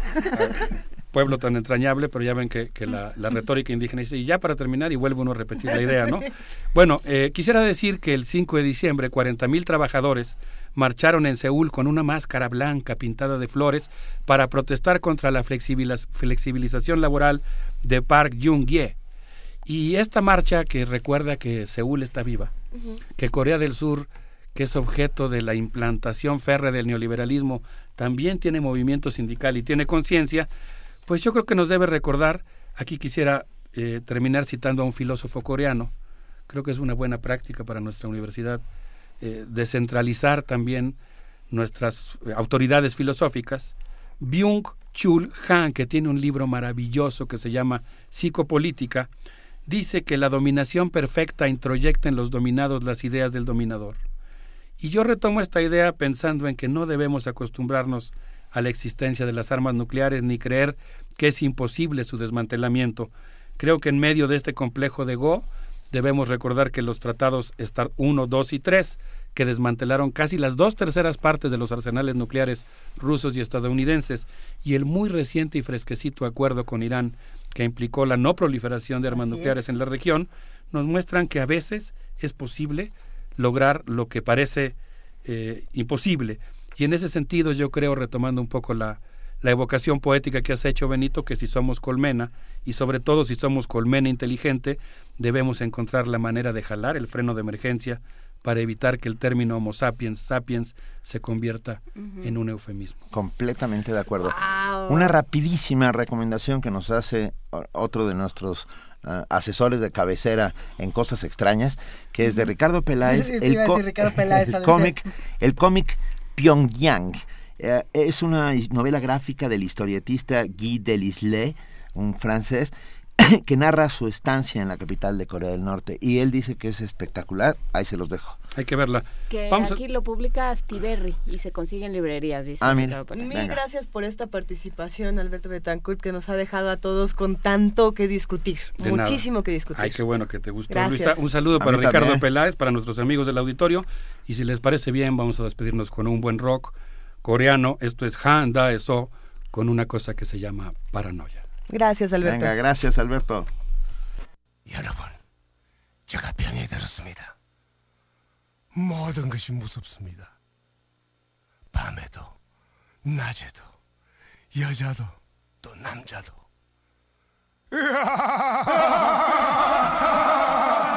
Pueblo tan entrañable, pero ya ven que, que la, la retórica indígena dice, y ya para terminar, y vuelvo uno a repetir la idea, ¿no? Bueno, eh, quisiera decir que el 5 de diciembre 40 mil trabajadores marcharon en Seúl con una máscara blanca pintada de flores para protestar contra la flexibiliz- flexibilización laboral de Park Jung-ye. Y esta marcha que recuerda que Seúl está viva, que Corea del Sur, que es objeto de la implantación férrea del neoliberalismo, también tiene movimiento sindical y tiene conciencia, pues yo creo que nos debe recordar, aquí quisiera eh, terminar citando a un filósofo coreano, creo que es una buena práctica para nuestra universidad, eh, descentralizar también nuestras eh, autoridades filosóficas. Byung Chul Han, que tiene un libro maravilloso que se llama Psicopolítica, dice que la dominación perfecta introyecta en los dominados las ideas del dominador. Y yo retomo esta idea pensando en que no debemos acostumbrarnos a la existencia de las armas nucleares ni creer que es imposible su desmantelamiento. Creo que en medio de este complejo de Go debemos recordar que los tratados START 1, 2 y 3, que desmantelaron casi las dos terceras partes de los arsenales nucleares rusos y estadounidenses, y el muy reciente y fresquecito acuerdo con Irán, que implicó la no proliferación de armas Así nucleares es. en la región, nos muestran que a veces es posible lograr lo que parece eh, imposible. Y en ese sentido yo creo, retomando un poco la, la evocación poética que has hecho, Benito, que si somos colmena, y sobre todo si somos colmena inteligente, debemos encontrar la manera de jalar el freno de emergencia para evitar que el término Homo sapiens sapiens se convierta en un eufemismo. Completamente de acuerdo. Una rapidísima recomendación que nos hace otro de nuestros ah, asesores de cabecera en cosas extrañas, que es de Ricardo Peláez, co- Ricardo el cómic, el cómic Pyongyang. Eh, es una novela gráfica del historietista Guy Delisle, un francés, que narra su estancia en la capital de Corea del Norte y él dice que es espectacular. Ahí se los dejo. Hay que verla. Que Vamos a- aquí lo publica Stiberry y se consigue en librerías, dice. Ah, mira. Claro, Mil gracias por esta participación, Alberto Betancourt, que nos ha dejado a todos con tanto que discutir. De nada. Muchísimo que discutir. Ay, qué bueno que te gustó, Gracias. Luisa. Un saludo A para Ricardo también. Peláez, para nuestros amigos del auditorio. Y si les parece bien, vamos a despedirnos con un buen rock coreano. Esto es Han Da Eso, con una cosa que se llama paranoia. Gracias, Alberto. Venga, gracias, Alberto. 제가 병이 들었습니다. 모든 것이 무섭습니다. 밤에도, 낮에도, 여자도, 또 남자도.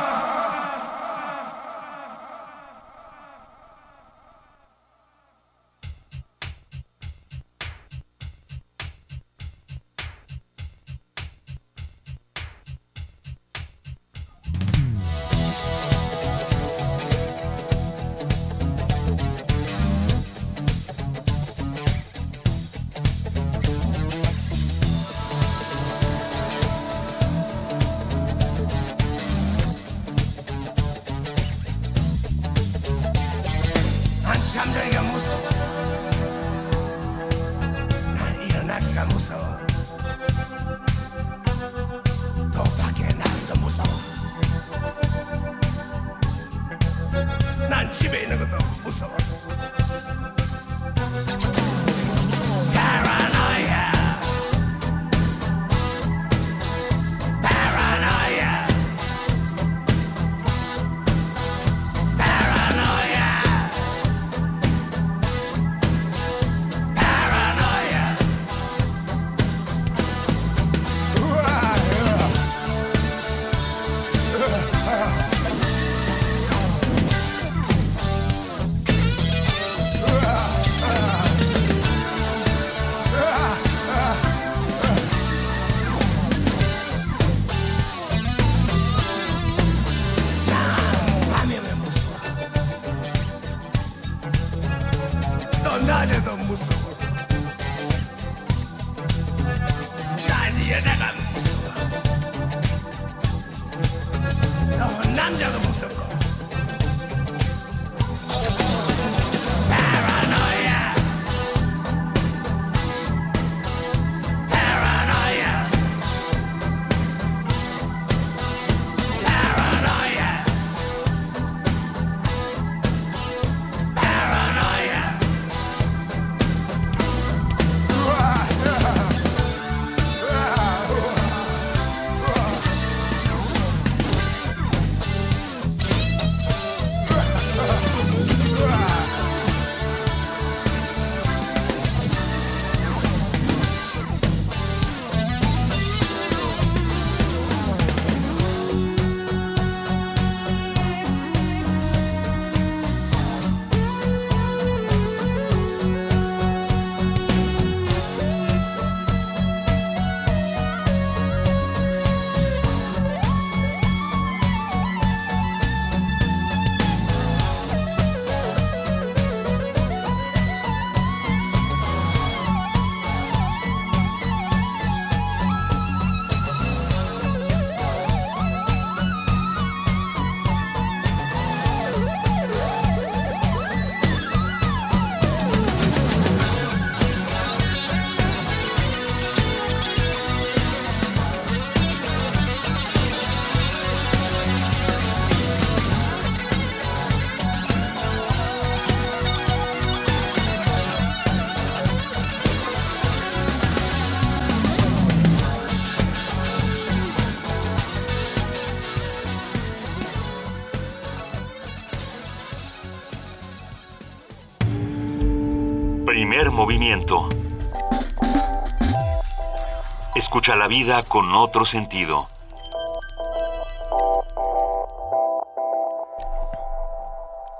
La vida con otro sentido.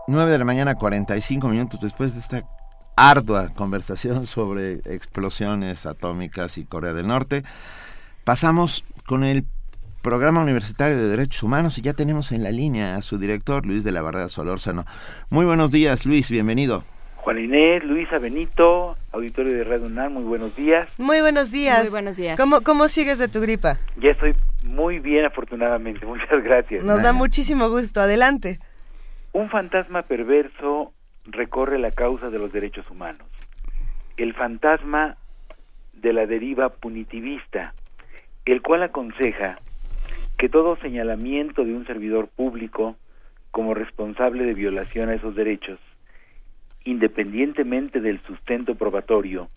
Nueve de la mañana, 45 minutos después de esta ardua conversación sobre explosiones atómicas y Corea del Norte, pasamos con el Programa Universitario de Derechos Humanos y ya tenemos en la línea a su director, Luis de la Barrera Solórzano. Muy buenos días, Luis, bienvenido. Juan Inés, Luisa Benito, auditorio de Radio UNAM, muy buenos días. Muy buenos días. Muy buenos días. ¿Cómo, cómo sigues de tu gripa? Ya estoy Muy bien, afortunadamente. Muchas gracias. Nos da muchísimo gusto. Adelante. Un fantasma perverso recorre la causa de los derechos humanos. El fantasma de la deriva punitivista, el cual aconseja que todo señalamiento de un servidor público como responsable de violación a esos derechos, independientemente del sustento probatorio,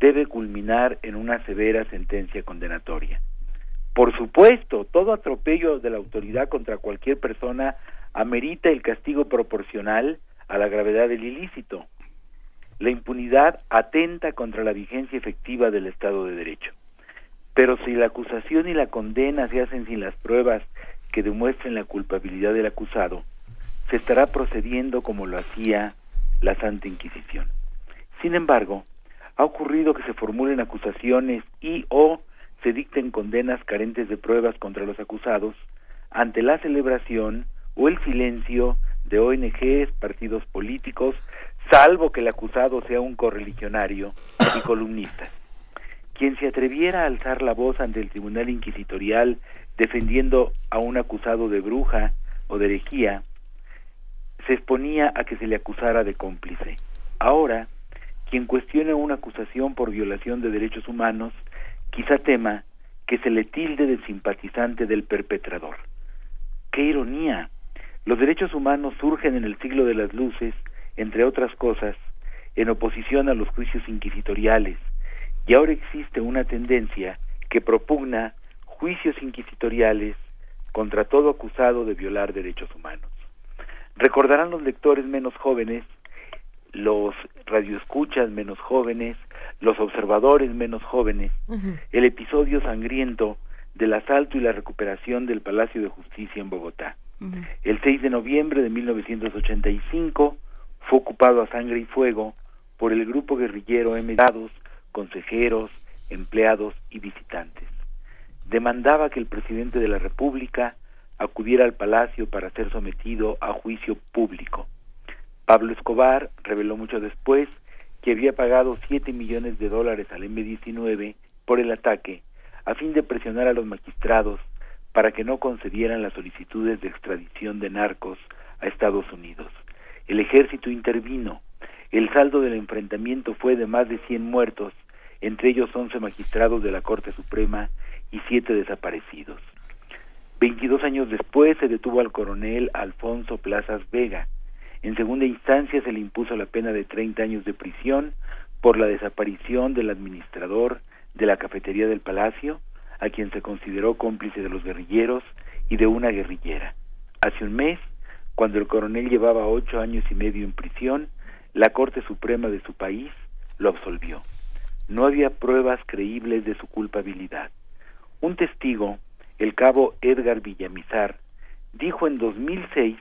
debe culminar en una severa sentencia condenatoria. Por supuesto, todo atropello de la autoridad contra cualquier persona amerita el castigo proporcional a la gravedad del ilícito. La impunidad atenta contra la vigencia efectiva del Estado de Derecho. Pero si la acusación y la condena se hacen sin las pruebas que demuestren la culpabilidad del acusado, se estará procediendo como lo hacía la Santa Inquisición. Sin embargo, ha ocurrido que se formulen acusaciones y o se dicten condenas carentes de pruebas contra los acusados ante la celebración o el silencio de ONGs, partidos políticos, salvo que el acusado sea un correligionario y columnista. Quien se atreviera a alzar la voz ante el tribunal inquisitorial defendiendo a un acusado de bruja o de herejía, se exponía a que se le acusara de cómplice. Ahora, quien cuestione una acusación por violación de derechos humanos, quizá tema que se le tilde de simpatizante del perpetrador. ¡Qué ironía! Los derechos humanos surgen en el siglo de las luces, entre otras cosas, en oposición a los juicios inquisitoriales, y ahora existe una tendencia que propugna juicios inquisitoriales contra todo acusado de violar derechos humanos. Recordarán los lectores menos jóvenes, los radioescuchas menos jóvenes, los observadores menos jóvenes, el episodio sangriento del asalto y la recuperación del Palacio de Justicia en Bogotá. El 6 de noviembre de 1985 fue ocupado a sangre y fuego por el grupo guerrillero M. consejeros, empleados y visitantes. Demandaba que el presidente de la República acudiera al palacio para ser sometido a juicio público. Pablo Escobar reveló mucho después que había pagado 7 millones de dólares al M-19 por el ataque, a fin de presionar a los magistrados para que no concedieran las solicitudes de extradición de narcos a Estados Unidos. El ejército intervino. El saldo del enfrentamiento fue de más de 100 muertos, entre ellos 11 magistrados de la Corte Suprema y 7 desaparecidos. 22 años después se detuvo al coronel Alfonso Plazas Vega. En segunda instancia se le impuso la pena de 30 años de prisión por la desaparición del administrador de la cafetería del Palacio, a quien se consideró cómplice de los guerrilleros y de una guerrillera. Hace un mes, cuando el coronel llevaba ocho años y medio en prisión, la Corte Suprema de su país lo absolvió. No había pruebas creíbles de su culpabilidad. Un testigo el cabo Edgar Villamizar, dijo en 2006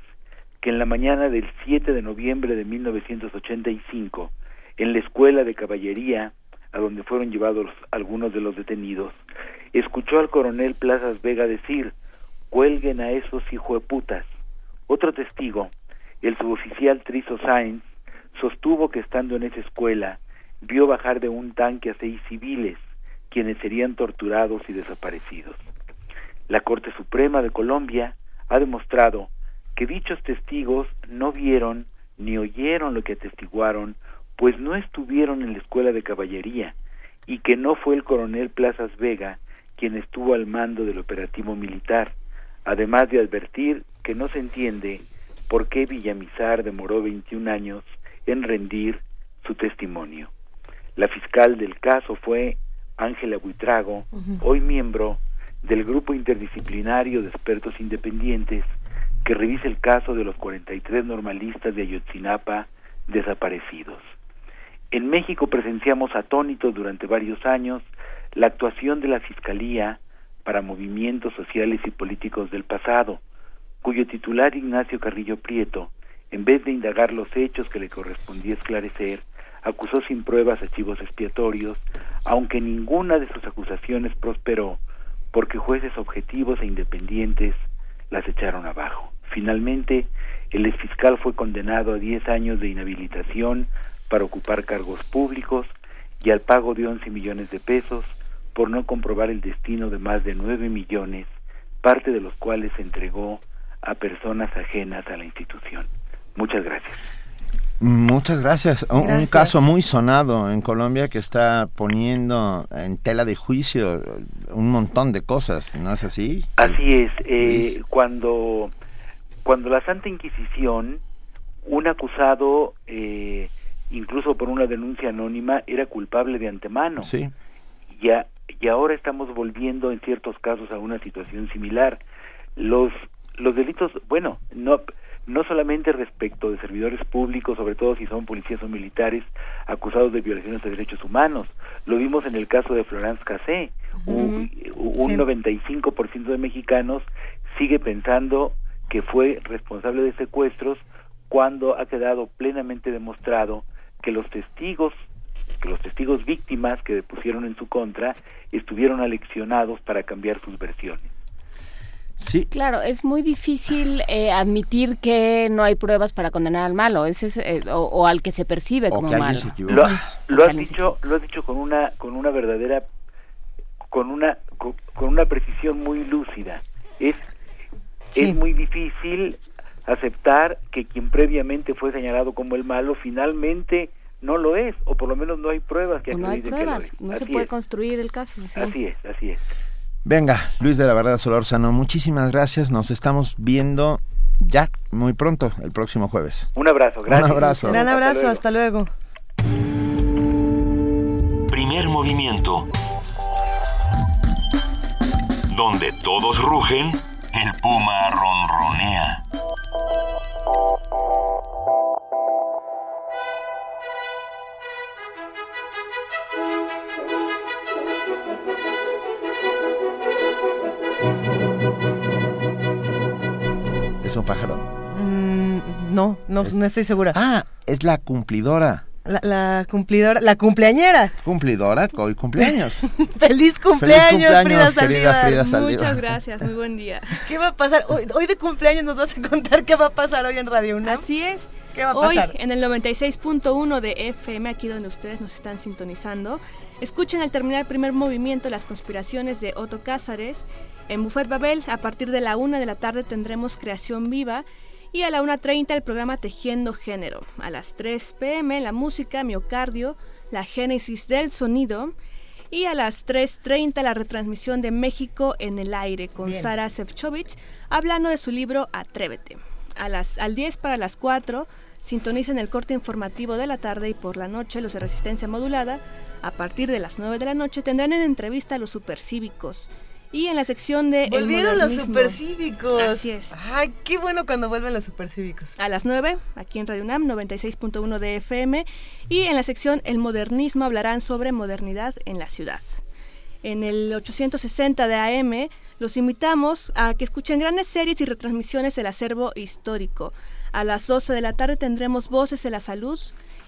que en la mañana del 7 de noviembre de 1985, en la escuela de caballería, a donde fueron llevados algunos de los detenidos, escuchó al coronel Plazas Vega decir, cuelguen a esos hijueputas. Otro testigo, el suboficial Trizo Sáenz, sostuvo que estando en esa escuela, vio bajar de un tanque a seis civiles, quienes serían torturados y desaparecidos. La Corte Suprema de Colombia ha demostrado que dichos testigos no vieron ni oyeron lo que atestiguaron, pues no estuvieron en la escuela de caballería, y que no fue el coronel Plazas Vega quien estuvo al mando del operativo militar, además de advertir que no se entiende por qué Villamizar demoró 21 años en rendir su testimonio. La fiscal del caso fue Ángela Buitrago, hoy miembro del grupo interdisciplinario de expertos independientes que revisa el caso de los 43 normalistas de Ayotzinapa desaparecidos. En México presenciamos atónitos durante varios años la actuación de la Fiscalía para movimientos sociales y políticos del pasado, cuyo titular Ignacio Carrillo Prieto, en vez de indagar los hechos que le correspondía esclarecer, acusó sin pruebas archivos expiatorios, aunque ninguna de sus acusaciones prosperó porque jueces objetivos e independientes las echaron abajo. Finalmente, el exfiscal fue condenado a 10 años de inhabilitación para ocupar cargos públicos y al pago de 11 millones de pesos por no comprobar el destino de más de 9 millones parte de los cuales se entregó a personas ajenas a la institución. Muchas gracias. Muchas gracias. Un, caso muy sonado en Colombia que está poniendo en tela de juicio un montón de cosas, ¿no es así? Así es. eh, cuando, cuando la Santa Inquisición, un acusado, eh, incluso por una denuncia anónima, era culpable de antemano. Sí. Y, a- y ahora estamos volviendo en ciertos casos a una situación similar. Los, los delitos, bueno, no, no solamente respecto de servidores públicos, sobre todo si son policías o militares acusados de violaciones de derechos humanos. Lo vimos en el caso de Florence Cassé. Un, un Sí. 95% de mexicanos sigue pensando que fue responsable de secuestros cuando ha quedado plenamente demostrado que los testigos que los testigos víctimas que pusieron en su contra estuvieron aleccionados para cambiar sus versiones. Sí. Claro, es muy difícil eh, admitir que no hay pruebas para condenar al malo, ese es, eh, o, o al que se percibe O como que malo. se. Lo, lo has dicho, lo has dicho con una con una verdadera con una con, con una precisión muy lúcida. Es Sí. es muy difícil aceptar que quien previamente fue señalado como el malo finalmente no lo es, o por lo menos no hay pruebas que no hay acrediten que lo pruebas, es. no se puede es, construir el caso. sí. Así es, así es. Venga, Luis de la Verdad Solórzano, muchísimas gracias. Nos estamos viendo ya muy pronto, el próximo jueves. Un abrazo, gracias. Un abrazo. Gran Hasta abrazo, luego. hasta luego. Primer movimiento. Donde todos rugen, el puma ronronea. ¿Es un pájaro? Mm, no, no, no estoy segura. Ah, es la cumplidora. La, la cumplidora, la cumpleañera. Cumplidora, hoy cumpleaños. ¡Feliz cumpleaños, cumpleaños, Frida Saldívar! Frida Saldívar. Muchas gracias, muy buen día. ¿Qué va a pasar? Hoy, hoy de cumpleaños nos vas a contar qué va a pasar hoy en Radio UNAM. Así es. ¿Qué va a Hoy, pasar? en el 96.1 de FM, aquí donde ustedes nos están sintonizando, escuchen al terminar el primer movimiento las conspiraciones de Otto Cázares. En Buffet Babel, a partir de la una de la tarde tendremos Creación Viva. Y a la 1.30 el programa Tejiendo Género. A las 3 pm la música, miocardio, la génesis del sonido. Y a las 3.30 la retransmisión de México en el aire con Bien. Sara Sefcovic hablando de su libro Atrévete. A las, al 10 para las 4 sintonicen el corte informativo de la tarde y por la noche los de resistencia modulada. A partir de las 9 de la noche tendrán en entrevista a los supercívicos. Y en la sección de... Volvieron los supercívicos. Así es. Ay, qué bueno cuando vuelven los supercívicos. A las 9, aquí en Radio UNAM, 96.1 de FM. Y en la sección El Modernismo hablarán sobre modernidad en la ciudad. En el 860 de AM los invitamos a que escuchen grandes series y retransmisiones del acervo histórico. A las 12 de la tarde tendremos Voces de la Salud.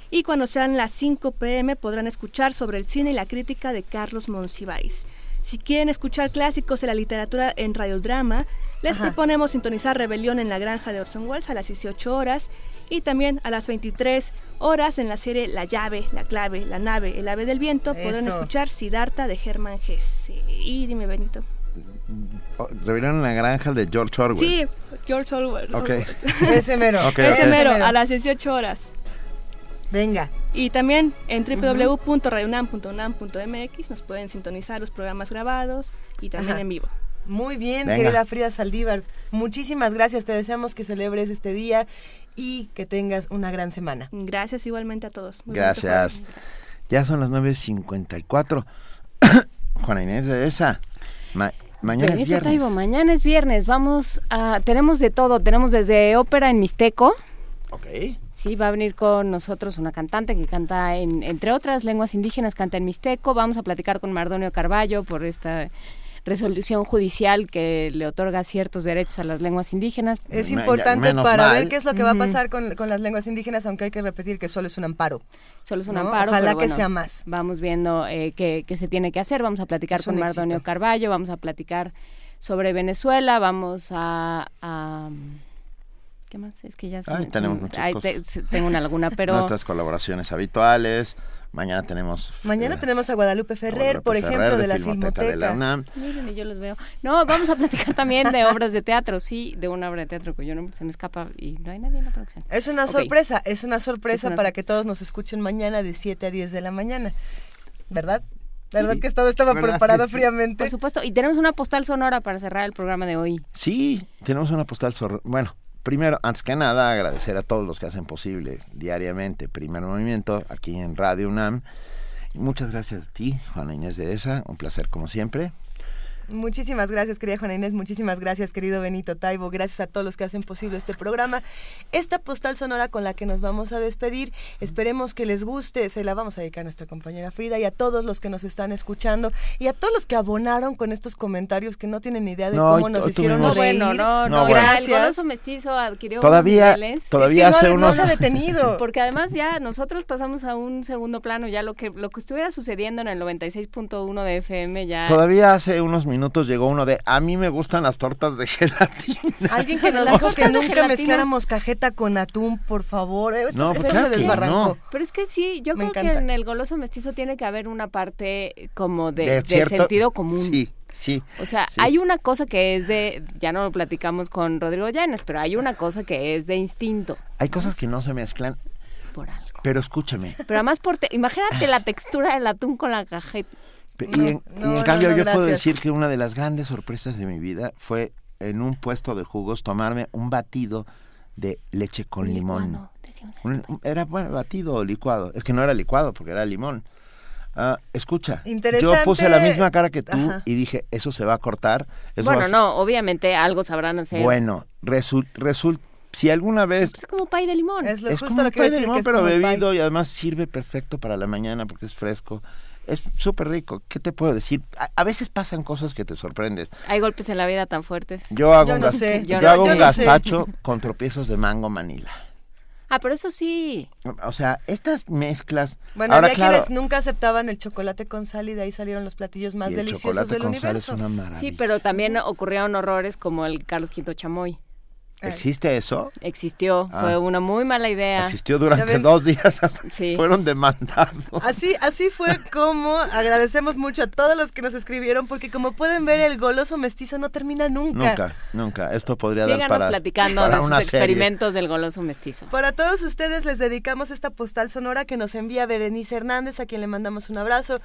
Y cuando sean las 5 pm podrán escuchar sobre el cine y la crítica de Carlos Monsiváis. Si quieren escuchar clásicos de la literatura en radiodrama, les Ajá. proponemos sintonizar Rebelión en la Granja de Orson Welles a las 18 horas y también a las 23 horas en la serie La llave, la clave, la nave, el ave del viento podrán Eso. escuchar Siddhartha de Hermann Hesse. Y dime, Benito. Oh, Revelaron la granja de George Orwell. Sí, George Orwell. Ok. Ese mero. Ok, Ese ok. mero, mero. a las 18 horas. Venga. Y también en www.radiounam.unam.mx nos pueden sintonizar los programas grabados y también Ajá. en vivo. Muy bien, Venga. querida Frida Saldívar. Muchísimas gracias. Te deseamos que celebres este día y que tengas una gran semana. Gracias igualmente a todos. Muy Gracias. Ya son las 9.54. Juana Inés de esa. Ma- mañana es viernes. Taibo, mañana es viernes. Vamos a. Tenemos de todo. Tenemos desde ópera en Mixteco. Ok. Sí, va a venir con nosotros una cantante que canta en, entre otras lenguas indígenas, canta en Mixteco. Vamos a platicar con Mardonio Carballo por esta resolución judicial que le otorga ciertos derechos a las lenguas indígenas. Es importante menos para mal. ver qué es lo que va a pasar con, con las lenguas indígenas, aunque hay que repetir que solo es un amparo. Solo es un ¿no? amparo. Ojalá pero que bueno, sea más. Vamos viendo eh, qué, qué se tiene que hacer. Vamos a platicar Es con Mardonio éxito. Carballo, vamos a platicar sobre Venezuela, vamos a... a- ¿Qué más? Es que ya se Ay, me- tenemos muchas ay, cosas. te- tengo una laguna, pero Nuestras colaboraciones habituales. Mañana tenemos... Mañana eh, tenemos a Guadalupe Ferrer, Guadalupe por Ferrer, ejemplo, de la Filmoteca de la Filmoteca. UNAM. miren, y yo los veo. No, vamos a platicar también de obras de teatro, sí, de una obra de teatro que yo no se me escapa y no hay nadie en la producción. Es una sorpresa, es una sorpresa Es una para que todos nos escuchen mañana de 7 a 10 de la mañana. ¿Verdad? ¿Verdad que todo estaba ¿Verdad preparado sí? fríamente? Por supuesto, y tenemos una postal sonora para cerrar el programa de hoy. Sí, tenemos una postal. Bueno, primero, antes que nada, agradecer a todos los que hacen posible diariamente Primer Movimiento aquí en Radio UNAM. Muchas gracias a ti, Juana Inés de ESA. Un placer como siempre. Muchísimas gracias, querida Juana Inés. Muchísimas gracias, querido Benito Taibo. Gracias a todos los que hacen posible este programa. Esta postal sonora con la que nos vamos a despedir, esperemos que les guste. Se la vamos a dedicar a nuestra compañera Frida y a todos los que nos están escuchando y a todos los que abonaron con estos comentarios que no tienen ni idea de No, cómo nos hicieron tuvimos- reír. Bueno, no, No, no, bueno. el Gracias. goloso mestizo adquirió Todavía- todavía Es que hace no, no unos- se ha detenido. Porque además ya nosotros pasamos a un segundo plano, ya lo que lo que estuviera sucediendo en el 96.1 de FM ya Todavía hace unos minutos llegó uno de a mí me gustan las tortas de gelatina. Alguien que nos dijo que nunca mezcláramos cajeta con atún, por favor. Esto, No, esto pues se desbarrancó. no. Pero es que sí, yo Me creo que en el goloso mestizo tiene que haber una parte como de, De de cierto- sentido común. Sí, sí. O sea, sí. hay una cosa que es de, ya no lo platicamos con Rodrigo Llanes, pero hay una cosa que es de instinto. Hay cosas que no se mezclan. Por algo. Pero escúchame. Pero además, por te- imagínate la textura del atún con la cajeta. Y en, y no, en no, cambio no, yo puedo gracias. decir que una de las grandes sorpresas de mi vida fue en un puesto de jugos tomarme un batido de leche con limón. Decimos. Un- era bueno, batido o licuado. Es que no era licuado porque era limón. Ah, escucha, yo puse la misma cara que tú Ajá. y dije, eso se va a cortar. Eso Bueno, a ser-". no, obviamente algo sabrán hacer. Bueno, resulta, si alguna vez Es como pay de limón. Es lo es justo como lo que pay de limón, que es pero el pie. bebido y además sirve perfecto para la mañana porque es fresco. Es súper rico. ¿Qué te puedo decir? A, a veces pasan cosas que te sorprendes. Hay golpes en la vida tan fuertes. Yo hago Yo un, no sé. yo Yo hago no- un yo no sé. gazpacho con tropiezos de mango manila. Ah, pero eso sí. O sea, estas mezclas. Bueno, ahora había claro, quienes nunca aceptaban el chocolate con sal y de ahí salieron los platillos más y el deliciosos chocolate del con sal universo. es una maravilla. Sí, pero también ocurrieron horrores como el Carlos V Chamoy. ¿Existe eso? Existió, Ah. fue una muy mala idea. Existió durante dos días. hasta- Sí. Fueron demandados. Así, así fue como agradecemos mucho a todos los que nos escribieron porque como pueden ver el goloso mestizo no termina nunca. Nunca, nunca. Esto podría dar Síganos para, platicando para de sus una serie. experimentos del goloso mestizo. Para todos ustedes les dedicamos esta postal sonora que nos envía Berenice Hernández, a quien le mandamos un abrazo.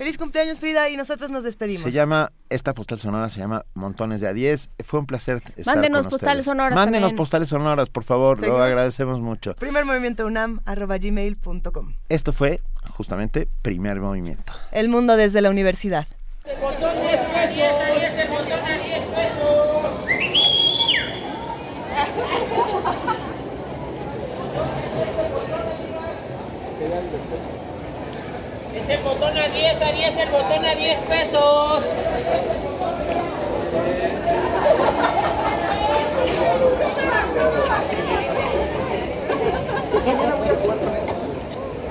Feliz cumpleaños Frida y nosotros nos despedimos. Se llama, esta postal sonora se llama Montones de a 10. Fue un placer estar Mándenos con postales ustedes. sonoras Mándenos también. postales sonoras, por favor. Lo agradecemos mucho. Primer movimiento unam arroba gmail.com. Esto fue justamente Primer Movimiento. El mundo desde la universidad. Es el botón a 10, a 10, el botón a 10 pesos.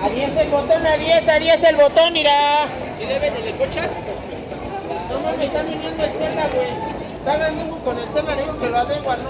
A 10 el botón, a 10, a 10 el botón, irá. ¿Sí debe de cocha? No mames, está viniendo el Cerna, güey. Está dando con el Cerna, le digo que lo adegua, ¿no?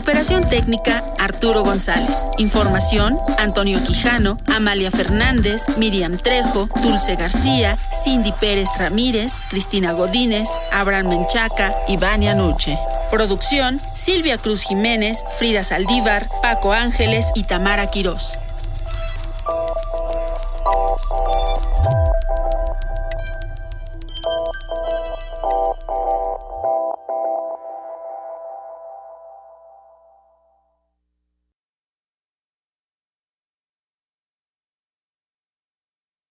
Operación técnica Arturo González. Información Antonio Quijano, Amalia Fernández, Miriam Trejo, Dulce García, Cindy Pérez Ramírez, Cristina Godínez, Abraham Menchaca y Vania Nuche. Producción Silvia Cruz Jiménez, Frida Saldívar, Paco Ángeles y Tamara Quirós.